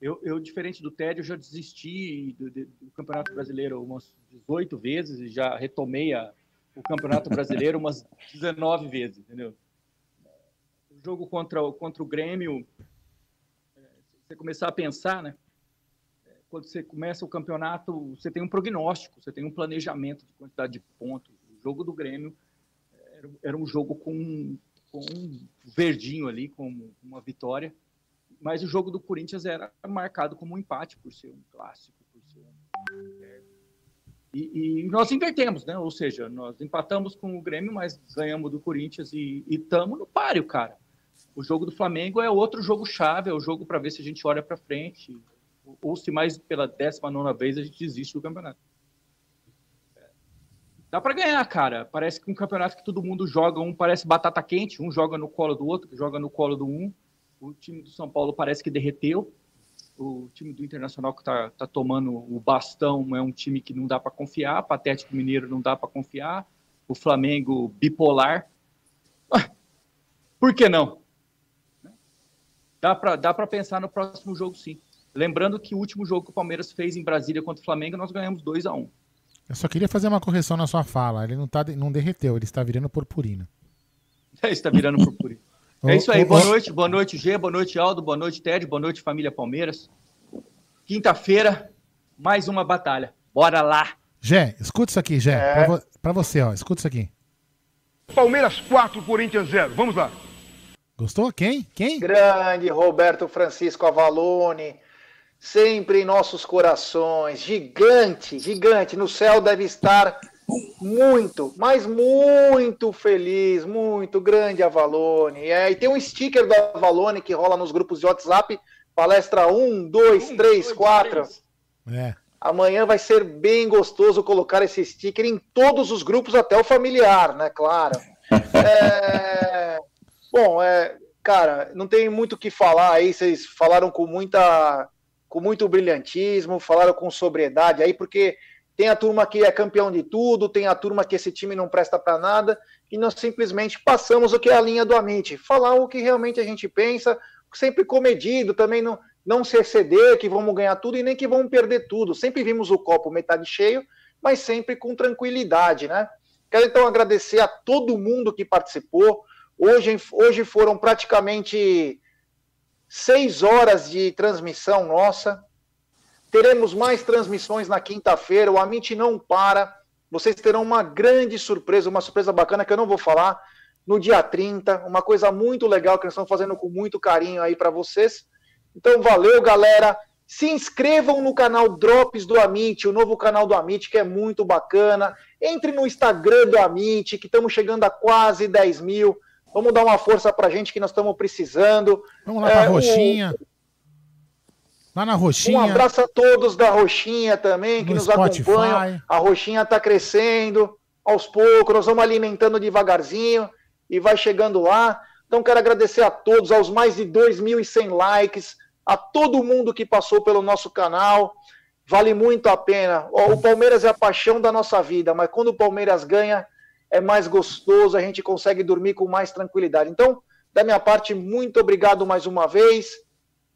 eu, eu diferente do Ted, eu já desisti do, do- Campeonato Brasileiro umas 18 vezes e já retomei a- o Campeonato Brasileiro umas 19 vezes, entendeu? O jogo contra, o- contra o Grêmio, você começar a pensar, né? Quando você começa o campeonato, você tem um prognóstico, você tem um planejamento de quantidade de pontos. O jogo do Grêmio era, era um jogo com, com um verdinho ali, com uma vitória. Mas o jogo do Corinthians era marcado como um empate, por ser um clássico, por ser um... é, E, e nós invertemos, né? Ou seja, nós empatamos com o Grêmio, mas ganhamos do Corinthians e estamos no páreo, cara. O jogo do Flamengo é outro jogo chave, é o jogo para ver se a gente olha para frente, ou, se mais pela 19 vez a gente desiste do campeonato. Dá para ganhar, cara. Parece que um campeonato que todo mundo joga, um parece batata quente, um joga no colo do outro, joga no colo do um. O time do São Paulo parece que derreteu. O time do Internacional que está tá tomando o bastão é um time que não dá para confiar. Patético Mineiro não dá para confiar. O Flamengo bipolar. Ah, Por que não? Dá para dá pra pensar no próximo jogo, sim. Lembrando que o último jogo que o Palmeiras fez em Brasília contra o Flamengo, nós ganhamos 2 a 1 Eu só queria fazer uma correção na sua fala. Ele não, tá, não derreteu, ele está virando purpurina. É, está virando purpurina. É isso aí. Boa noite, boa noite, G, boa noite, Aldo, boa noite, Ted, boa noite, família Palmeiras. Quinta-feira, mais uma batalha. Bora lá. Jé, escuta isso aqui, Jé. É. Pra, vo- pra você, ó. Escuta isso aqui. Palmeiras 4, Corinthians 0. Vamos lá. Gostou? Quem? Quem? Grande Roberto Francisco Avalone, sempre em nossos corações. Gigante, gigante. No céu deve estar muito, mas muito feliz, muito grande Avalone. É, e tem um sticker do Avalone que rola nos grupos de WhatsApp. Palestra 1, 2, 3, 4. É. Amanhã vai ser bem gostoso colocar esse sticker em todos os grupos, até o familiar, né? Claro. É, Bom, é, cara, não tem muito o que falar aí. Vocês falaram com muita, com muito brilhantismo, falaram com sobriedade aí, porque tem a turma que é campeão de tudo, tem a turma que esse time não presta para nada, e nós simplesmente passamos o que é a linha do Amit, falar o que realmente a gente pensa, sempre comedido, também não, não se exceder que vamos ganhar tudo e nem que vamos perder tudo. Sempre vimos o copo metade cheio, mas sempre com tranquilidade, né? Quero então agradecer a todo mundo que participou. Hoje, hoje foram praticamente seis horas de transmissão nossa. Teremos mais transmissões na quinta-feira. O Amit não para. Vocês terão uma grande surpresa, uma surpresa bacana que eu não vou falar no dia 30. Uma coisa muito legal que nós estamos fazendo com muito carinho aí para vocês. Então, valeu, galera. Se inscrevam no canal Drops do Amit, o novo canal do Amit, que é muito bacana. Entre no Instagram do Amit, que estamos chegando a quase 10 mil. Vamos dar uma força pra gente que nós estamos precisando. Vamos lá É, o- Roxinha. Lá na Roxinha. um abraço a todos da Roxinha também, que No nos Spotify. acompanham. A Roxinha está crescendo aos poucos, nós vamos alimentando devagarzinho e vai chegando lá. Então, quero agradecer a todos, aos mais de 2.100 likes, a todo mundo que passou pelo nosso canal. Vale muito a pena. O Palmeiras é a paixão da nossa vida, mas quando o Palmeiras ganha, é mais gostoso, a gente consegue dormir com mais tranquilidade. Então, da minha parte, muito obrigado mais uma vez.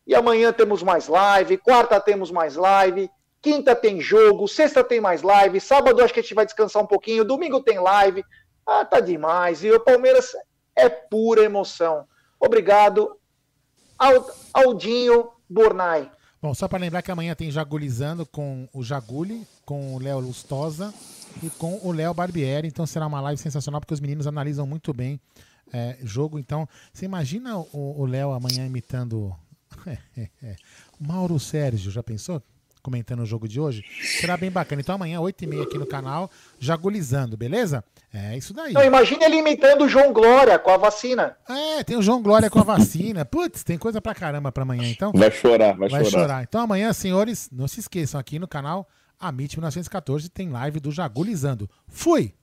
E amanhã temos mais live, quarta temos mais live, quinta tem jogo, sexta tem mais live, sábado acho que a gente vai descansar um pouquinho, domingo tem live. Ah, tá demais. E o Palmeiras é pura emoção. Obrigado, Al- Aldinho Bornai. Bom, só pra lembrar que amanhã tem Jagulizando com o Jaguli, com o Léo Lustosa e com o Léo Barbieri. Então será uma live sensacional, porque os meninos analisam muito bem é, jogo. Então, você imagina o Léo amanhã imitando Mauro Sérgio, já pensou? Comentando o jogo de hoje. Será bem bacana. Então amanhã, 8h30 aqui no canal, Jagulizando, beleza? É isso daí. Não, imagina ele imitando o João Glória com a vacina. É, tem o João Glória com a vacina. Putz, tem coisa pra caramba pra amanhã, então. Vai chorar, vai chorar. Então amanhã, senhores, não se esqueçam, aqui no canal a MIT 1914 tem live do Jagulizando. Fui!